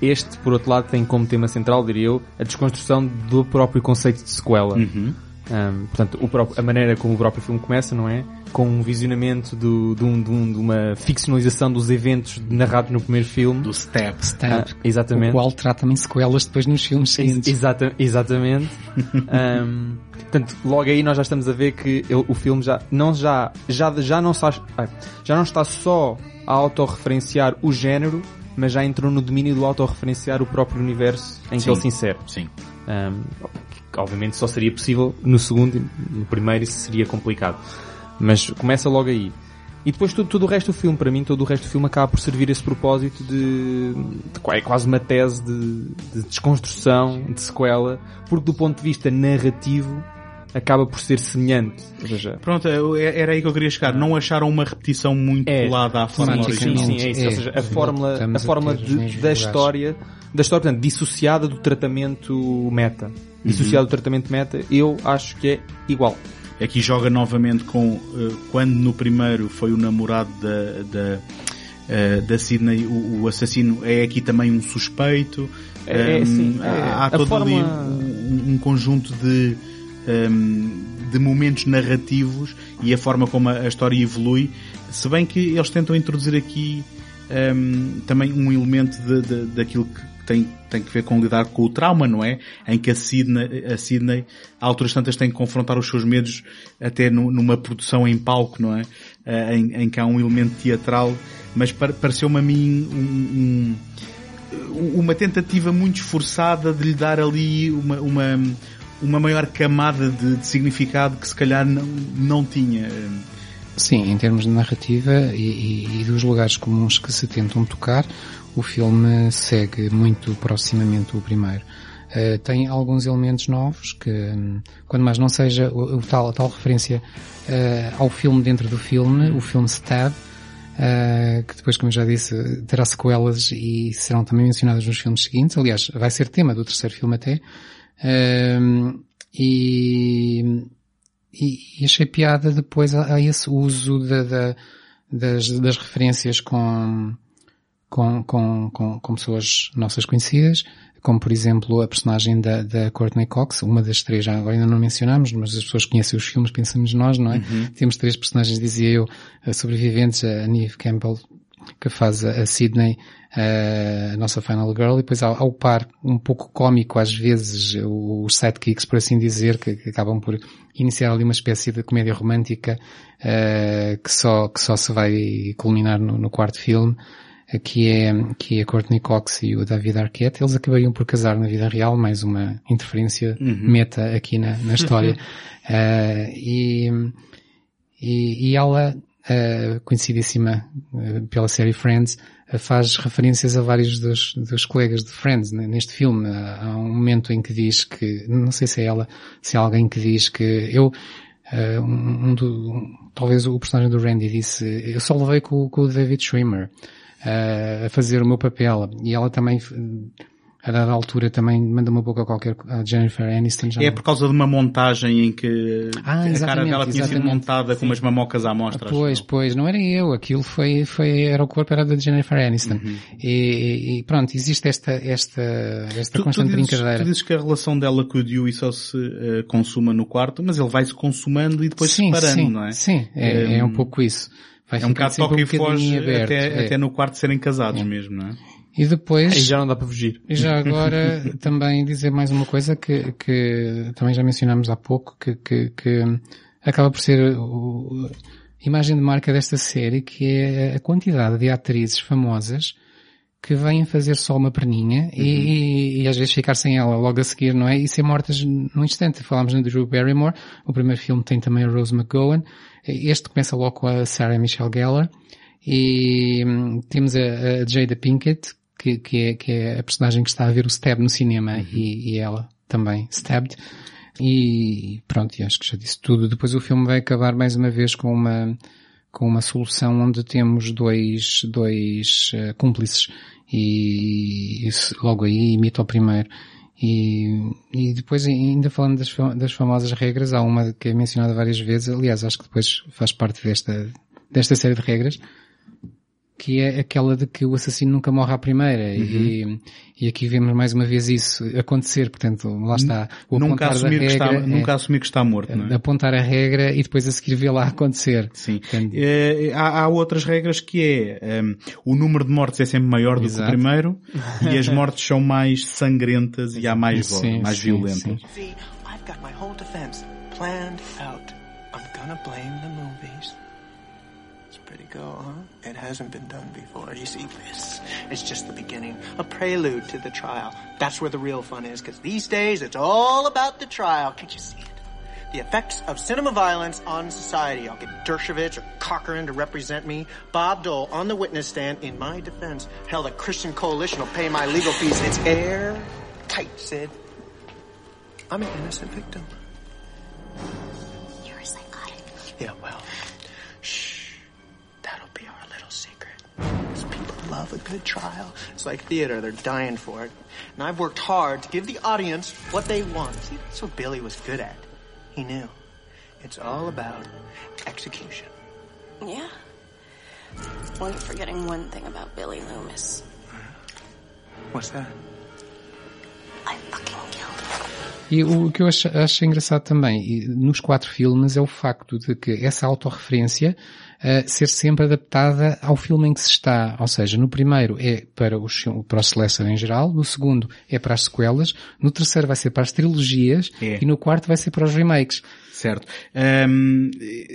este, por outro lado, tem como tema central, diria eu, a desconstrução do próprio conceito de sequela. Uhum. Um, portanto, o próprio- a maneira como o próprio filme começa, não é? Com um visionamento do, de, um- de um- de uma ficcionalização dos eventos narrados no primeiro filme. Do Step. Stab, Ah, exatamente. O qual trata também sequelas depois nos filmes Ex- seguintes. exata- exatamente. Ahm, portanto, logo aí nós já estamos a ver que ele- o filme já não já já já não está já não está só a autorreferenciar o género, mas já entrou no domínio do autorreferenciar o próprio universo em que Sim. ele se insere. Sim. Que obviamente só seria possível no segundo no primeiro isso seria complicado. Mas começa logo aí. E depois tudo, tudo o resto do filme, para mim, todo o resto do filme acaba por servir esse propósito de, de é quase uma tese de, de desconstrução, de sequela, porque do ponto de vista narrativo acaba por ser semelhante. Seja, Pronto, eu- era aí que eu queria chegar. Não acharam uma repetição muito É. colada à forma Sim, original? Sim, sim, é isso. É, Ou seja, a fórmula, a a fórmula os de- da lugares. história, da história, portanto, dissociada do tratamento meta. Dissociada do tratamento meta, eu acho que é igual. Aqui joga novamente com eh, quando no primeiro foi o namorado da, da, eh, da Sidney, o, o assassino é aqui também um suspeito. É, é, Hum, sim, há, é. há A todo forma- ali um, um conjunto de, hum, de momentos narrativos e a forma como a, a história evolui, se bem que eles tentam introduzir aqui hum, também um elemento de, de- daquilo que tem, tem que ver com lidar com o trauma, não é? Em que a Sidney, a Sidney, a alturas tantas tem que confrontar os seus medos até nu- numa produção em palco, não é? Eh, em, em que há um elemento teatral, mas par- pareceu-me a mim um- um, uma tentativa muito esforçada de lhe dar ali uma, uma, uma maior camada de, de significado que se calhar não, não tinha. Sim, em termos de narrativa e, e- dos lugares comuns que se tentam tocar, o filme segue muito proximamente o primeiro. Eh, tem alguns elementos novos que, hum, quando mais não seja o, o tal, a tal referência eh, ao filme dentro do filme, o filme Stab, eh, que depois, como já disse, terá sequelas e serão também mencionadas nos filmes seguintes. Aliás, vai ser tema do terceiro filme até. E, e, e achei piada depois a, a esse uso da, da- das, das referências com, com, com, com, com pessoas nossas conhecidas, como por exemplo a personagem da, da Courtney Cox, uma das três, já agora ainda não mencionámos, mas as pessoas conhecem os filmes, pensamos nós, não é? Temos três personagens, dizia eu, eh, sobreviventes, a Neve Campbell, que faz a, Sydney, a nossa Final Girl, e depois ao, ao par, um pouco cómico às vezes, os sidekicks, por assim dizer, que, que acabam por iniciar ali uma espécie de comédia romântica, eh, que só, que só se vai culminar no, no quarto filme, que é, que é a Courtney Cox e o David Arquette. Eles acabariam por casar na vida real, mais uma interferência meta aqui na, na história. Eh, e, e, e ela, eh, conhecidíssima eh, pela série Friends, eh, faz referências a vários dos, dos colegas de Friends né, neste filme. Há um momento em que diz que, não sei se é ela, se é alguém que diz que eu, um, um do, um- talvez o personagem do Randy disse, eu só levei com, com o David Schwimmer a fazer o meu papel. E ela também a dada altura também manda uma boca qualquer a Jennifer Aniston. É não- por causa de uma montagem em que Ah, a cara dela tinha sido montada com umas mamocas à mostra. Pois, pois, não era eu, aquilo foi, foi, era o corpo, era da Jennifer Aniston. Uhum. E, e pronto, existe esta, esta, esta Tu, tu, constante dizes, brincadeira. tu dizes que a relação dela com o Dewey só se eh, consuma no quarto, mas ele vai-se consumando e depois sim, separando, sim, não é? sim, é, é um pouco isso. Vai É um bocado e um bocadinho foge aberto, até, é. até no quarto serem casados mesmo, não é? E depois, Aí já não dá para fugir. E já agora também dizer mais uma coisa que, que também já mencionámos há pouco, que, que, que acaba por ser a imagem de marca desta série, que é a quantidade de atrizes famosas que vêm fazer só uma perninha e, e às vezes ficar sem ela logo a seguir, não é? E ser mortas num instante. Falámos na Drew Barrymore, o primeiro filme tem também a Rose McGowan, este começa logo com a Sarah Michelle Gellar e hum, temos a, a Jada Pinkett, que, que, é, que é a personagem que está a ver o Stab no cinema e, e ela também Stabbed. E pronto, e acho que já disse tudo. Depois o filme vai acabar mais uma vez com uma, com uma solução onde temos dois, dois eh, cúmplices e isso logo aí imita o primeiro. E, e depois ainda falando das, das famosas regras, há uma que é mencionada várias vezes, aliás acho que depois faz parte desta, desta série de regras, que é aquela de que o assassino nunca morre à primeira. E, e aqui vemos mais uma vez isso acontecer, portanto, lá está. O Nunca apontar da assumir, que está, regra, é, nunca assumir que está morto, não é? apontar a regra e depois a seguir vê-la acontecer. Sim. Portanto, Eh, há, há outras regras que é ehm, o número de mortes é sempre maior do que Exato. o primeiro e as mortes são mais sangrentas e há mais, Sim, mais sim, violentas. sim. See, I've got my whole defense planned out. I'm gonna blame the movies. Cool, huh? It hasn't been done before. You see, this is just the beginning, a prelude to the trial. That's where the real fun is, because these days it's all about the trial. Can't you see it? The effects of cinema violence on society. I'll get Dershowitz or Cochran to represent me. Bob Dole on the witness stand in my defense. Hell, the Christian Coalition will pay my legal fees. It's air tight, Sid. I'm an innocent victim. You're a psychotic. Yeah, well, love a good trial. It's like theater, they're dying for it. And I've worked hard to give the audience what they want. See, that's what Billy was good at. He knew. It's all about execution. Yeah. Well, you're forgetting one thing about Billy Loomis. What's that? I fucking killed him. E o que eu acho, acho engraçado também, nos quatro filmes, é o facto de que essa autorreferência eh, ser sempre adaptada ao filme em que se está. Ou seja, no primeiro é para os, para o Slasher em geral, no segundo é para as sequelas, no terceiro vai ser para as trilogias É. e no quarto vai ser para os remakes. Certo. Ahm,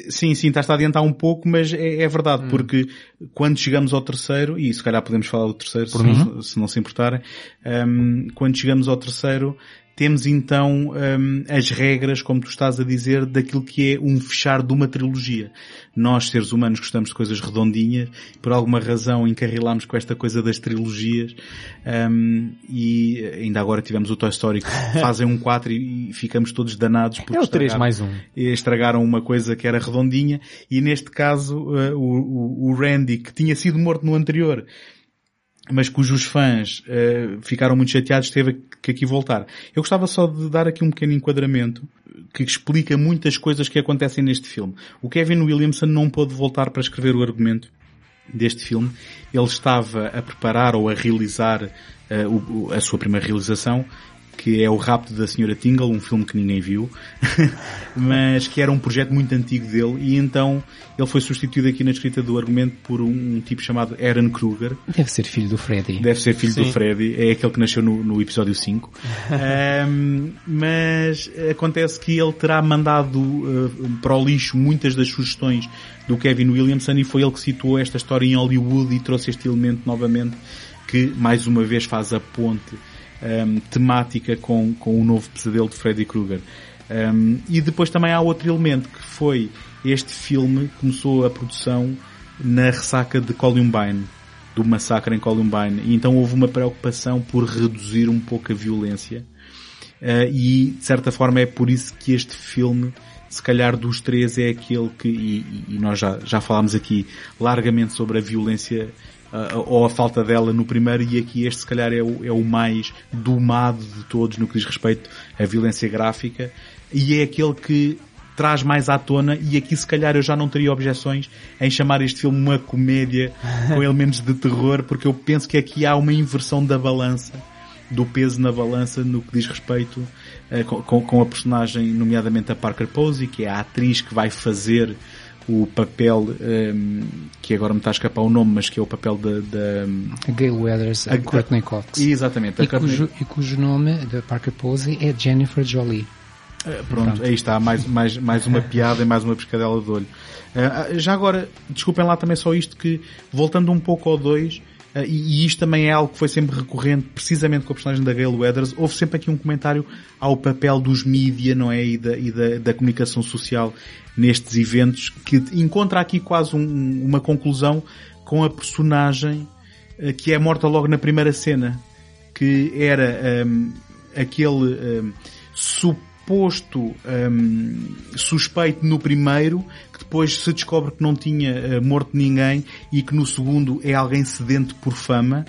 sim, sim, estás a adiantar um pouco, mas é, é Hum. verdade, porque quando chegamos ao terceiro, e se calhar podemos falar do terceiro, se, não, se não se importarem, ahm, quando chegamos ao terceiro, temos então ahm, as regras, como tu estás a dizer, daquilo que é um fechar de uma trilogia. Nós, seres humanos, gostamos de coisas redondinhas, por alguma razão encarrilamos com esta coisa das trilogias, ahm, e ainda agora tivemos o Toy Story que fazem um 4 e, e ficamos todos danados por É o 3 estragar- mais um. estragaram uma coisa que era redondinha e neste caso o, o- o Randy que tinha sido morto no anterior mas cujos fãs eh, ficaram muito chateados teve que aqui voltar. Eu gostava só de dar aqui um pequeno enquadramento que explica muitas coisas que acontecem neste filme. O Kevin Williamson não pôde voltar para escrever o argumento deste filme. Ele estava a preparar ou a realizar o- o- a sua primeira realização, que é o Rapto da Senhora Tingle, um filme que ninguém viu, mas que era um projeto muito antigo dele, e então ele foi substituído aqui na escrita do argumento por um, um tipo chamado Aaron Kruger, Deve ser filho do Freddy. Deve ser filho do Sim. Freddy, é aquele que nasceu no, no episódio 5. Ahm, mas acontece que ele terá mandado uh, para o lixo muitas das sugestões do Kevin Williamson e foi ele que situou esta história em Hollywood e trouxe este elemento novamente que mais uma vez faz a ponte ahm, temática com, com o novo pesadelo de Freddy Krueger. Ahm, e depois também há outro elemento que foi este filme começou a produção na ressaca de Columbine do massacre em Columbine. E então houve uma preocupação por reduzir um pouco a violência. Eh, e, de certa forma, é por isso que este filme, se calhar dos três, é aquele que, e, e nós já, já falámos aqui largamente sobre a violência uh, ou a falta dela no primeiro e aqui este se calhar é o, é o mais domado de todos no que diz respeito à violência gráfica e é aquele que traz mais à tona e aqui se calhar eu já não teria objeções em chamar este filme uma comédia com elementos de terror porque eu penso que aqui há uma inversão da balança do peso na balança no que diz respeito uh, com, com, a personagem, nomeadamente a Parker Posey, que é a atriz que vai fazer o papel um, que agora me está a escapar o nome, mas que é o papel da, da Gail Weathers, a, a Courtney Cox. Exatamente. E, cujo, e cujo nome da Parker Posey é Jennifer Jolie. Uh, pronto, pronto, aí está, mais, mais, mais uma piada e mais uma pescadela de olho. Uh, já agora, desculpem lá também só isto que, voltando um pouco ao 2, Uh, e, e, isto também é algo que foi sempre recorrente, precisamente com a personagem da Gail Weathers. Houve sempre aqui um comentário ao papel dos mídia, não é? E da, e da, da comunicação social nestes eventos, que encontra aqui quase um, uma conclusão com a personagem uh, que é morta logo na primeira cena, que era um, aquele um, suposto um, suspeito no primeiro, que depois se descobre que não tinha uh, morto ninguém e que no segundo é alguém sedento por fama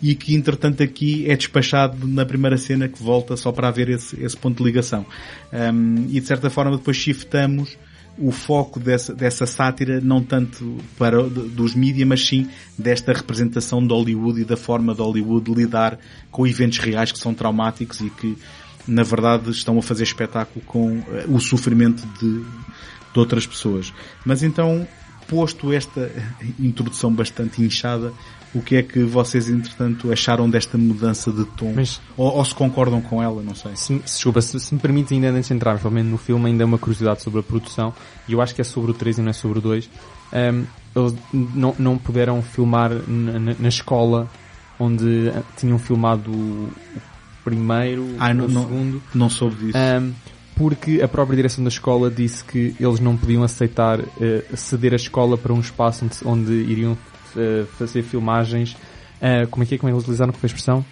e que entretanto aqui é despachado na primeira cena que volta só para haver esse, esse ponto de ligação. Um, e de certa forma depois shiftamos o foco dessa, dessa sátira não tanto para dos mídias, mas sim desta representação de Hollywood e da forma de Hollywood lidar com eventos reais que são traumáticos e que na verdade estão a fazer espetáculo com eh, o sofrimento de, de outras pessoas. Mas então, posto esta introdução bastante inchada, o que é que vocês, entretanto, acharam desta mudança de tom? Mas, ou, ou, se concordam com ela, não sei. Se, desculpa, se, se me permite ainda antes de entrar, pelo menos no filme, ainda uma curiosidade sobre a produção, e eu acho que é sobre o 3 e não é sobre o 2. Um, eles não, não puderam filmar na, na, na escola onde tinham filmado o primeiro, ah, não, o segundo. Não, não soube disso. Um, porque a própria direção da escola disse que eles não podiam aceitar uh, ceder a escola para um espaço onde, onde iriam uh, fazer filmagens. Uh, como é que é? Como é que eles utilizaram com a expressão?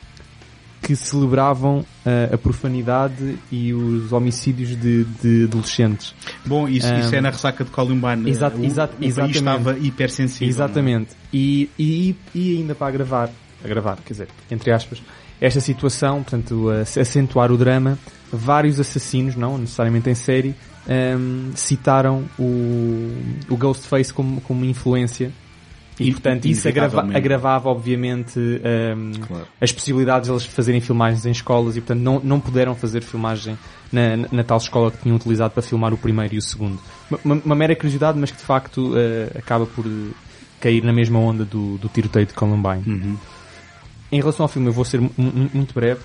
Que celebravam a profanidade e os homicídios de, de adolescentes. Bom, isso, um, isso é na ressaca de Columbine. Exato, o, exato, o exatamente. estava hipersensível. Exatamente. E, e, e ainda para agravar, agravar, quer dizer, entre aspas, esta situação, portanto, acentuar o drama, vários assassinos, não necessariamente em série, um, citaram o, o Ghostface como, como influência e, portanto, isso agrava, agravava, obviamente, um, claro. as possibilidades de eles fazerem filmagens em escolas e, portanto, não, não puderam fazer filmagem na, na, na tal escola que tinham utilizado para filmar o primeiro e o segundo. Uma, uma mera curiosidade, mas que de facto uh, acaba por cair na mesma onda do, do tiroteio de Columbine. Uhum. Em relação ao filme, eu vou ser muito breve,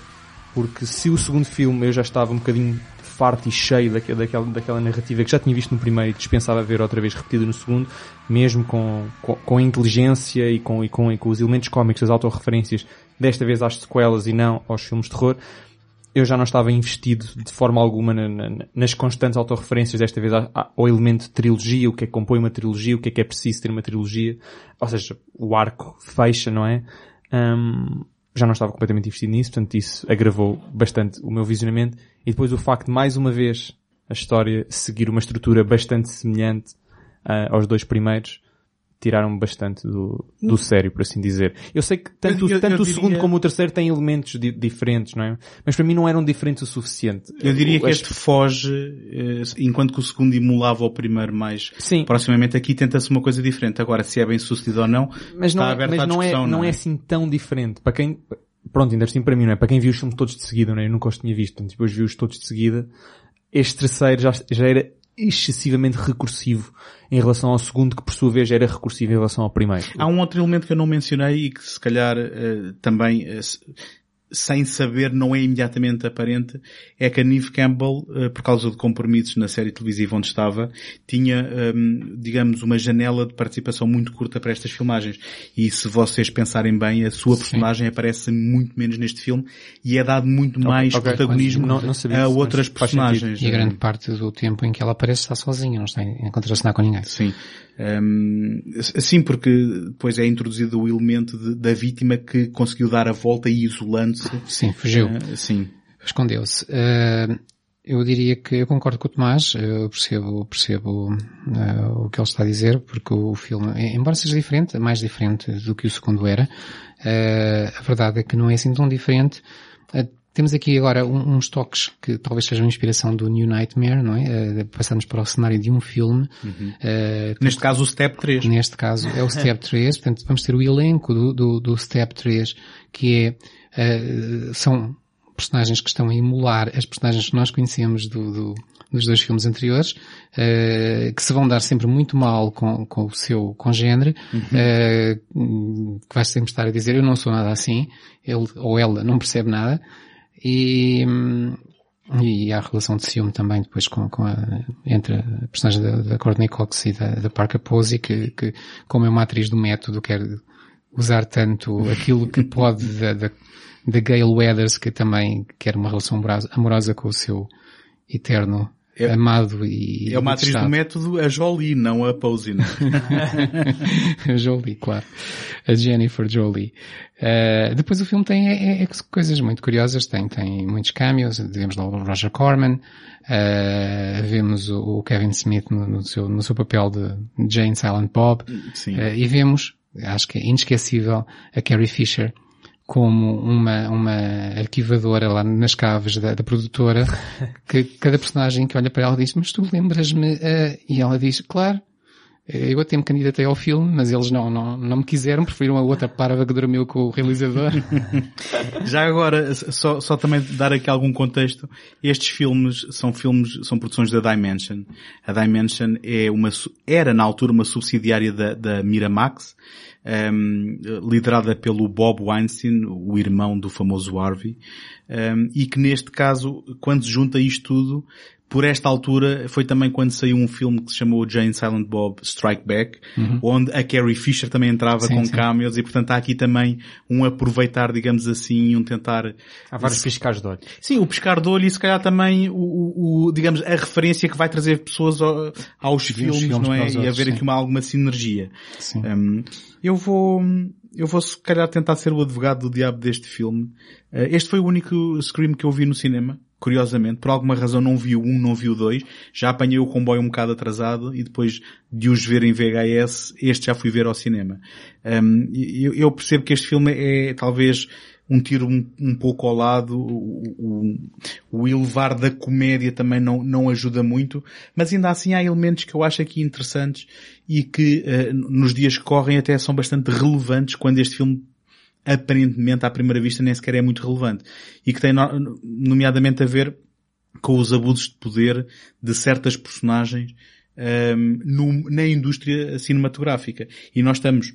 porque se o segundo filme eu já estava um bocadinho farto e cheio daquela, daquela, daquela narrativa que já tinha visto no primeiro e dispensava ver outra vez repetida no segundo, mesmo com, com, com a inteligência e com, e, com, e com os elementos cómicos, as autorreferências, desta vez às sequelas e não aos filmes de terror, eu já não estava investido de forma alguma na, na, nas constantes autorreferências, desta vez ao elemento de trilogia, o que é que compõe uma trilogia, o que é que é preciso ter uma trilogia, ou seja, o arco fecha, não é? Um, já não estava completamente investido nisso, portanto isso agravou bastante o meu visionamento. E depois o facto de, mais uma vez, a história seguir uma estrutura bastante semelhante uh, aos dois primeiros, tiraram-me bastante do, do sério, por assim dizer. Eu sei que tanto, eu, eu, tanto eu o diria... segundo como o terceiro têm elementos di diferentes, não é? Mas para mim não eram diferentes o suficiente. Eu diria que este foge, eh, enquanto que o segundo emulava o primeiro mais Sim. proximamente, aqui tenta-se uma coisa diferente. Agora, se é bem sucedido ou não, mas não, está é, aberto mas à não é, discussão. Não, não é? é assim tão diferente. Para quem, pronto, ainda assim para mim, não é? Para quem viu os filmes todos de seguida, não é? Eu nunca os tinha visto, portanto, depois vi-os todos de seguida. Este terceiro já, já era excessivamente recursivo em relação ao segundo, que por sua vez era recursivo em relação ao primeiro. Há um outro elemento que eu não mencionei e que se calhar uh, também uh, sem saber, não é imediatamente aparente, é que a Neve Campbell, eh, por causa de compromissos na série televisiva onde estava, tinha, ehm, digamos, uma janela de participação muito curta para estas filmagens. E se vocês pensarem bem, a sua personagem Sim. aparece muito menos neste filme e é dado muito okay, mais okay, protagonismo não, não a outras personagens. E a grande parte do tempo em que ela aparece está sozinha, não está em contracenar com ninguém. Sim. Um, sim, porque depois é introduzido o elemento de, da vítima que conseguiu dar a volta e isolando-se. Sim, fugiu. Uh, sim. Escondeu-se. Uh, Eu diria que eu concordo com o Tomás, eu percebo, percebo uh, o que ele está a dizer, porque o filme, embora seja diferente, mais diferente do que o segundo era, a verdade é que não é assim tão diferente. Uh, temos aqui agora um, uns toques que talvez sejam inspiração do New Nightmare, não é? passamos para o cenário de um filme. Uhum. neste caso o Step 3. Neste caso é o Step 3, portanto vamos ter o elenco do, do, do Step 3, que é, são personagens que estão a emular as personagens que nós conhecemos do, do, dos dois filmes anteriores, uh, que se vão dar sempre muito mal com, com o seu congênere, uhum. uh, que vai sempre estar a dizer eu não sou nada assim, ele ou ela não percebe nada, e, e há a relação de ciúme também depois com, com a, entre a personagem da, da Courtney Cox e da, da Parker Posey, que, que como é uma atriz do método quer usar tanto aquilo que pode da, da da Gail Weathers, que também quer uma relação amorosa com o seu eterno é, amado e É uma atriz do método a Jolie, não a Posey, não A Jolie, claro. A Jennifer Jolie. Uh, depois o filme tem é, é, coisas muito curiosas, tem, tem muitos cameos, vemos lá o Roger Corman, uh, vemos o, o, Kevin Smith no, no, seu, no seu papel de Jane Silent Bob, uh, e vemos, acho que é inesquecível, a Carrie Fisher, como uma, uma arquivadora lá nas caves da, da produtora, que cada personagem que olha para ela diz, mas tu lembras-me, uh, e ela diz, claro, eu até me candidatei ao filme, mas eles não, não, não me quiseram, preferiram a outra parva que dormiu com o realizador. Já agora, só, só também dar aqui algum contexto, estes filmes são filmes, são produções da Dimension. A Dimension é uma, era na altura uma subsidiária da, da Miramax, um, liderada pelo Bob Weinstein, o irmão do famoso Harvey, um, e que neste caso, quando se junta isto tudo, por esta altura foi também quando saiu um filme que se chamou Jane Silent Bob Strike Back, uhum. onde a Carrie Fisher também entrava sim, com sim. cameos e portanto há aqui também um aproveitar, digamos assim, um tentar... Há vários piscares de olho. Sim, o piscar de olho e se calhar também o, o, o digamos, a referência que vai trazer pessoas ao, aos filmes, filmes, não é? e haver sim. aqui uma, alguma sinergia. Um, eu vou, eu vou se calhar tentar ser o advogado do diabo deste filme. Uh, este foi o único Scream que eu vi no cinema curiosamente, por alguma razão não vi o 1, não vi o 2, já apanhei o comboio um bocado atrasado e depois de os ver em VHS, este já fui ver ao cinema. Um, eu, eu, percebo que este filme é talvez um tiro um, um pouco ao lado, o, o, o, elevar da comédia também não, não ajuda muito, mas ainda assim há elementos que eu acho aqui interessantes e que uh, nos dias que correm até são bastante relevantes quando este filme aparentemente à primeira vista nem sequer é muito relevante e que tem nomeadamente a ver com os abusos de poder de certas personagens um, no, na indústria cinematográfica. E nós estamos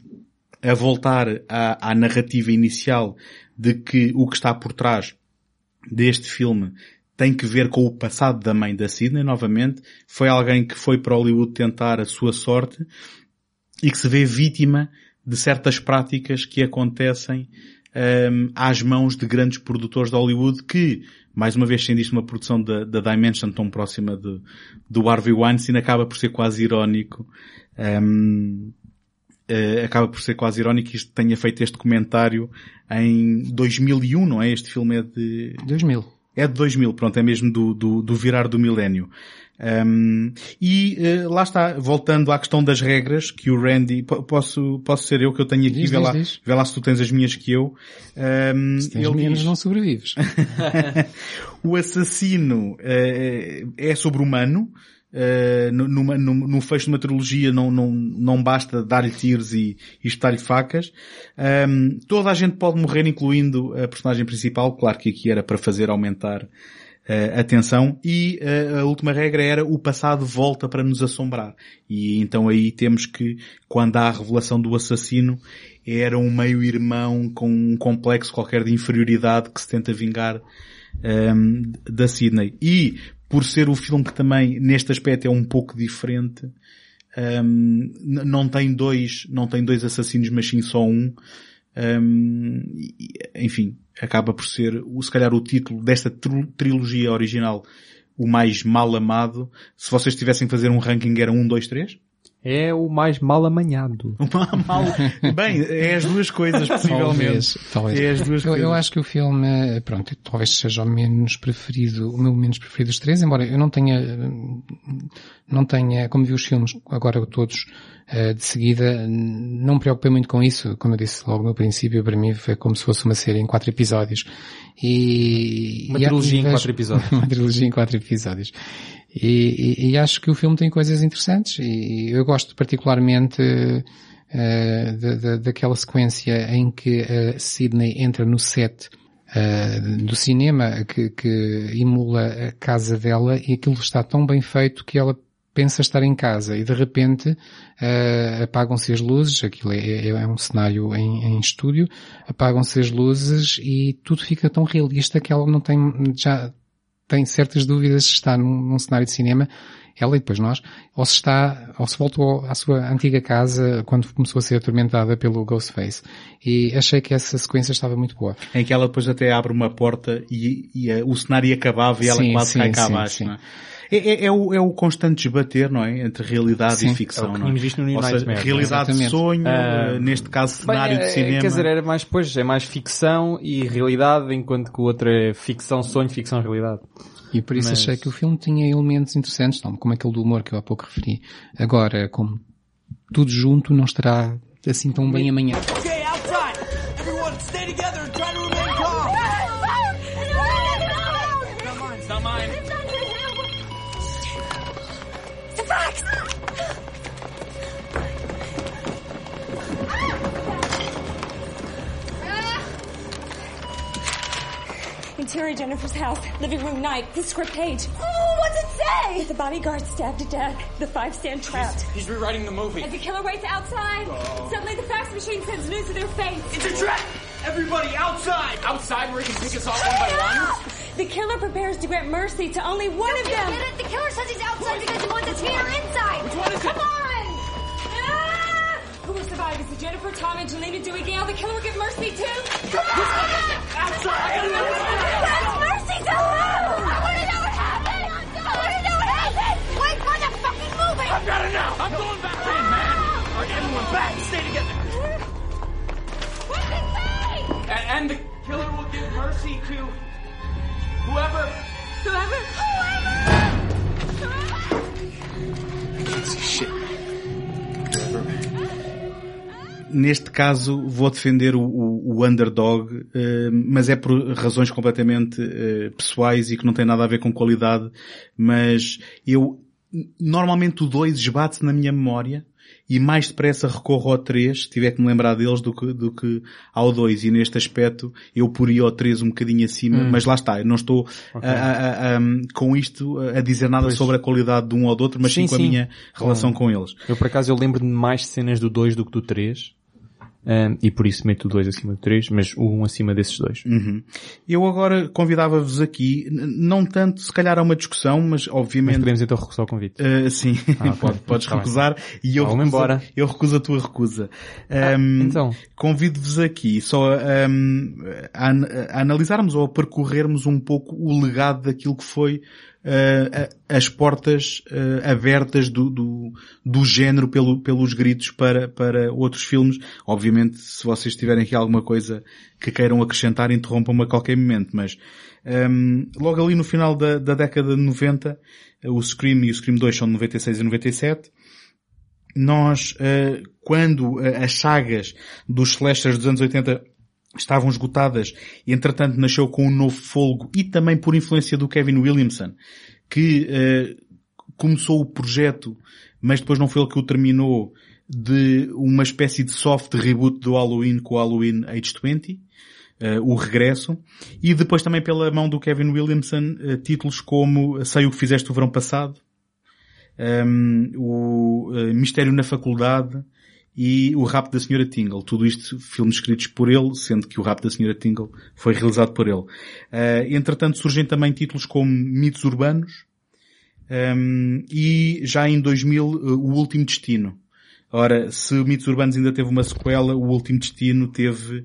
a voltar à, à narrativa inicial de que o que está por trás deste filme tem que ver com o passado da mãe da Sidney, novamente. Foi alguém que foi para Hollywood tentar a sua sorte e que se vê vítima de certas práticas que acontecem um, às mãos de grandes produtores de Hollywood que, mais uma vez sendo isto uma produção da, da Dimension tão próxima de, do Harvey Weinstein, acaba por ser quase irónico. Um, uh, acaba por ser quase irónico que isto tenha feito este comentário em 2001, não é? Este filme é de... 2000. É de 2000, pronto, é mesmo do, do, do virar do milénio. Um, e uh, lá está, voltando à questão das regras, que o Randy, posso, posso ser eu que eu tenho aqui, diz, vê, diz, lá, diz. vê lá se tu tens as minhas que eu. Um, se tens minhas não sobrevives. o assassino uh, é sobre-humano, Uh, numa, num, num fecho de uma trilogia não, não, não basta dar-lhe tiros e, e espetar-lhe facas. Um, toda a gente pode morrer, incluindo a personagem principal. Claro que aqui era para fazer aumentar uh, atenção e uh, a última regra era o passado volta para nos assombrar. E então aí temos que, quando há a revelação do assassino, era um meio-irmão com um complexo qualquer de inferioridade que se tenta vingar um, ehm, da Sidney. E, por ser o filme que também, neste aspecto, é um pouco diferente, um, ehm, não tem dois, não tem dois assassinos, mas sim só um. Um, ehm, enfim, acaba por ser, se calhar, o título desta trilogia original o mais mal amado. Se vocês tivessem que fazer um ranking era 1, 2, 3? É o mais mal amanhado. Mal- Bem, é as duas coisas, possivelmente. Talvez, talvez. É as duas eu, coisas. eu acho que o filme, eh, pronto, talvez seja o menos preferido, o meu menos preferido dos três, embora eu não tenha, eh, não tenha, como vi os filmes agora todos eh, de seguida, não me preocupei muito com isso. Como eu disse logo no princípio, para mim foi como se fosse uma série em quatro episódios. E, Uma e- trilogia e em quatro episódios. uma trilogia em quatro episódios. E, e- e acho que o filme tem coisas interessantes e eu gosto particularmente eh, da- da- daquela sequência em que a Sydney entra no set eh, do cinema que, que emula a casa dela e aquilo está tão bem feito que ela pensa estar em casa e de repente eh, apagam-se as luzes, aquilo é, é- é um cenário em, em estúdio, apagam-se as luzes e tudo fica tão realista que ela não tem já tem certas dúvidas se está num, num cenário de cinema, ela e depois nós, ou se está, ou se voltou à sua antiga casa quando começou a ser atormentada pelo Ghostface. E achei que essa sequência estava muito boa. Em que ela depois até abre uma porta e, e, o cenário acabava e ela Sim, quase sim, cai cá sim, abaixo. sim. não é? É, é- é o, é o constante desbater, não é? Entre realidade Sim. e ficção, É o que não é? visto no Ou seja, Nightmare, é? realidade de sonho, eh, neste caso cenário Bem, de é, cinema. Quer dizer, era mais, pois, é mais ficção e realidade, enquanto que o outro é ficção, sonho, ficção, realidade. E por isso Mas- achei que o filme tinha elementos interessantes, não, como aquele do humor que eu há pouco referi. Agora, como tudo junto não estará assim tão bem amanhã. Interior Jennifer's house, living room night, the script page. Oh, what's it say? The bodyguard stabbed to death. The five stand trapped. He's rewriting the movie. As the killer waits outside, oh. suddenly the fax machine sends news to their face. It's a trap! Everybody outside! Outside where he can pick us off one by one? The killer prepares to grant mercy to only one of them. Get it? The killer says he's outside because he wants us here inside. Which one is Come on! Who will survive? Is it Jennifer, Tom, Angelina, Dewey, Gale? The killer will get mercy too? Outside! I gotta know That's mercy to who? I want to know what happened. I want to know what happened. Wait for the fucking movie. I've gotta know! I'm going back in, man! Alright, everyone back! Stay together! What's it say? And, and the killer will give mercy to whoever. Whoever. Neste caso, vou defender o, o- o underdog, eh, mas é por razões completamente eh, pessoais e que não tem nada a ver com qualidade, mas eu, normalmente o 2 esbate na minha memória e mais depressa recorro ao 3, se tiver que me lembrar deles, do que, do que ao 2. E neste aspecto, eu poria o 3 um bocadinho acima, mas lá está, eu não estou a- a- a- a- com isto a dizer nada sobre a qualidade de um ou do outro, mas sim, Sim, com a sim. minha relação com eles. Eu, por acaso, eu lembro de mais cenas do 2 do que do 3. Um, e por isso meto o 2 acima do 3, mas o 1 acima desses dois. Uhum. Eu agora convidava-vos aqui, não tanto, se calhar a uma discussão, mas Mas obviamente... podemos então recusar o convite. Uh, sim, Ah, Pode- podes tá bem. recusar e eu Vamos recuso, embora. eu recuso a tua recusa. Um, então. Convido-vos aqui só um, a, a analisarmos ou a percorrermos um pouco o legado daquilo que foi as portas uh, abertas do, do, do género pelo, pelos gritos para, para outros filmes. Obviamente, se vocês tiverem aqui alguma coisa que queiram acrescentar, interrompam-me a qualquer momento, mas um, logo ali no final da, da década de 90, o Scream e o Scream 2 são de 96 e 97, nós, eh, quando eh, as sagas dos slashers dos anos 80 estavam esgotadas, entretanto nasceu com um novo folgo e também por influência do Kevin Williamson, que eh, começou o projeto, mas depois não foi ele que o terminou, de uma espécie de soft reboot do Halloween com o Halloween Age 20, eh, o regresso, e depois também pela mão do Kevin Williamson, eh, títulos como Sei o que fizeste o verão passado, um, o uh, Mistério na Faculdade e o Rapto da Senhora Tingle. Tudo isto filmes escritos por ele, sendo que o Rapto da Senhora Tingle foi realizado por ele. Uh, entretanto surgem também títulos como Mitos Urbanos um, e já em 2000 uh, O Último Destino. Ora, se Mitos Urbanos ainda teve uma sequela, O Último Destino teve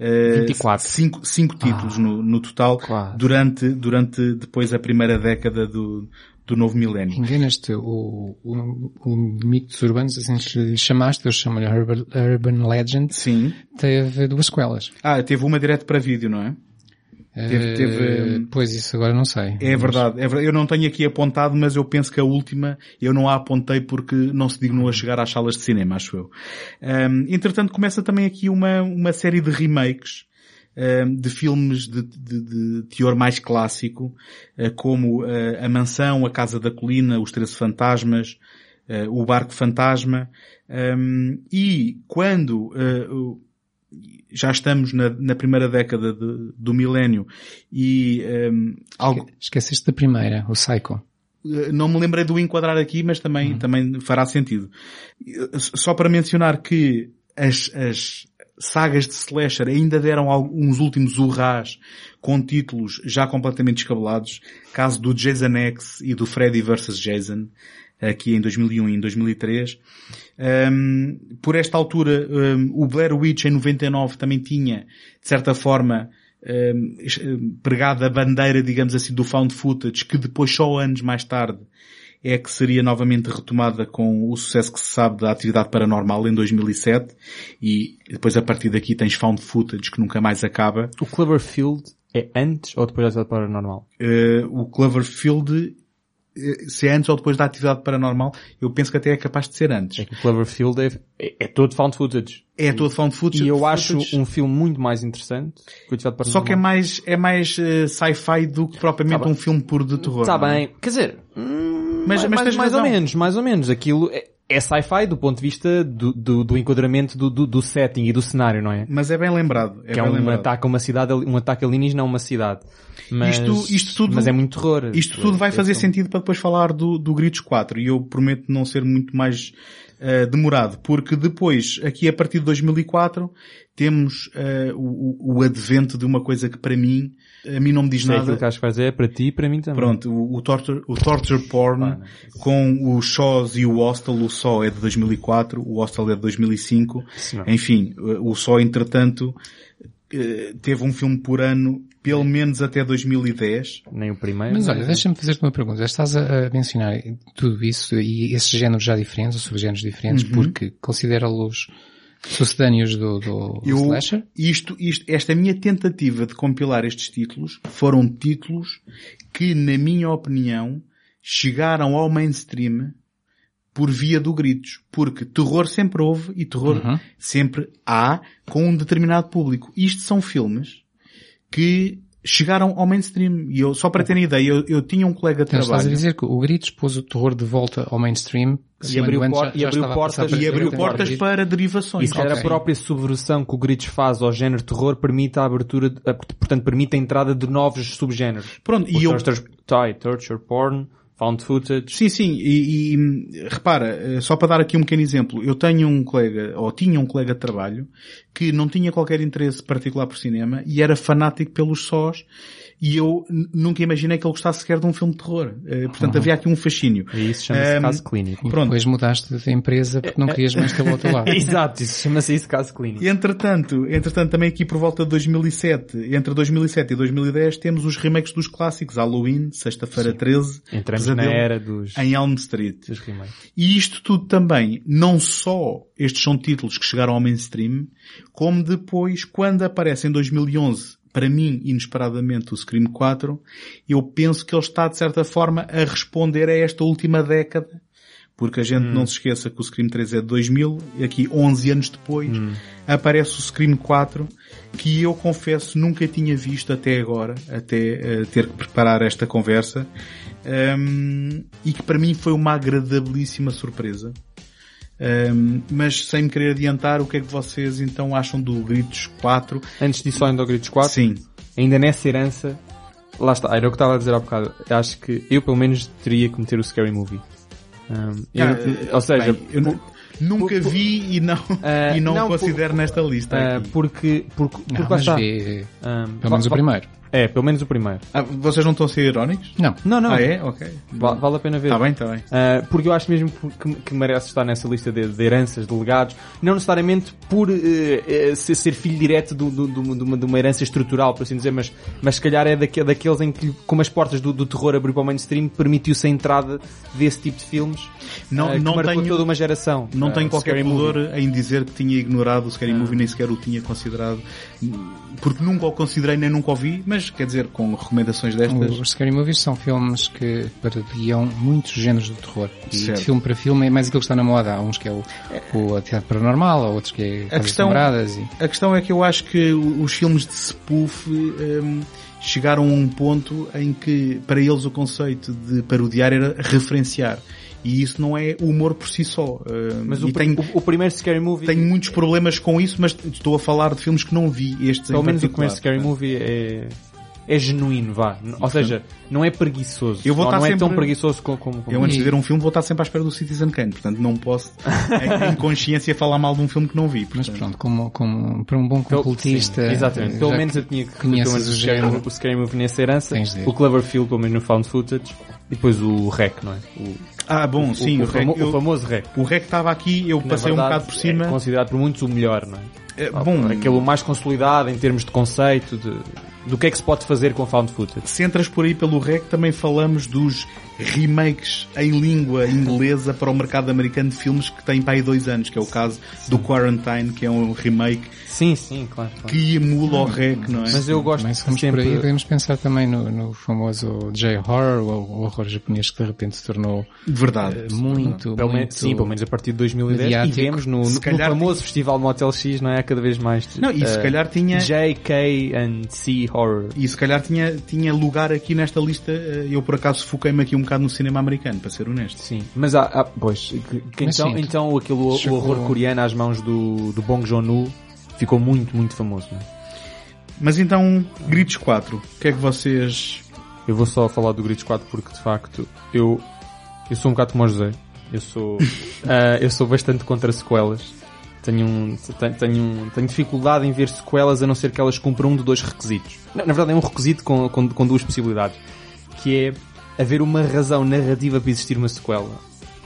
uh, 24. cinco, cinco títulos no, no total Claro. durante, durante depois a primeira década do, do novo milénio. Enganas-te, o, o, o mitos urbanos, assim lhe chamaste, eu chamo-lhe Urban, Urban Legend, Sim. teve duas sequelas. Ah, teve uma direto para vídeo, não é? Teve- teve, Eh, Pois isso agora não sei. É verdade, é verdade. Eu não tenho aqui apontado, mas eu penso que a última eu não a apontei porque não se dignou a chegar às salas de cinema, acho eu. Ahm, entretanto, começa também aqui uma, uma série de remakes de filmes de, de- de teor mais clássico, ah, como ah, A Mansão, A Casa da Colina, Os Treze Fantasmas, ah, O Barco Fantasma. Ahm, e quando já estamos na, na primeira década de- do milénio e ahm, algo, Esqueceste da primeira, o Psycho. Não me lembrei do enquadrar aqui, mas também, também fará sentido. Só para mencionar que as, as sagas de slasher ainda deram alguns últimos urrás com títulos já completamente descabelados. Caso do Jason X e do Freddy vs. Jason, aqui em 2001 e em 2003. Um, por esta altura, um, o Blair Witch em 99 também tinha, de certa forma, um, a bandeira, digamos assim, do found footage, que depois só anos mais tarde é que seria novamente retomada com o sucesso que se sabe da atividade paranormal em 2007 e depois a partir daqui tens found footage que nunca mais acaba. O Cloverfield é antes ou depois da atividade paranormal? Uh, o Cloverfield, uh, se é antes ou depois da atividade paranormal, eu penso que até é capaz de ser antes. É que o Cloverfield é, é, é todo found footage. É todo found footage. E eu acho footage. um filme muito mais interessante que Atividade Paranormal. Só que é mais, é mais uh, sci-fi do que propriamente Tá um filme puro de terror. Está é? bem. Quer dizer, hum, Mas- mais, mas tens mais ou menos, mais ou menos. Aquilo é, é sci-fi do ponto de vista do, do, do enquadramento do, do, do setting e do cenário, não é? Mas é bem lembrado. É que é bem um lembrado. ataque a uma cidade, um ataque alienígena a uma cidade. Mas, Isto- isto tudo- mas é muito terror. Isto tudo vai Esse fazer sentido para depois falar do, do Gritos 4 e eu prometo não ser muito mais eh, demorado, porque depois, aqui a partir de 2004, temos o, o- o advento de uma coisa que para mim, a mim não me diz Isso é nada. aquilo que acho que dizer, é para ti e para mim também. Pronto, o, o torture, o torture porn Ah, com o Shaws e o Hostel, o Só é de 2004, o Hostel é de 2005. Isso não. Enfim, o Só entretanto eh, teve um filme por ano, pelo menos até 2010. Nem o primeiro. Mas olha, deixa-me fazer-te uma pergunta. Já estás a, a mencionar tudo isso e esses géneros já diferentes, ou subgéneros diferentes, Uhum. porque considera-los sucedâneos do, do, Eu, slasher? isto, isto, esta minha tentativa de compilar estes títulos foram títulos que, na minha opinião, chegaram ao mainstream por via do gritos. Porque terror sempre houve e terror Uhum. sempre há com um determinado público. Isto são filmes que chegaram ao mainstream. E eu, só para terem ideia, eu, eu tinha um colega de Então estás a trabalho dizer que o Gritos pôs o terror de volta ao mainstream E abriu por- e abriu portas- e abriu portas para derivações. E se calhar Ok. a própria subversão que o Gritos faz ao género terror permite a abertura, de- portanto permite a entrada de novos subgéneros. Pronto, O e eu, torture, porn, found footage. Sim, sim, e, e, repara, eh, só para dar aqui um pequeno exemplo, eu tenho um colega, ou tinha um colega de trabalho, que não tinha qualquer interesse particular por cinema e era fanático pelos sós e eu nunca imaginei que ele gostasse sequer de um filme de terror. Eh, portanto, havia aqui um fascínio. E isso chama-se Ehm, caso clínico. E Pronto. depois mudaste de empresa porque não querias mais ter o outro lado. Exato, isso chama-se isso caso clínico. E entretanto, entretanto, também aqui por volta de 2007, entre 2007 e 2010, temos os remakes dos clássicos, Halloween, Sexta-feira 13, Entramos na era dos, em Elm Street. dos remakes. E isto tudo também, não só estes são títulos que chegaram ao mainstream, como depois, quando aparece em 2011, para mim, inesperadamente, o Scream 4, eu penso que ele está, de certa forma, a responder a esta última década. Porque a gente não se esqueça que o Scream 3 é de 2000, e aqui 11 anos depois, aparece o Scream 4, que eu confesso nunca tinha visto até agora, até eh, ter que preparar esta conversa, um, e que para mim foi uma agradabilíssima surpresa. Um, mas sem me querer adiantar, o que é que vocês então acham do Gritos 4? Antes disso, ainda ao Gritos 4, Sim. ainda nessa herança, lá está, era o que estava a dizer há bocado. Acho que eu, pelo menos, teria que meter o Scary Movie. Um, eu- Ah, ou seja, bem, eu nu- nunca por- vi e não, Ah, e não, não, considero nesta lista. aqui. porque, porque, porque Não, lá está. vê, Um, pelo menos o primeiro. É, pelo menos o primeiro. Ah, vocês não estão a ser irónicos? Não. Não, não. Ah, é? Ok. Va- vale a pena ver. Está bem, está bem. Uh, porque eu acho mesmo que, que merece estar nessa lista de, de heranças, de legados, não necessariamente por uh, uh, ser, ser filho direto do- do- do- de, uma, de uma herança estrutural, por assim dizer, mas, mas se calhar é daque- daqueles em que, como as portas do, do terror abriu para o mainstream, permitiu-se a entrada desse tipo de filmes Não- uh, que não marcou tenho- toda uma geração. Não Uh, tenho qualquer pudor em dizer que tinha ignorado o Scary Movie, nem sequer o tinha considerado, porque nunca o considerei nem nunca o vi, mas quer dizer, com recomendações destas, Os Scary Movies são filmes que parodiam muitos géneros do terror. E Certo. de filme para filme é mais aquilo que está na moda. Há uns que é o, o Atividade Paranormal, há outros que é a questão, e... a questão é que eu acho que os filmes de spoof hum, chegaram a um ponto em que para eles o conceito de parodiar era referenciar. E isso não é humor por si só. Hum, Mas o, tenho, o, o primeiro Scary Movie, tenho muitos problemas com isso, mas estou a falar de filmes que não vi estes pelo menos o primeiro Scary Movie é, é genuíno, vá. Ou seja, não é preguiçoso. Eu vou não, estar não é tão sempre- preguiçoso como... como, como Eu antes de ver um filme vou estar sempre à espera do Citizen Kane, portanto não posso em, consciência falar mal de um filme que não vi. Mas portanto. pronto, como, como para um bom completista... sim, exatamente. Pelo menos eu tinha que menos o o Scary, o Scary Movie nessa herança, o Cloverfield pelo menos no Found Footage, e depois o REC, não é? O, Ah, bom, o- sim, o, o, REC, eu- o famoso REC. o REC estava aqui, eu que, passei um verdade, bocado por cima. É considerado por muitos o melhor, não é? É, bom, Aquele mais consolidado em termos de conceito, de, do que é que se pode fazer com Found Footage. se entras por aí pelo REC, também falamos dos remakes em língua inglesa para o mercado americano de filmes que tem para aí dois anos, que é o caso do Quarantine, que é um remake Sim, sim, claro. claro. que emula o REC, não é? Mas eu gosto se formos sempre... por aí, podemos pensar também no, no famoso J-Horror, o, o horror japonês que de repente se tornou Verdade. eh, muito, Pelo menos, muito... sim, pelo menos a partir de 2010 mediático. e vemos no, no, calhar no famoso festival Motel X, não é? Cada vez mais. Não, e se eh, calhar tinha- JK and C Horror. E se calhar tinha, tinha lugar aqui nesta lista, eh, eu por acaso foquei-me aqui um bocado no cinema americano, para ser honesto. Sim, mas há, há- pois, que- que Mas então, sim, então aquele o- chegou- o horror coreano às mãos do, do Bong Joon-ho ficou muito, muito famoso, não é? Mas então, Gritos 4, o que é que vocês... Eu vou só falar do Gritos 4 porque de facto eu, eu sou um bocado como o José. Eu sou, ah, eu sou bastante contra sequelas. Tenho, um, tenho, tenho, um- tenho dificuldade em ver sequelas a não ser que elas cumpram um de dois requisitos. Na, na verdade é um requisito com, com, com duas possibilidades. Que é haver uma razão narrativa para existir uma sequela.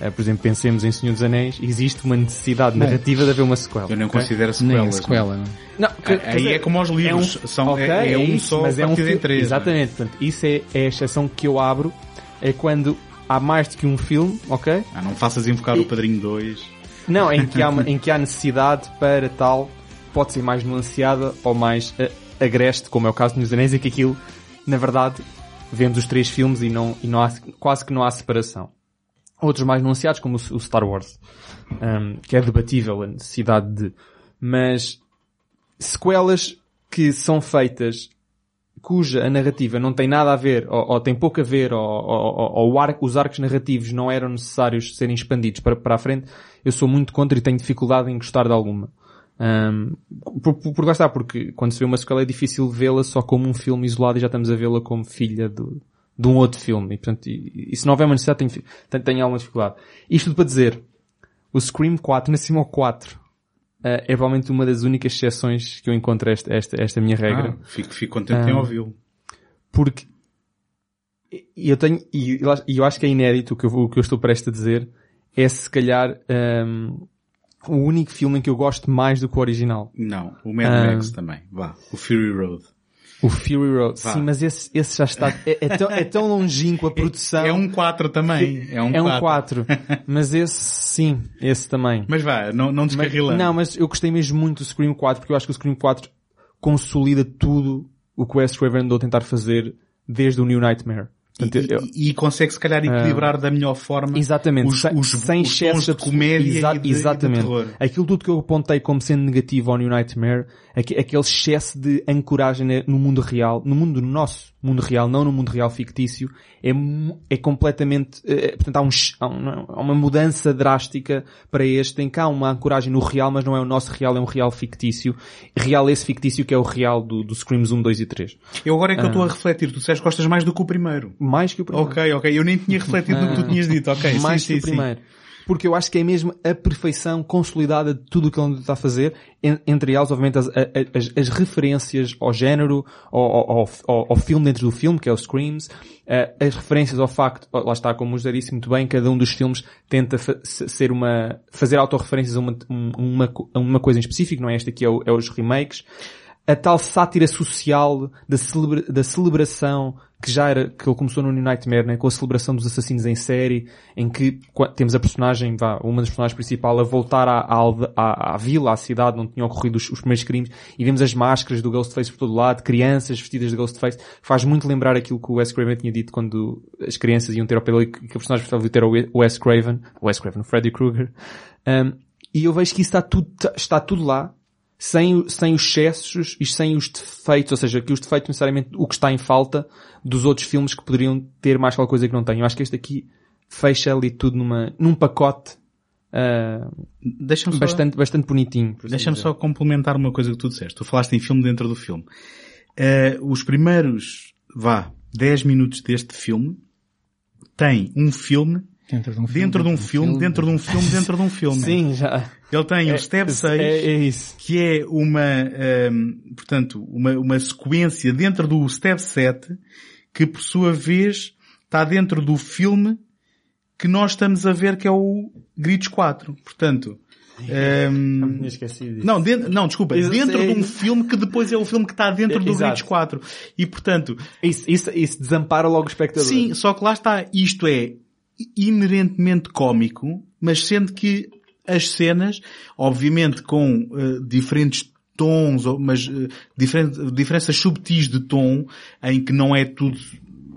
Ah, por exemplo, pensemos em Senhor dos Anéis, existe uma necessidade narrativa de haver uma sequela. Eu não ok? considero Nem sequelas. a sequela, não é? Não, que- quer Aí dizer, é como aos livros, são, ok, é, é um isso, só mas é um filme. três. é? Exatamente, portanto, isso é, é a exceção que eu abro, é quando há mais do que um filme, ok? Ah, não faças invocar o Padrinho 2. Não, em que há, uma- em que há necessidade para tal, pode ser mais nuanceada ou mais eh, agreste, como é o caso dos Anéis, em que aquilo, na verdade, vemos os três filmes e não, e não há, quase que não há separação. Outros mais nuanceados, como o, Star Wars, um, que é debatível a necessidade de, mas sequelas que são feitas cuja a narrativa não tem nada a ver, ou, ou tem pouco a ver, ou, ou- ou- os arcos narrativos não eram necessários serem expandidos para, para a frente, eu sou muito contra e tenho dificuldade em gostar de alguma. Um, por, por, por porque quando se vê uma sequela é difícil vê-la só como um filme isolado e já estamos a vê-la como filha do, de um outro filme. E, portanto, e, e se não houver uma necessidade, tenho, tenho, tenho alguma dificuldade. Isto tudo para dizer, o Scream 4, nasceu ao 4, eh, é provavelmente uma das únicas exceções que eu encontro a esta, esta, esta minha regra. Ah, fico, fico contente em Ah. ouvi-lo. Porque eu tenho, e eu acho- que é inédito o que eu, o que eu estou prestes a dizer, é se calhar hum, o único filme em que eu gosto mais do que o original. Não, o Mad Ah. Max também. Vá, o Fury Road. O Fury Road. Vá. Sim, mas esse, esse já está, é, é tão, é tão longínquo a produção. É um 4 também. É um 4. É um 4. mas esse, sim, esse também. Mas vá, não, não Mas- descarrilando. não, mas eu gostei mesmo muito do Scream 4 porque eu acho que o Scream 4 consolida tudo o que o Wes Craven andou a tentar fazer desde o New Nightmare. Portanto, eu- E, e consegue se calhar equilibrar da melhor forma Exatamente, os, sem, os, sem os tons de comédia Exa- e de, exatamente. e de terror. Aquilo tudo que eu apontei como sendo negativo ao New Nightmare, aque- aquele excesso de ancoragem no mundo real, no mundo nosso mundo real, não no mundo real fictício, é, é completamente, eh, portanto há, um, há um- uma mudança drástica para este, em que há uma ancoragem no real, mas não é o nosso real, é um real fictício. Real esse fictício que é o real do, do Screams 1, 2 e 3. Eu agora é que eu Ah. estou a refletir. Tu disseste gostas mais do que o primeiro. Mais que o primeiro. Ok, ok. Eu nem tinha refletido no que tu tinhas dito. Ok, mais sim, que sim, o primeiro. Porque eu acho que é mesmo a perfeição consolidada de tudo o que ele está a fazer, en- entre elas, obviamente, as, as, as referências ao género, ao, ao, ao, ao filme dentro do filme, que é o Screams, eh, as referências ao facto, lá está, como o José disse muito bem, cada um dos filmes tenta ser uma, fazer autorreferências a uma, um- uma, uma coisa em específico, não é? Este aqui é, o- é os remakes. A tal sátira social da, celebra- da celebração que já era, que ele começou no New Nightmare, né? com a celebração dos assassinos em série, em que temos a personagem, vá, uma das personagens principais a voltar à, à, à, vila, à cidade onde tinham ocorrido os, os primeiros crimes, e vemos as máscaras do Ghostface por todo lado, crianças vestidas de Ghostface, faz muito lembrar aquilo que o Wes Craven tinha dito quando as crianças iam ter ao pelo e que a personagem principal ter ao Wes Craven, o Wes Craven, o Freddy Krueger, Um, e eu vejo que isso está tudo, está tudo lá, sem, sem os excessos e sem os defeitos, ou seja, que os defeitos necessariamente o que está em falta dos outros filmes que poderiam ter mais aquela coisa que não têm. Eu acho que este aqui fecha ali tudo numa, num pacote ah, Deixa-me só, bastante, bastante bonitinho. assim deixa-me só complementar uma coisa que tu disseste. Tu falaste em filme dentro do filme. Eh, os primeiros, vá, 10 minutos deste filme tem um filme Dentro de um filme. dentro de um filme, dentro de um filme, dentro de um filme. Sim, já. Ele tem o Step 6, É, é isso. que é uma, ehm, portanto, uma, uma sequência dentro do Step 7, que por sua vez está dentro do filme que nós estamos a ver que é o Gritos 4. Portanto, ehm, esquecido disso. não, dentro, não, desculpa, Isso, dentro é de um isso. filme que depois é o filme que está dentro É, do exato. Gritos 4. E portanto, Isso, isso, isso desampara logo o espectador. Sim, só que lá está, isto é inerentemente cómico, mas sendo que as cenas, obviamente com eh, diferentes tons, mas diferen- diferenças subtis de tom, em que não é tudo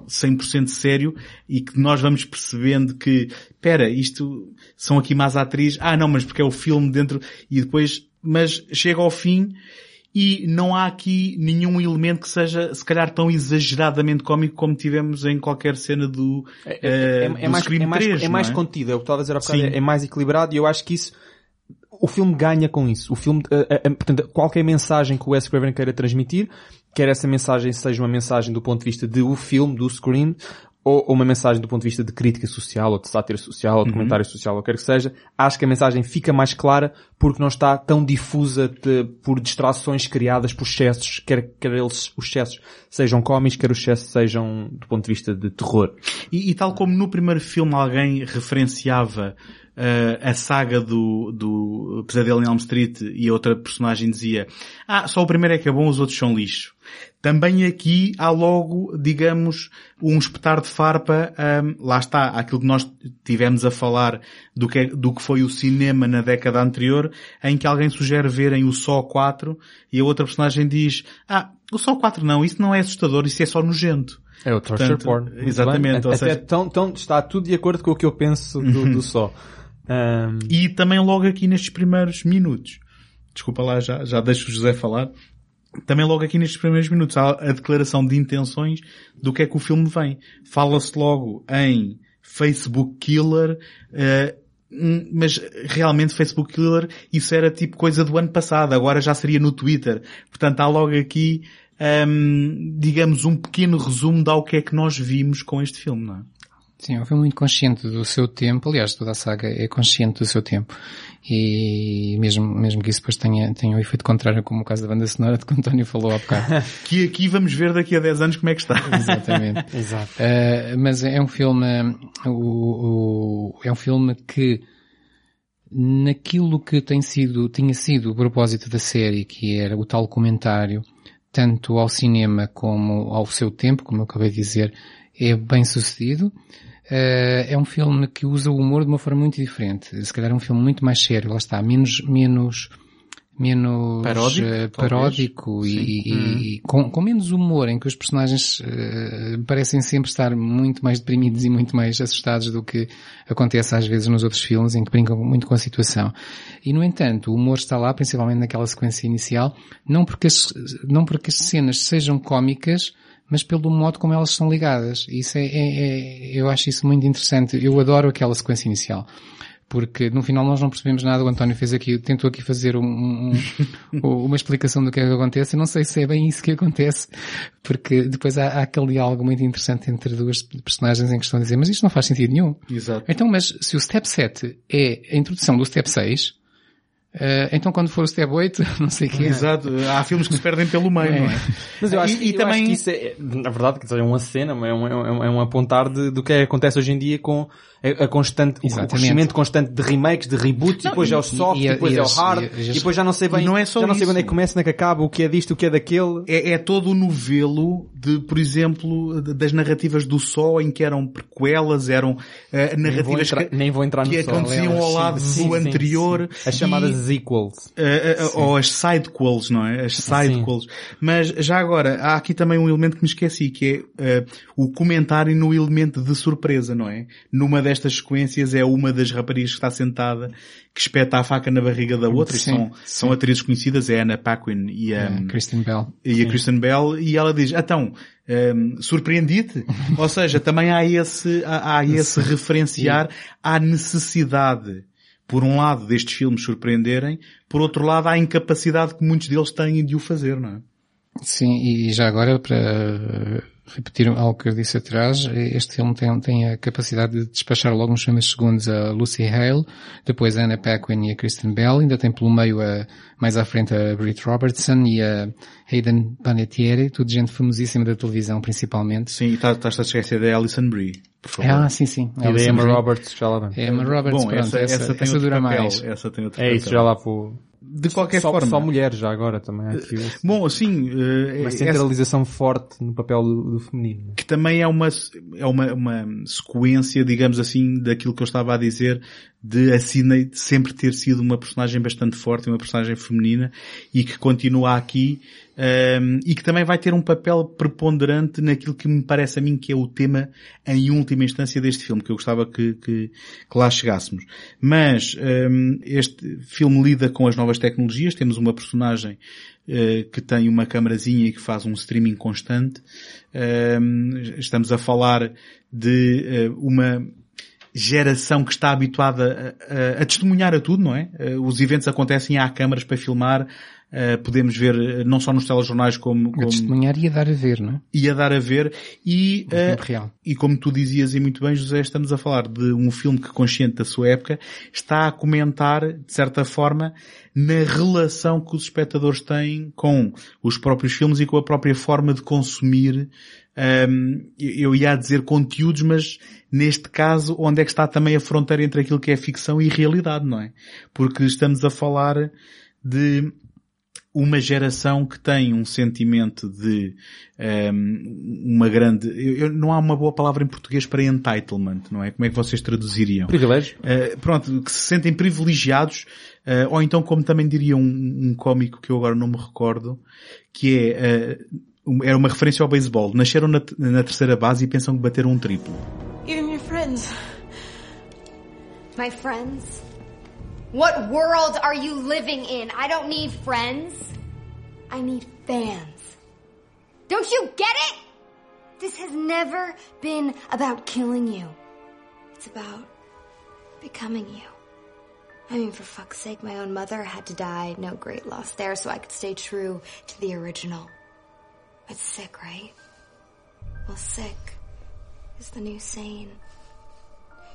100% sério e que nós vamos percebendo que, espera, isto são aqui mais atrizes, ah não, mas porque é o filme dentro, e depois, mas chega ao fim e não há aqui nenhum elemento que seja, se calhar, tão exageradamente cómico como tivemos em qualquer cena do, É, eh, é, do é mais, Scream é mais, 3, é mais é? contido, é o que estava a dizer há bocado, é, é mais equilibrado e eu acho que isso, o filme ganha com isso. O filme, eh, eh, portanto, qualquer mensagem que o Wes Craven queira transmitir, quer essa mensagem seja uma mensagem do ponto de vista de o filme, do Scream, ou, ou uma mensagem do ponto de vista de crítica social, ou de sátira social, ou de comentário social, ou quer que seja, acho que a mensagem fica mais clara porque não está tão difusa de- por distrações criadas por excessos, quer, quer eles, os excessos sejam cómicos, quer os excessos sejam do ponto de vista de terror. E, e tal como no primeiro filme alguém referenciava eh, a saga do, do Pesadelo em Elm Street e a outra personagem dizia ah, só o primeiro é que é bom, os outros são lixo. Também aqui há logo, digamos, um espetar de farpa, ahm, lá está, aquilo que nós tivemos a falar do que, é- do que foi o cinema na década anterior, em que alguém sugere verem o Só 4 e a outra personagem diz, ah, o Só 4 não, isso não é assustador, isso é só nogento. É o torture Portanto, porn. Muito exatamente, bem. ou Até seja- tão, tão, está tudo de acordo com o que eu penso do, do só. Ahm, E também logo aqui nestes primeiros minutos, desculpa lá, já, já deixo o José falar, também logo aqui nestes primeiros minutos há a declaração de intenções do que é que o filme vem. Fala-se logo em Facebook Killer, hum, mas realmente Facebook Killer, isso era tipo coisa do ano passado, agora já seria no Twitter. Portanto, há logo aqui, hum, digamos, um pequeno resumo de ao que é que nós vimos com este filme, não é? Sim, é um filme muito consciente do seu tempo. Aliás, toda a saga é consciente do seu tempo. E mesmo, mesmo que isso depois tenha, tenha um efeito contrário, como o caso da banda sonora de que o António falou há bocado. Que aqui vamos ver daqui a 10 anos como é que está. Exatamente. Exato. Uh, mas é um filme, o, o- é um filme que naquilo que tem sido, tinha sido o propósito da série, que era o tal comentário, tanto ao cinema como ao seu tempo, como eu acabei de dizer, é bem sucedido. Uh, é um filme que usa o humor de uma forma muito diferente. Se calhar é um filme muito mais sério, lá está, menos, menos, menos Paródico, eh, talvez. paródico e, e- e com, com menos humor, em que os personagens eh, parecem sempre estar muito mais deprimidos e muito mais assustados do que acontece às vezes nos outros filmes, em que brincam muito com a situação. E no entanto, o humor está lá, principalmente naquela sequência inicial, não porque as, não porque as cenas sejam cómicas, mas pelo modo como elas são ligadas. Isso é, é- é- eu acho isso muito interessante. Eu adoro aquela sequência inicial. Porque no final nós não percebemos nada, o António fez aqui, tentou aqui fazer um, um- um- uma explicação do que é que acontece, eu não sei se é bem isso que acontece, porque depois há, há aquele diálogo muito interessante entre duas personagens em que estão a dizer, mas isto não faz sentido nenhum. Exato. Então, mas se o Step 7 é a introdução do Step 6, eh, então quando for o Step 8, não sei o que Exato. Há filmes que se perdem pelo meio, É. não é? Mas eu acho, E- que, e eu também- acho que isso é, na verdade, dizer, é uma cena, é um, é um, é um apontar de, do que é que acontece hoje em dia com a, constante, o- o Exatamente. crescimento constante de remakes, de reboots, e depois é o soft, e- e, depois e é o hard, e e, depois já não sei bem, E não é só já não sei isso. onde é que começa, onde é que acaba, o que é disto, o que é daquele. É, é todo o novelo de, por exemplo, das narrativas do Só, em que eram prequelas, eram eh, Nem vou narrativas entrar, que, nem vou entrar que no sol. aconteciam ao lado sim, do sim, anterior. sim. As chamadas e- equals. Uh, uh, ou as sidequels, não é? As sidequels. Mas já agora, há aqui também um elemento que me esqueci, que é uh, o comentário no elemento de surpresa, não é? Numa destas sequências é uma das raparigas que está sentada que espeta a faca na barriga da outra, e Sim, são, sim. são atrizes conhecidas, é a Anna Paquin e a, É, Kristen Bell. e a Kristen Bell, e ela diz, então, um, surpreendi-te? Ou seja, também há esse, há, há esse referenciar à necessidade, por um lado, destes filmes surpreenderem, por outro lado, à incapacidade que muitos deles têm de o fazer, não é? Sim, e já agora, para repetir algo que eu disse atrás, este filme tem, tem a capacidade de despachar logo nos primeiros segundos a Lucy Hale, depois a Anna Paquin e a Kristen Bell, ainda tem pelo meio a, mais à frente a Britt Robertson e a Hayden Panettiere, tudo gente famosíssima da televisão principalmente. Sim, e tá- estás a esquecer da Alison Brie, por favor. Ah, sim, sim. E da Emma Brie. Roberts, já lá vamos. Emma Roberts, Bom, pronto, essa, essa, essa, tem essa dura papel, mais. Essa tem outro É isso, papel. já lá vou... De qualquer só, forma. Só mulheres já agora também. Aqui esse- Bom, assim, eh, uma essa- centralização forte no papel do, do feminino. que também é uma, é uma, uma sequência, digamos assim, daquilo que eu estava a dizer, de a Sidney sempre ter sido uma personagem bastante forte, uma personagem feminina, e que continua aqui, ehm, e que também vai ter um papel preponderante naquilo que me parece a mim que é o tema, em última instância, deste filme, que eu gostava que, que, que lá chegássemos. Mas, ehm, este filme lida com as novas tecnologias, temos uma personagem eh, que tem uma camarazinha e que faz um streaming constante. Estamos a falar de eh, uma geração que está habituada a testemunhar a tudo, não é? Eh, Os eventos acontecem, há câmaras para filmar, eh, podemos ver eh, não só nos telejornais como, A como testemunhar e a dar a ver, não é? e a dar a ver e, tempo real. e como tu dizias e muito bem José, estamos a falar de um filme que consciente da sua época está a comentar, de certa forma, na relação que os espectadores têm com os próprios filmes e com a própria forma de consumir hum, eu eu ia dizer conteúdos, mas neste caso, onde é que está também a fronteira entre aquilo que é ficção e realidade, não é? Porque estamos a falar de uma geração que tem um sentimento de hum, uma grande, eu- eu- não há uma boa palavra em português para entitlement, não é? Como é que vocês traduziriam? Privilégio. Uh, pronto, que se sentem privilegiados, uh, ou então como também diria um, um cómico que eu agora não me recordo, que é, uh, um- era uma referência ao beisebol. Nasceram na, na terceira base e pensam que bateram um triplo. Even your friends. My friends? What world are you living in? I don't need friends. I need fans. Don't you get it? This has never been about killing you. It's about becoming you. I mean, for fuck's sake, my own mother had to die. No great loss there, so I could stay true to the original. It's sick, right? Well, sick is the new sane.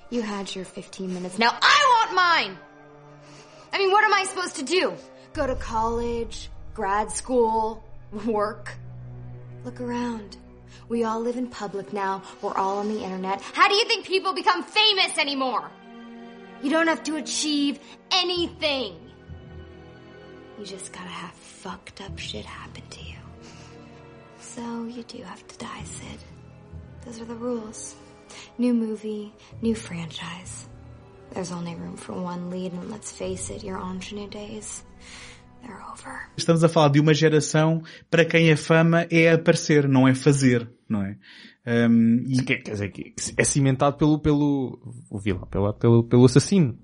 You had your 15 minutes. Now I want mine! I mean, what am I supposed to do? Go to college, grad school, work? Look around. We all live in public now. We're all on the internet. How do you think people become famous anymore? You don't have to achieve anything. You just gotta have fucked up shit happen to you. So you do have to die, Sid. Those are the rules. New movie, new franchise. There's only room for one lead, and let's face it, your ingenue days, they're over. Estamos a falar de uma geração para quem a fama é aparecer, não é fazer, não é? Um, e- Que- Quer dizer, que é cimentado pelo, pelo, o vilão, pelo, pelo, pelo assassino.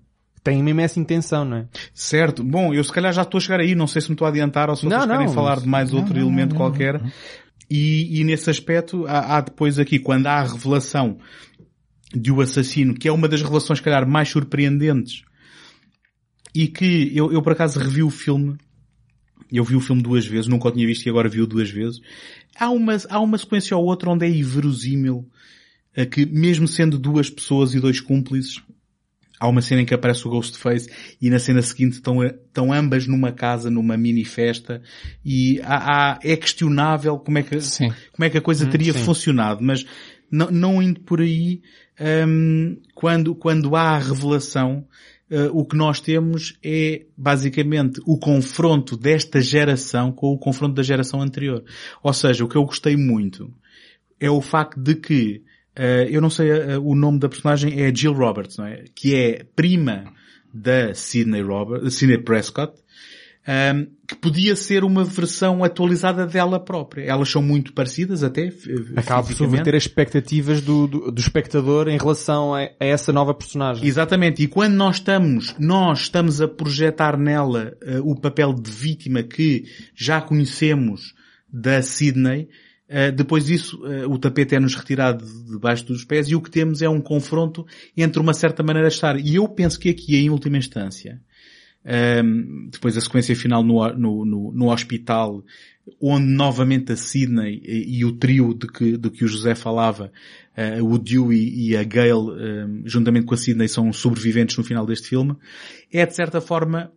Tem mesmo essa intenção, não é? Certo. Bom, eu se calhar já estou a chegar aí, não sei se me estou a adiantar ou se vocês Não, querem não, falar de mais outro elemento qualquer. E, e nesse aspecto há, há depois aqui, quando há a revelação de o assassino, que é uma das revelações, se calhar, mais surpreendentes e que eu, eu por acaso revi o filme eu vi o filme duas vezes, nunca o tinha visto e agora vi-o duas vezes. Há uma, há uma sequência ou outra onde é inverosímil eh, que mesmo sendo duas pessoas e dois cúmplices, há uma cena em que aparece o Ghostface e na cena seguinte estão, estão ambas numa casa, numa mini festa e há, há- é questionável como é que, Sim. como é que a coisa teria sim. funcionado, mas não, não indo por aí, hum, quando, quando há a revelação, eh, o que nós temos é basicamente o confronto desta geração com o confronto da geração anterior. Ou seja, o que eu gostei muito é o facto de que, eh, eu não sei eh, o nome da personagem, é Jill Roberts, não é? Que é prima da Sidney, Robert, Sidney Prescott, ehm, que podia ser uma versão atualizada dela própria. Elas são muito parecidas até, Acaba por subverter as expectativas do, do, do espectador em relação a, a essa nova personagem. Exatamente. E quando nós estamos, nós estamos a projetar nela eh, o papel de vítima que já conhecemos da Sydney, eh, depois disso eh, o tapete é-nos retirado de- debaixo dos pés e o que temos é um confronto entre uma certa maneira de estar. E eu penso que aqui, em última instância, ehm, depois a sequência final no, no, no, no hospital, onde novamente a Sydney e, e o trio de que, de que o José falava, eh, o Dewey e a Gail, eh, juntamente com a Sydney, são sobreviventes no final deste filme, é de certa forma,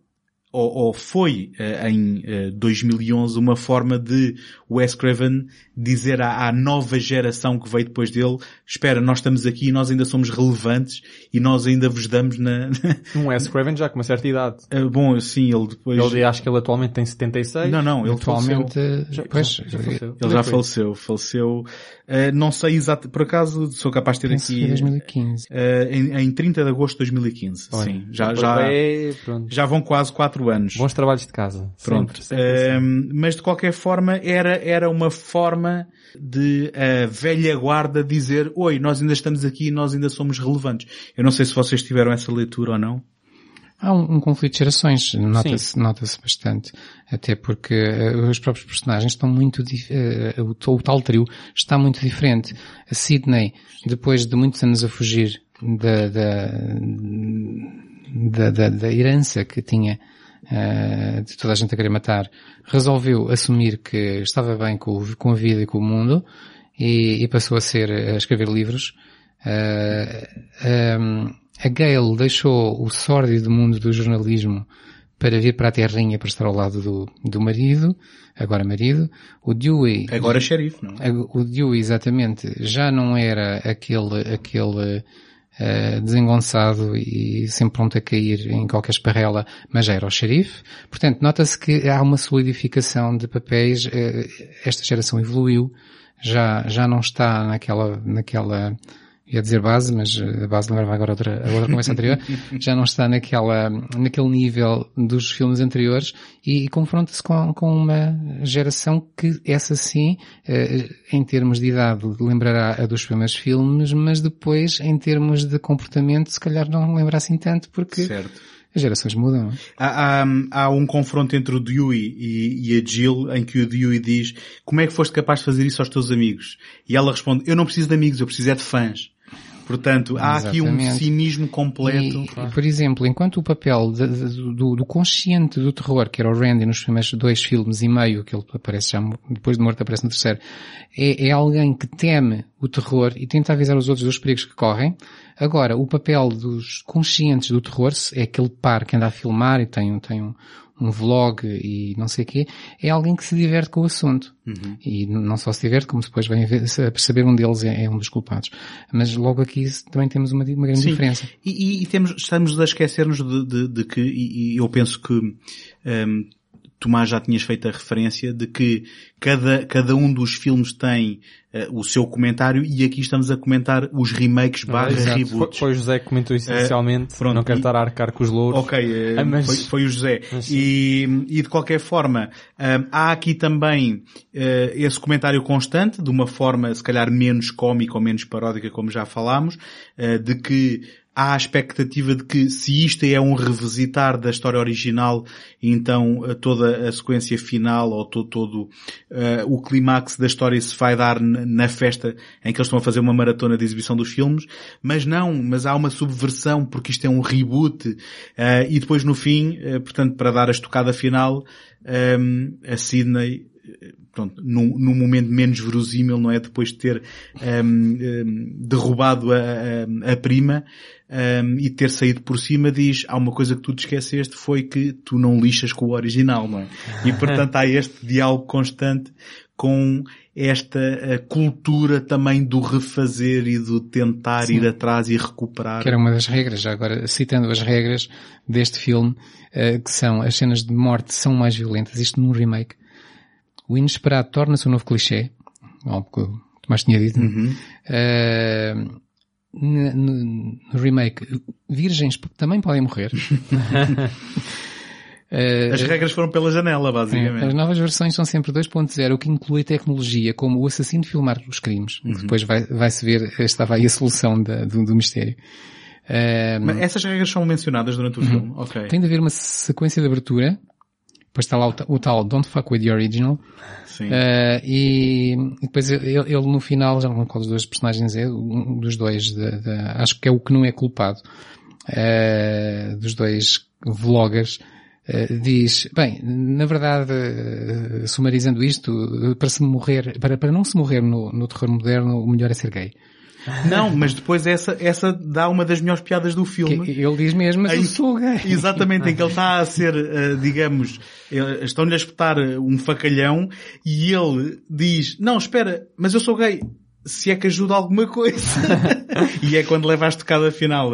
ou, ou foi eh, em eh, 2011 uma forma de Wes Craven dizer à, à nova geração que veio depois dele, espera, nós estamos aqui e nós ainda somos relevantes e nós ainda vos damos na... Um Wes Craven já com uma certa idade. Eh, Bom, sim, ele depois... Ele, acho que ele atualmente tem 76. Não, não, ele Atualmente, faleceu. Já- pois, já faleceu. Ele já faleceu, faleceu, eh, não sei exato, por acaso sou capaz de ter penso aqui, foi 2015. eh, em, em 30 de agosto de 2015, Olha, sim, já, já, já vão quase 4 anos. Bons trabalhos de casa. Pronto. Sempre, sempre assim. Ehm, mas de qualquer forma era, era uma forma de a velha guarda dizer, oi, nós ainda estamos aqui e nós ainda somos relevantes. Eu não sei se vocês tiveram essa leitura ou não. Há um, um conflito de gerações, nota-se nota-se bastante. Até porque eh, os próprios personagens estão muito, eh, o, o tal trio está muito diferente. A Sydney, depois de muitos anos a fugir da, da, da, da, da herança que tinha eh, de toda a gente a querer matar, resolveu assumir que estava bem com, com a vida e com o mundo e, e passou a ser, a escrever livros. Eh, ehm, a Gail deixou o sórdido mundo do jornalismo para vir para a terrinha para estar ao lado do, do marido, agora marido. O Dewey, Agora xerife, não é? o Dewey exatamente já não era aquele, aquele eh, desengonçado e sempre pronto a cair em qualquer esparrela, mas já era o xerife. Portanto, nota-se que há uma solidificação de papéis, eh, esta geração evoluiu, já, já não está naquela, naquela, ia dizer base, mas eh, a base lembrava agora outra, a outra conversa anterior, já não está naquela, naquele nível dos filmes anteriores e, confronta-se com, com uma geração que essa sim, eh, em termos de idade, lembrará a dos primeiros filmes, mas depois, em termos de comportamento, se calhar não lembra assim tanto porque Certo. as gerações mudam. Há, há, há um confronto entre o Dewey e, e a Jill em que o Dewey diz como é que foste capaz de fazer isso aos teus amigos? E ela responde, eu não preciso de amigos, eu preciso é de fãs. Portanto, há aqui um Exatamente. cinismo completo. E, e, por exemplo, enquanto o papel de- de- do, do consciente do terror, que era o Randy nos primeiros dois filmes e meio, que ele aparece já, depois de morto aparece no terceiro, é, é alguém que teme o terror e tenta avisar os outros dos perigos que correm. Agora, o papel dos conscientes do terror, é aquele par que anda a filmar e tem, um- tem um, um vlog e não sei o quê, é alguém que se diverte com o assunto. E n- não só se diverte, como depois vem a perceber um deles é, é um dos culpados. Mas logo aqui também temos uma, uma grande Sim. diferença. E, e- e temos, estamos a esquecer-nos de, de- de que, e, e eu penso que hum, Tomás já tinhas feito a referência de que cada, cada um dos filmes tem eh, o seu comentário e aqui estamos a comentar os remakes barra exato. Foi, reboots. foi o José que comentou isso inicialmente. pronto, não quero e- estar a arcar com os louros. Ok, eh, Ah, mas- foi, foi o José. Mas. E, e de qualquer forma, há aqui também eh, esse comentário constante, de uma forma se calhar menos cómica ou menos paródica, como já falámos, eh, de que há a expectativa de que se isto é um revisitar da história original, então eh, toda a sequência final ou todo, todo uh, o clímax da história se vai dar na festa em que eles estão a fazer uma maratona de exibição dos filmes, mas não, mas há uma subversão porque isto é um reboot uh, e depois no fim, uh, portanto para dar a estocada final, um, a Sydney pronto, num, num, momento menos verosímil, não é? Depois de ter um, um, derrubado a, a, a prima um, e ter saído por cima, diz, há uma coisa que tu te esqueceste, foi que tu não lixas com o original, não é? E portanto há este diálogo constante com esta cultura também do refazer e do tentar Sim. ir atrás e recuperar. Que era uma das regras, já agora citando as regras deste filme, uh, que são as cenas de morte são mais violentas, isto num remake, o inesperado torna-se um novo clichê, algo que o Tomás tinha dito, uhum. uh, no, no, remake, virgens também podem morrer. Uh, As regras foram pela janela, basicamente. É, as novas versões são sempre 2.0, o que inclui tecnologia como o assassino filmar os crimes. Uhum. Depois vai-se vai ver, estava aí a solução da, do, do, mistério. Uh, Mas essas regras são mencionadas durante o uhum. filme? Ok. Tem de haver uma sequência de abertura depois está lá o, o, tal Don't Fuck With The Original. Sim. Uh, e, e, depois ele, ele, no final, já não lembro qual dos dois personagens é, um dos dois, de, de, acho que é o que não é culpado, uh, dos dois vloggers, uh, diz, bem, na verdade, sumarizando isto, para se morrer, para, para não se morrer no, no terror moderno, o melhor é ser gay. Não, mas depois essa, essa dá uma das melhores piadas do filme. Que ele diz mesmo, mas em, eu sou gay. Exatamente, em que ele está a ser, uh, digamos, estão-lhe a espetar um facalhão e ele diz, não, espera, mas eu sou gay. Se é que ajuda alguma coisa. e é quando leva a estocada final.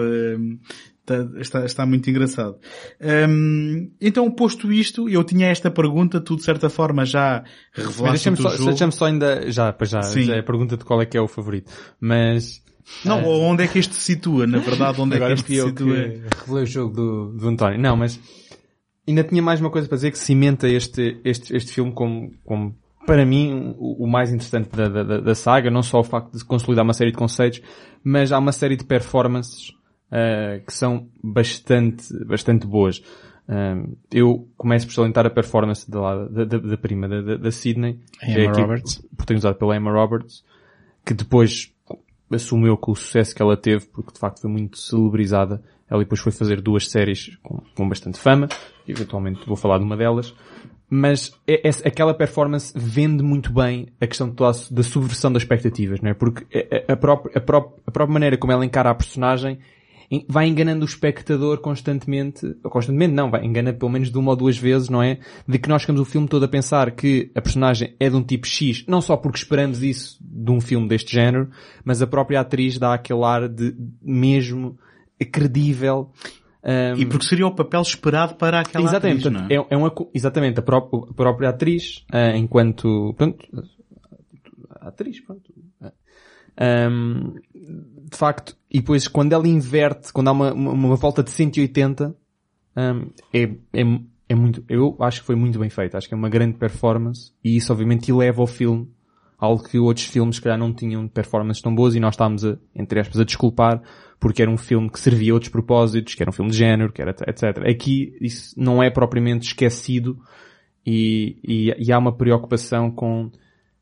Está, está, está, muito engraçado. Um, então, posto isto, eu tinha esta pergunta, tu de certa forma já revelaste deixa-me só, deixa só ainda, já, pois já, já é a pergunta de qual é que é o favorito. Mas... Não, uh... onde é que este se situa, na verdade, onde Agora é que este se situa? revelei o jogo do, do António. Não, mas ainda tinha mais uma coisa para dizer que cimenta este, este, este filme como, como para mim, o, o mais interessante da, da, da, saga, não só o facto de consolidar uma série de conceitos, mas há uma série de performances uh, que são bastante, bastante boas. Uh, eu começo por salientar a performance da, da, da, da prima, da, da, Sydney, que Emma é aqui, Roberts. protagonizada pela Emma Roberts, que depois assumiu com o sucesso que ela teve, porque de facto foi muito celebrizada. Ela depois foi fazer duas séries com, com bastante fama, eventualmente vou falar de uma delas, mas é, é, aquela performance vende muito bem a questão toda da subversão das expectativas, não é? Porque a, a, a, própria, a, própria, a própria maneira como ela encara a personagem vai enganando o espectador constantemente, constantemente não, vai engana pelo menos de uma ou duas vezes, não é? De que nós ficamos o filme todo a pensar que a personagem é de um tipo X, não só porque esperamos isso de um filme deste género, mas a própria atriz dá aquele ar de mesmo credível. Um, e porque seria o papel esperado para aquela exatamente, atriz, é? É, é? uma, exatamente, a, pró a própria atriz, uh, enquanto, pronto, atriz, pronto. Um, de facto, e depois quando ela inverte, quando há uma, uma, uma volta de 180, um, é, é, é muito, eu acho que foi muito bem feito. Acho que é uma grande performance e isso obviamente eleva o filme algo que outros filmes, se calhar, não tinham performances tão boas e nós estávamos a, entre aspas, a desculpar porque era um filme que servia a outros propósitos, que era um filme de género, que era etc. Aqui isso não é propriamente esquecido e, e, e há uma preocupação com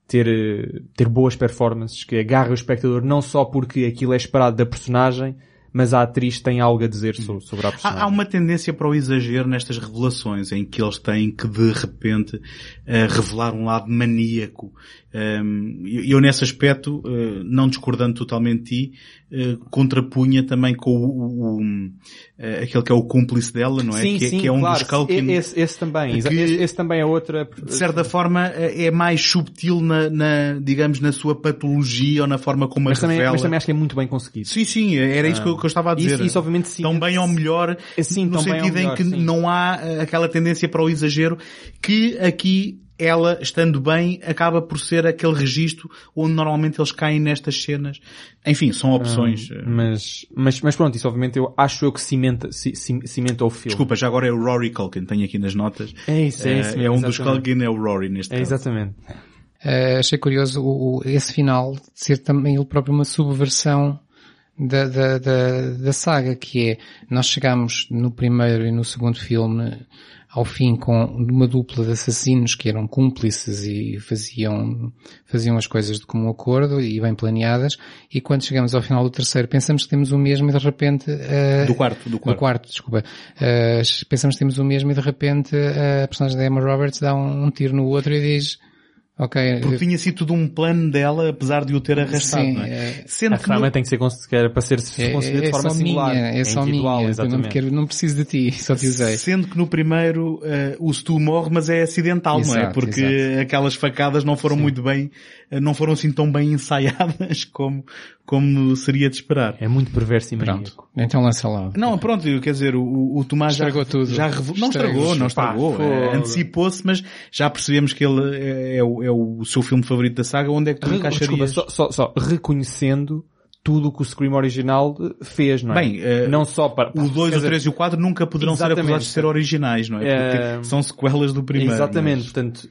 ter, eh, ter boas performances, que agarra o espectador não só porque aquilo é esperado da personagem, mas a atriz tem algo a dizer sobre, sobre a personagem. Há, há, uma tendência para o exagero nestas revelações, em que eles têm que de repente uh, revelar um lado maníaco. Um, eu nesse aspecto, uh, não discordando totalmente de ti, uh, contrapunha também com o, o, o aquele que é o cúmplice dela, não é? Sim, que, sim, que é um claro. dos Culkin. Esse, esse também, que, esse, esse, também é outra. De certa forma é mais subtil na, na, digamos, na sua patologia ou na forma como mas a também, revela. Mas também acho que é muito bem conseguido. Sim, sim, era isso ah. que, eu, que, eu, estava a dizer. Isso, isso obviamente sim. Tão bem ou melhor, sim, no sentido melhor, em que sim. não há aquela tendência para o exagero que aqui ela, estando bem, acaba por ser aquele registro onde normalmente eles caem nestas cenas. Enfim, são opções. Ah, mas, mas, mas pronto, isso obviamente eu acho eu que cimenta, cimenta o filme. Desculpa, já agora é o Rory Culkin, tenho aqui nas notas. É isso, é isso. É, é um dos Culkin, é o Rory neste é, caso. Exatamente. Uh, achei curioso o, esse final de ser também ele próprio uma subversão da, da, da, da saga, que é, nós chegamos no primeiro e no segundo filme ao fim com uma dupla de assassinos que eram cúmplices e faziam, faziam as coisas de comum acordo e bem planeadas, e quando chegamos ao final do terceiro pensamos que temos o mesmo e de repente... Uh, Do quarto, do quarto. Do quarto, desculpa. Uh, pensamos que temos o mesmo e de repente uh, a personagem da Emma Roberts dá um, um tiro no outro e diz... Ok, Porque tinha sido tudo um plano dela, apesar de o ter arrastado, Sim, não é? é- Sendo A que no- tem que ser considerada para ser é, concebida é de forma só singular. minha, é só individual, minha, eu não, exatamente. quero, não preciso de ti, só te usei. Sendo que no primeiro eh, o Stu morre, mas é acidental, não é? Exato, Porque exato. aquelas facadas não foram muito bem, não foram assim tão bem ensaiadas como, como seria de esperar. É muito perverso e Pronto, maníaco. então lança lá. Não, pronto, quer dizer, o, o Tomás já, Estragou tudo. já revo- não Estragou. estragou, não estragou, eh, antecipou-se, mas já percebemos que ele é, é o, é o seu filme favorito da saga, onde é que tu Re- encaixarias? Desculpa, só, só, só reconhecendo tudo o que o Scream original eh, fez, não é? Bem, eh, não só para... O 2, quer o dizer, 3 e o 4 nunca poderão ser acusados de ser originais, não é? Porque Eh, são sequelas do primeiro. Exatamente, mas- portanto,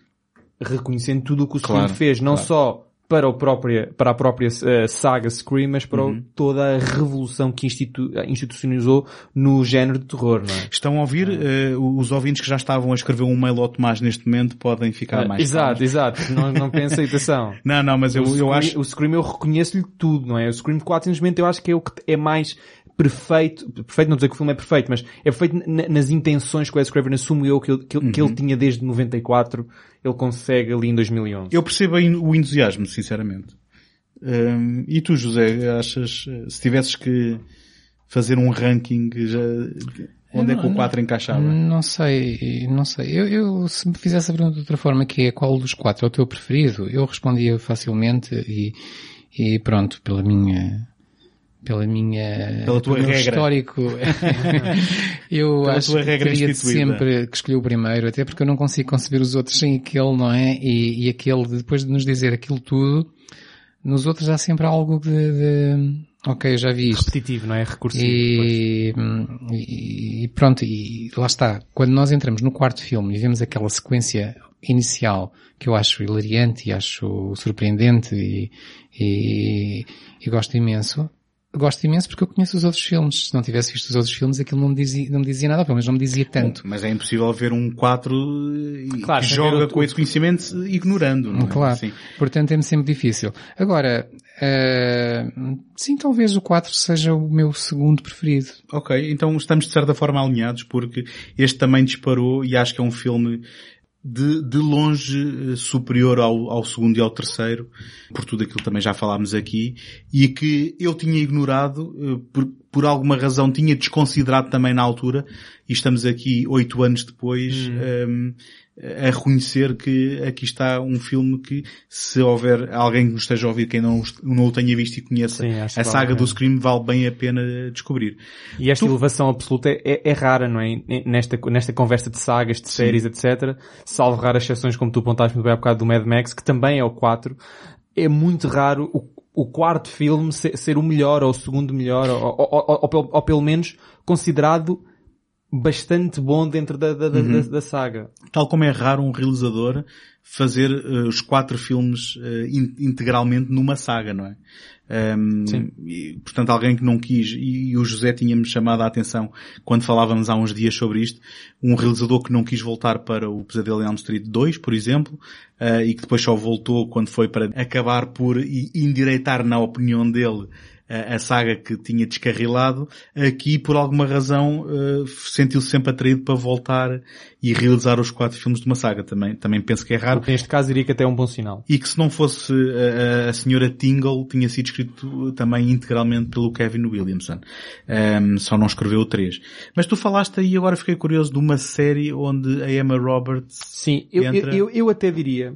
reconhecendo tudo o que o Scream Claro, fez, não claro. só para, o própria, para a própria eh, saga Scream, mas para Uhum. toda a revolução que institu, institucionalizou no género de terror, não é? Estão a ouvir, eh, os ouvintes que já estavam a escrever um mail ao Tomás neste momento podem ficar Eh, mais exato, exato. Não, não pensa atenção. Não, não, mas eu, o, eu Scream, acho... o Scream eu reconheço-lhe tudo, não é? O Scream 4 simplesmente eu acho que é o que é mais perfeito, perfeito não dizer que o filme é perfeito, mas é perfeito na- nas intenções que o Wes Craven assumo eu que, ele- que, ele- que Uhum. ele tinha desde 94, ele consegue ali em 2011. Eu percebo aí o entusiasmo, sinceramente. Hum, e tu, José, achas, se tivesses que fazer um ranking, já, onde é que o 4 encaixava? Não sei, não sei. Eu, eu, se me fizesse a pergunta de outra forma, que é qual dos quatro é o teu preferido, eu respondia facilmente e, e pronto, pela minha, pela minha, Pela tua regra. histórico, eu Pela acho que teria sempre que escolher o primeiro, até porque eu não consigo conceber os outros sem aquele, não é? E, e aquele, depois de nos dizer aquilo tudo, nos outros há sempre algo de, de ok, eu já vi isto. Repetitivo, não é? Recursivo. E, e- e pronto, e lá está. Quando nós entramos no quarto filme e vemos aquela sequência inicial que eu acho hilariante e acho surpreendente e, e, e gosto imenso, gosto imenso porque eu conheço os outros filmes. Se não tivesse visto os outros filmes, aquilo não me dizia, não me dizia nada, pelo menos não me dizia tanto. Mas é impossível ver um 4 e- Claro, que joga o- com esse conhecimento ignorando, não é? Claro. Sim. Portanto, é-me sempre difícil. Agora, eh, sim, talvez o 4 seja o meu segundo preferido. Ok, então estamos de certa forma alinhados porque este também disparou e acho que é um filme de, de longe eh, superior ao, ao segundo e ao terceiro, por tudo aquilo que também já falámos aqui, e que eu tinha ignorado, eh, por, por alguma razão tinha desconsiderado também na altura, e estamos aqui oito anos depois, ehm, a reconhecer que aqui está um filme que, se houver alguém que nos esteja a ouvir que ainda não, o- não o tenha visto e conheça Sim, a saga vale do. Scream, vale bem a pena descobrir. E esta Tu- elevação absoluta é, é rara, não é? Nesta, nesta conversa de sagas, de séries, etc. Salvo raras exceções, como tu apontaste muito bem há bocado do Mad Max, que também é o 4. É muito raro o, o quarto filme ser, ser o melhor, ou o segundo melhor, ou, ou- ou- ou pelo menos considerado bastante bom dentro da, da, Uhum. da- da saga. Tal como é raro um realizador fazer eh, os quatro filmes eh, in- integralmente numa saga, não é? Ehm, Sim. e, portanto, alguém que não quis, e, e o José tinha-me chamado a atenção quando falávamos há uns dias sobre isto, um realizador que não quis voltar para o Pesadelo em Elm Street 2, por exemplo, eh, e que depois só voltou quando foi para acabar por endireitar na opinião dele a a saga que tinha descarrilado, aqui por alguma razão eh, sentiu-se sempre atraído para voltar e realizar os quatro filmes de uma saga também. Também penso que é raro. O que neste caso diria que até é um bom sinal. E que se não fosse a, a- a senhora Tingle, tinha sido escrito também integralmente pelo Kevin Williamson. Ehm, só não escreveu o 3. Mas tu falaste aí, agora fiquei curioso, de uma série onde a Emma Roberts... Sim, eu, eu, entra- eu, eu até diria,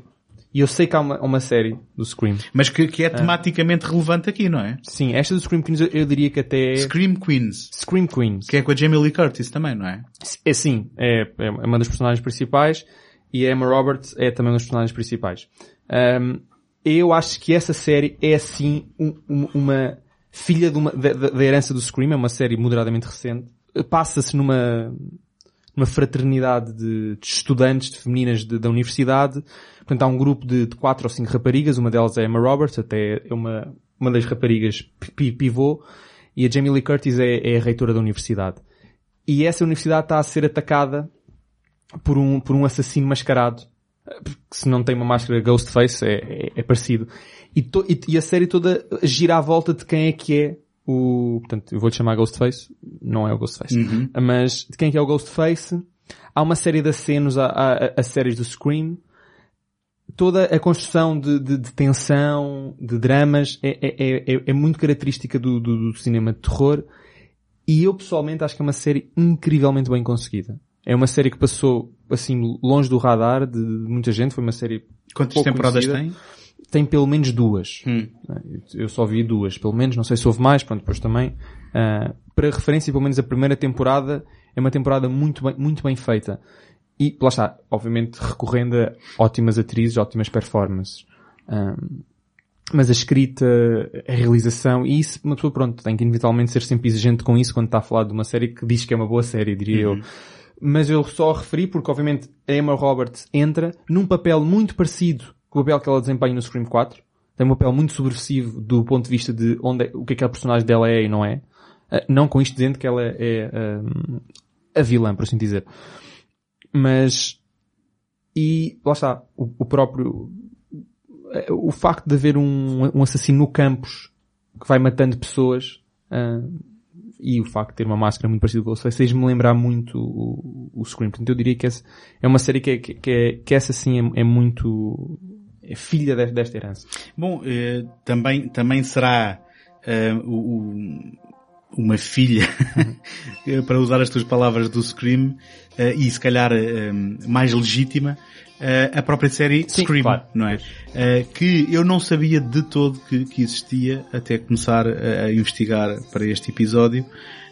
e eu sei que há uma, uma série do Scream. Mas que, que é tematicamente relevante aqui, não é? Sim, esta do Scream Queens eu, eu diria que até é Scream Queens. Scream Queens. Que é com a Jamie Lee Curtis também, não é? É sim, é, é uma das personagens principais e a Emma Roberts é também uma das personagens principais. Ahm, eu acho que essa série é sim um- um- uma filha de uma- da, da- da herança do Scream, é uma série moderadamente recente. Passa-se numa, numa fraternidade de, de estudantes, de femininas de- da universidade. Portanto, há um grupo de, de quatro ou cinco raparigas, uma delas é Emma Roberts, até é uma, uma das raparigas pi- pivô. E a Jamie Lee Curtis é, é a reitora da universidade. E essa universidade está a ser atacada por um, por um assassino mascarado. Porque se não tem uma máscara Ghostface, é, é, é parecido. E, to- e- e a série toda gira à volta de quem é que é o... Portanto, eu vou-lhe chamar Ghostface. Não é o Ghostface. Mas de quem é que é o Ghostface. Há uma série de acenos a, a, a séries do Scream. Toda a construção de, de, de tensão, de dramas, é, é, é, é muito característica do, do, do cinema de terror. E eu pessoalmente acho que é uma série incrivelmente bem conseguida. É uma série que passou, assim, longe do radar de muita gente. Foi uma série Quantas temporadas conhecida. tem? Tem pelo menos duas. Hum. Eu só vi duas, pelo menos. Não sei se houve mais, pronto, depois também. Ah, para referência, pelo menos a primeira temporada é uma temporada muito bem, muito bem feita. E, lá está, obviamente recorrendo a ótimas atrizes, ótimas performances. Ah, mas a escrita, a realização, e isso, uma pessoa, pronto, tem que inevitavelmente ser sempre exigente com isso quando está a falar de uma série que diz que é uma boa série, diria eu. Mas eu só referi porque, obviamente, a Emma Roberts entra num papel muito parecido com o papel que ela desempenha no Scream 4. Tem um papel muito subversivo do ponto de vista de onde é- o que é que a personagem dela é e não é. Ah, não com isto dizendo que ela é ah, a vilã, por assim dizer. Mas, e lá está, o, o próprio, eh, o facto de haver um, um assassino no campus que vai matando pessoas, ah, e o facto de ter uma máscara muito parecida com o Ghostface fez-me lembrar muito o, o Scream. Portanto, eu diria que essa é uma série que, que, que é, que essa sim é, é muito, é filha de- desta herança. Bom, eh, também, também será eh, o- o- uma filha, para usar as tuas palavras do Scream, e se calhar eh, mais legítima, eh, a própria série Sim, Scream, claro. não é? Eh, que eu não sabia de todo que, que existia até começar a, a investigar para este episódio,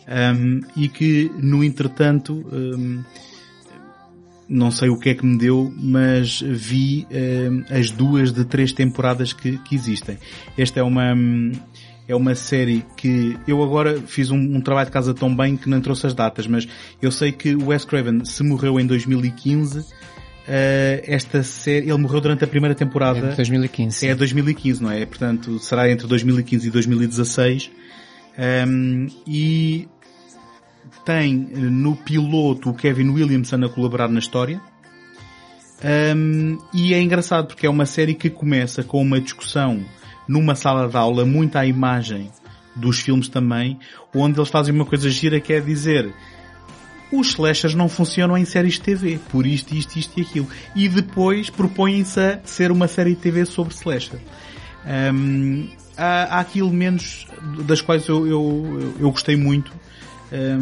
um, e que, no entretanto, um, não sei o que é que me deu, mas vi um, as duas de três temporadas que, que existem. Esta é uma, hum, é uma série que eu agora fiz um, um trabalho de casa tão bem que não trouxe as datas, mas eu sei que o Wes Craven se morreu em 2015, eh, esta série, ele morreu durante a primeira temporada. É de 2015. É 2015, não é? Portanto, será entre 2015 e 2016. Um, e tem eh, no piloto o Kevin Williamson a colaborar na história. Um, e é engraçado porque é uma série que começa com uma discussão numa sala de aula muito à imagem dos filmes também, onde eles fazem uma coisa gira que é dizer os slashers não funcionam em séries de TV, por isto, isto, isto e aquilo. E depois propõem-se a ser uma série de TV sobre slasher. Hum, há, há aqui elementos das quais eu, eu, eu gostei muito,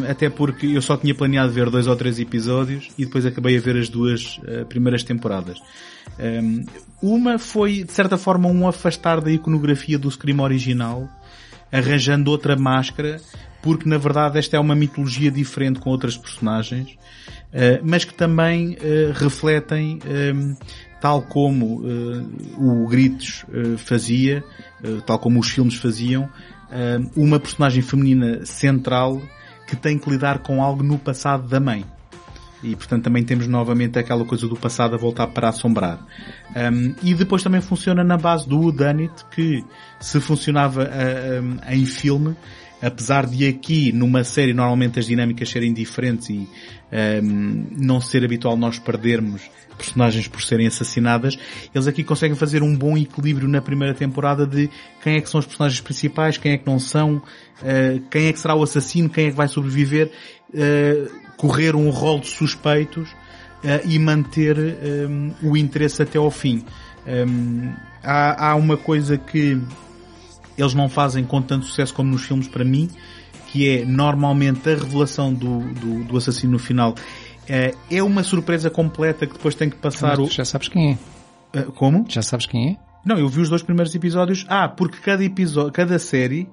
até porque eu só tinha planeado ver dois ou três episódios e depois acabei a ver as duas eh, primeiras temporadas. Uma foi, de certa forma, um afastar da iconografia do Scream original, arranjando outra máscara, porque na verdade esta é uma mitologia diferente com outras personagens, eh, mas que também eh, refletem, tal como o Gritos fazia, tal como os filmes faziam, uma personagem feminina central que tem que lidar com algo no passado da mãe. E portanto também temos novamente aquela coisa do passado a voltar para assombrar. Um, e depois também funciona na base do Whodunit, que se funcionava uh, um, em filme, apesar de aqui numa série normalmente as dinâmicas serem diferentes e um, não ser habitual nós perdermos personagens por serem assassinadas, eles aqui conseguem fazer um bom equilíbrio na primeira temporada de quem é que são os personagens principais, quem é que não são, uh, quem é que será o assassino, quem é que vai sobreviver, uh, correr um rol de suspeitos uh, e manter um, o interesse até ao fim. Um, há, há uma coisa que eles não fazem com tanto sucesso como nos filmes para mim, que é normalmente a revelação do, do, do assassino no final é, é uma surpresa completa que depois tem que passar Mas o... Já sabes quem é? Uh, como? Já sabes quem é? Não, eu vi os dois primeiros episódios. Ah, porque cada episódio, cada série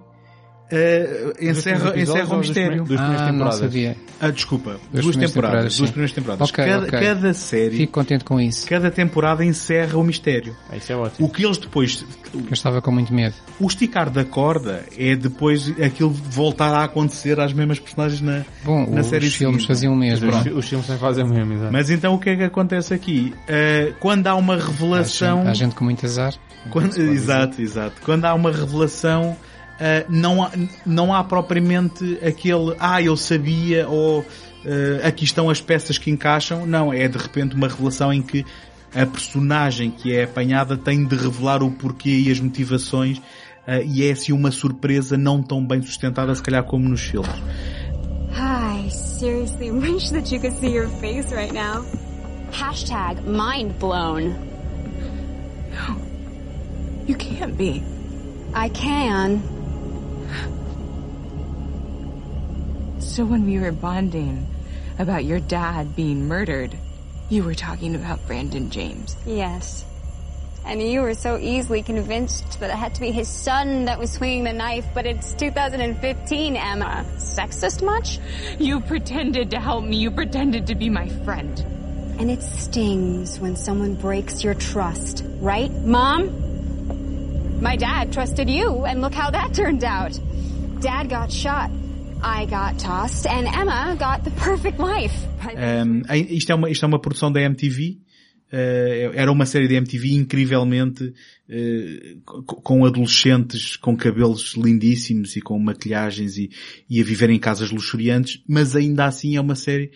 uh, encerra, encerra um mistério. Dos primeiras ah, não temporadas. sabia. Ah, desculpa. Das duas primeiras temporadas. temporadas, duas primeiras temporadas. Ok, cada, ok. cada série, Fico contente com isso. cada temporada encerra o mistério. Ah, Isso é ótimo. O que eles depois, Eu estava com muito medo. o esticar da corda é depois aquilo voltar a acontecer às mesmas personagens na, Bom, na os série filmes seguinte. faziam o mesmo. Os, não? os filmes também fazem o mesmo, exato. Mas então o que é que acontece aqui? Uh, quando há uma Há revelação... gente, há gente com muito azar. Quando- exato, exato. Quando há uma revelação, Uh, não, há, não há propriamente aquele, ah, eu sabia, ou uh, aqui estão as peças que encaixam. Não, é de repente uma revelação em que a personagem que é apanhada tem de revelar o porquê e as motivações uh, e é assim uma surpresa não tão bem sustentada se calhar como nos filmes. I seriously wish that you could see your face right now. Hashtag mind blown. You can't be. I can. So when we were bonding about your dad being murdered, you were talking about Brandon James. Yes. And you were so easily convinced that it had to be his son that was swinging the knife, but it's 2015, Emma. Sexist much? You pretended to help me. You pretended to be my friend. And it stings when someone breaks your trust, right, Mom? My dad trusted you, and look how that turned out. Dad got shot. I got tossed, and Emma got the perfect life. Um, isto, é uma, isto é uma produção da MTV. Uh, era uma série da MTV incrivelmente uh, com adolescentes com cabelos lindíssimos e com maquilhagens e, e a viver em casas luxuriantes, mas ainda assim é uma série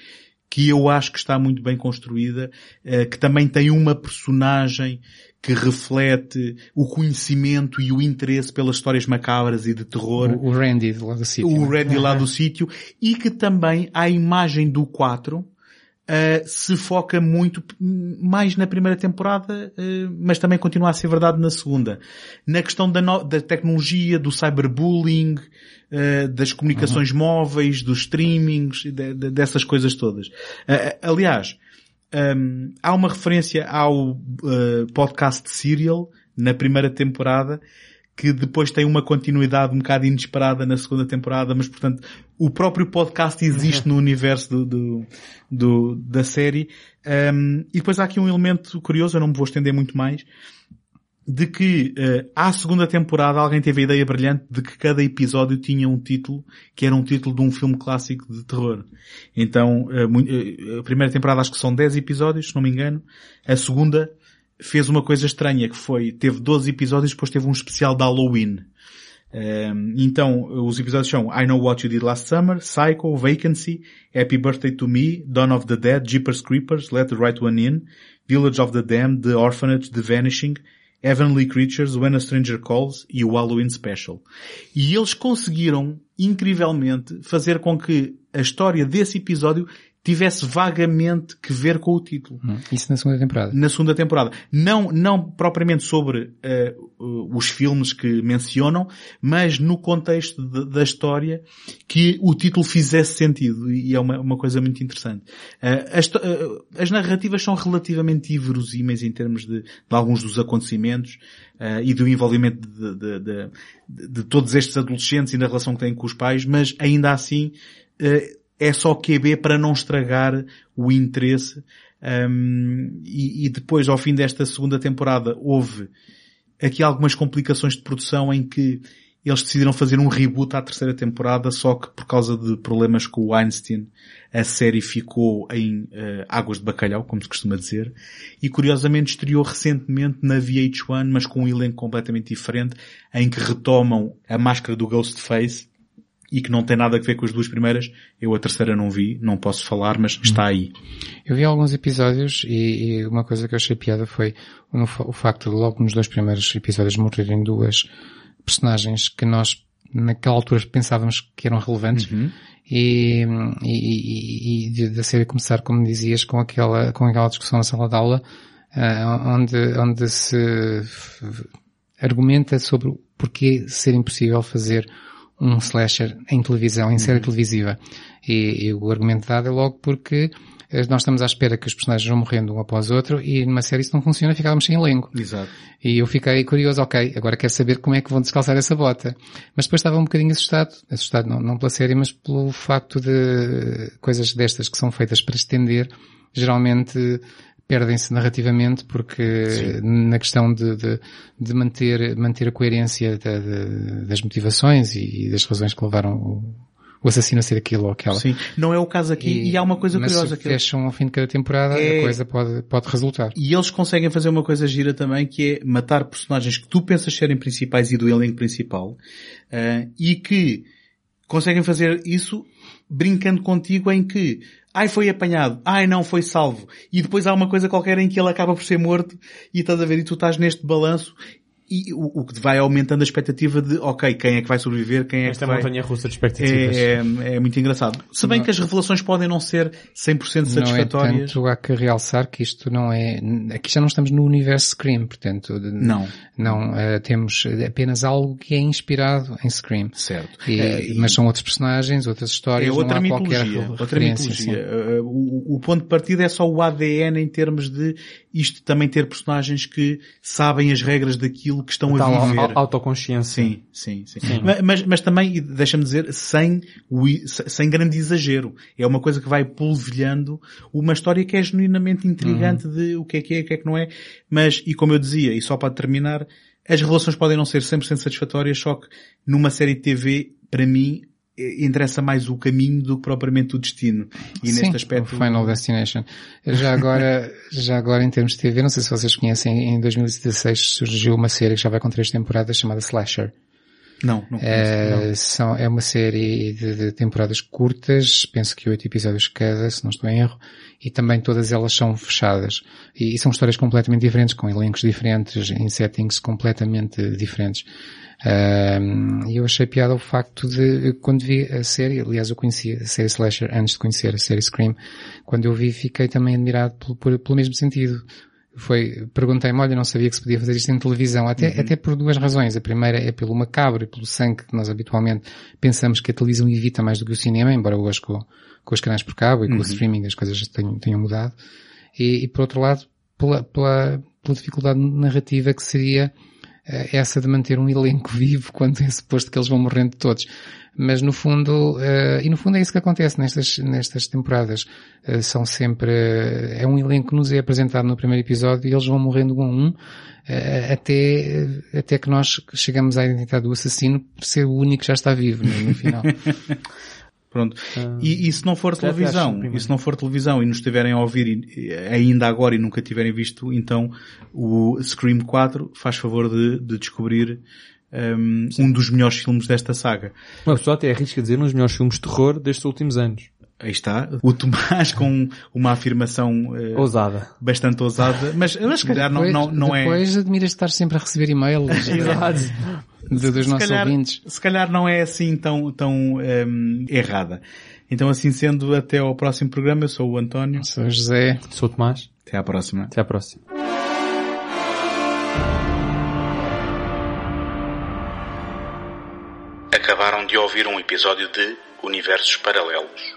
que eu acho que está muito bem construída, uh, que também tem uma personagem que reflete o conhecimento e o interesse pelas histórias macabras e de terror. O, o Randy lá do sítio. O Randy lá do sítio. E que também a imagem do 4 Uh, se foca muito mais na primeira temporada, uh, mas também continua a ser verdade na segunda. Na questão da, no da tecnologia, do cyberbullying, uh, das comunicações uhum. móveis, dos streamings, de, de, dessas coisas todas. aliás, um, há uma referência ao podcast Serial na primeira temporada que depois tem uma continuidade um bocado inesperada na segunda temporada, mas portanto o próprio podcast existe no universo do, do, do da série. Um, e depois há aqui um elemento curioso, eu não me vou estender muito mais, de que uh, à segunda temporada alguém teve a ideia brilhante de que cada episódio tinha um título que era um título de um filme clássico de terror. Então, uh, a primeira temporada acho que são 10 episódios, se não me engano. A segunda fez uma coisa estranha que foi, teve 12 episódios depois teve um especial de Halloween. Um, então, os episódios são I Know What You Did Last Summer, Psycho, Vacancy, Happy Birthday to Me, Dawn of the Dead, Jeepers Creepers, Let the Right One In, Village of the Damned, The Orphanage, The Vanishing, Heavenly Creatures, When a Stranger Calls e o Halloween Special. E eles conseguiram, incrivelmente, fazer com que a história desse episódio tivesse vagamente que ver com o título. Hum, isso na segunda temporada. Na segunda temporada. Não, não propriamente sobre uh, os filmes que mencionam, mas no contexto de, da história que o título fizesse sentido e é uma, uma coisa muito interessante. Uh, as, uh, as, narrativas são relativamente inverosímeis em termos de, de alguns dos acontecimentos e do envolvimento de, de, de, todos estes adolescentes e da relação que têm com os pais, mas ainda assim é só QB para não estragar o interesse. Um, e, e, depois, ao fim desta segunda temporada, houve aqui algumas complicações de produção em que eles decidiram fazer um reboot à terceira temporada, só que por causa de problemas com o Einstein, a série ficou em uh, águas de bacalhau, como se costuma dizer, e curiosamente estreou recentemente na VH1, mas com um elenco completamente diferente, em que retomam a máscara do Ghostface, e que não tem nada a ver com as duas primeiras. Eu a terceira não vi, não posso falar, mas está aí. Eu vi alguns episódios e, e uma coisa que eu achei piada foi o, o facto de logo nos dois primeiros episódios morrerem duas personagens que nós naquela altura pensávamos que eram relevantes uhum. e, e, e, da série começar, como dizias, com aquela, com aquela discussão na sala de aula uh, onde, onde se argumenta sobre porquê ser impossível fazer um slasher em televisão, em série uhum. televisiva. E, e, o argumento dado é logo porque eh, nós estamos à espera que os personagens vão morrendo um após outro e numa série isso não funciona, ficávamos sem elenco. Exato. E eu fiquei curioso, ok, agora quero saber como é que vão descalçar essa bota. Mas depois estava um bocadinho assustado, assustado não, não pela série, mas pelo facto de coisas destas que são feitas para estender, geralmente perdem-se narrativamente porque Sim. na questão de, de, de, manter, manter a coerência de, das motivações e, das razões que levaram o, o assassino a ser aquilo ou aquela. Sim. Não é o caso aqui. E, há uma coisa mas curiosa se que fecham ao fim de cada temporada, É- a coisa pode, pode resultar. E eles conseguem fazer uma coisa gira também, que é matar personagens que tu pensas serem principais e do elenco principal, ah, e que conseguem fazer isso brincando contigo em que, ai foi apanhado, ai não foi salvo, e depois há uma coisa qualquer em que ele acaba por ser morto, e estás a ver, e tu estás neste balanço, e o, o que vai aumentando a expectativa de, ok, quem é que vai sobreviver, quem é Esta que vai... montanha russa de expectativas. É, é, é muito engraçado. Se bem que as revelações podem não ser 100% Não é satisfatórias. tanto, há que realçar que isto não é, aqui já não estamos no universo Scream, portanto, Não. não, eh, temos apenas algo que é inspirado em Scream. Certo. E- É, e- mas são outros personagens, outras histórias, É outra não há qualquer Outra referência. mitologia. sim. Uh, O, o ponto de partida é só o ADN em termos de isto também ter personagens que sabem as regras daquilo que estão a viver. au- autoconsciência. Sim, sim, sim. Ma- Mas, mas também, deixa-me dizer, sem, sem grande exagero. É uma coisa que vai polvilhando uma história que é genuinamente intrigante de o que é que é, o que é que não é. Mas, e como eu dizia, e só para terminar, as relações podem não ser 100% satisfatórias, só que numa série de TV, para mim, interessa mais o caminho do que propriamente o destino. E Sim, neste aspecto... o Final Destination. Já agora, já agora em termos de TV, não sei se vocês conhecem, em 2016 surgiu uma série que já vai com três temporadas chamada Slasher. Não, não conheço. É, são, é uma série de, de temporadas curtas, penso que oito episódios cada, se não estou em erro, e também todas elas são fechadas. E, e são histórias completamente diferentes, com elencos diferentes, em settings completamente diferentes. Um, E eu achei piada o facto de, quando vi a série, aliás eu conhecia a série Slasher antes de conhecer a série Scream, quando eu vi fiquei também admirado pelo, por- pelo mesmo sentido. Foi, perguntei-me, olha, não sabia que se podia fazer isto em televisão, até, até por duas razões. A primeira é pelo macabro e pelo sangue que nós habitualmente pensamos que a televisão evita mais do que o cinema, embora hoje com, com os canais por cabo e com o streaming as coisas tenham, tenham mudado. E, e por outro lado, pela, pela, pela dificuldade narrativa que seria essa de manter um elenco vivo quando é suposto que eles vão morrendo todos. Mas no fundo, eh, e no fundo é isso que acontece nestas, nestas temporadas. Eh, são sempre, eh, é um elenco que nos é apresentado no primeiro episódio e eles vão morrendo um a um, eh, até, até que nós chegamos à identidade do assassino por ser o único que já está vivo no, no final. Pronto. E, e se não for calhar televisão, e se não for televisão e nos estiverem a ouvir e- e ainda agora e nunca tiverem visto, então o Scream 4 faz favor de, de descobrir um, um dos melhores filmes desta saga. Uma pessoa até arrisca dizer um dos melhores filmes de terror destes últimos anos. Aí está, o Tomás com uma afirmação eh, Ousada. bastante ousada, mas, mas se calhar não, depois, não, não é... depois admiras estar sempre a receber e-mails de- de- dos se nossos calhar, ouvintes. se calhar não é assim tão, tão um, errada. Então assim sendo, até ao próximo programa, eu sou o António. Sou o José. Sou o Tomás. Até à próxima. Até à próxima. Acabaram de ouvir um episódio de Universos Paralelos,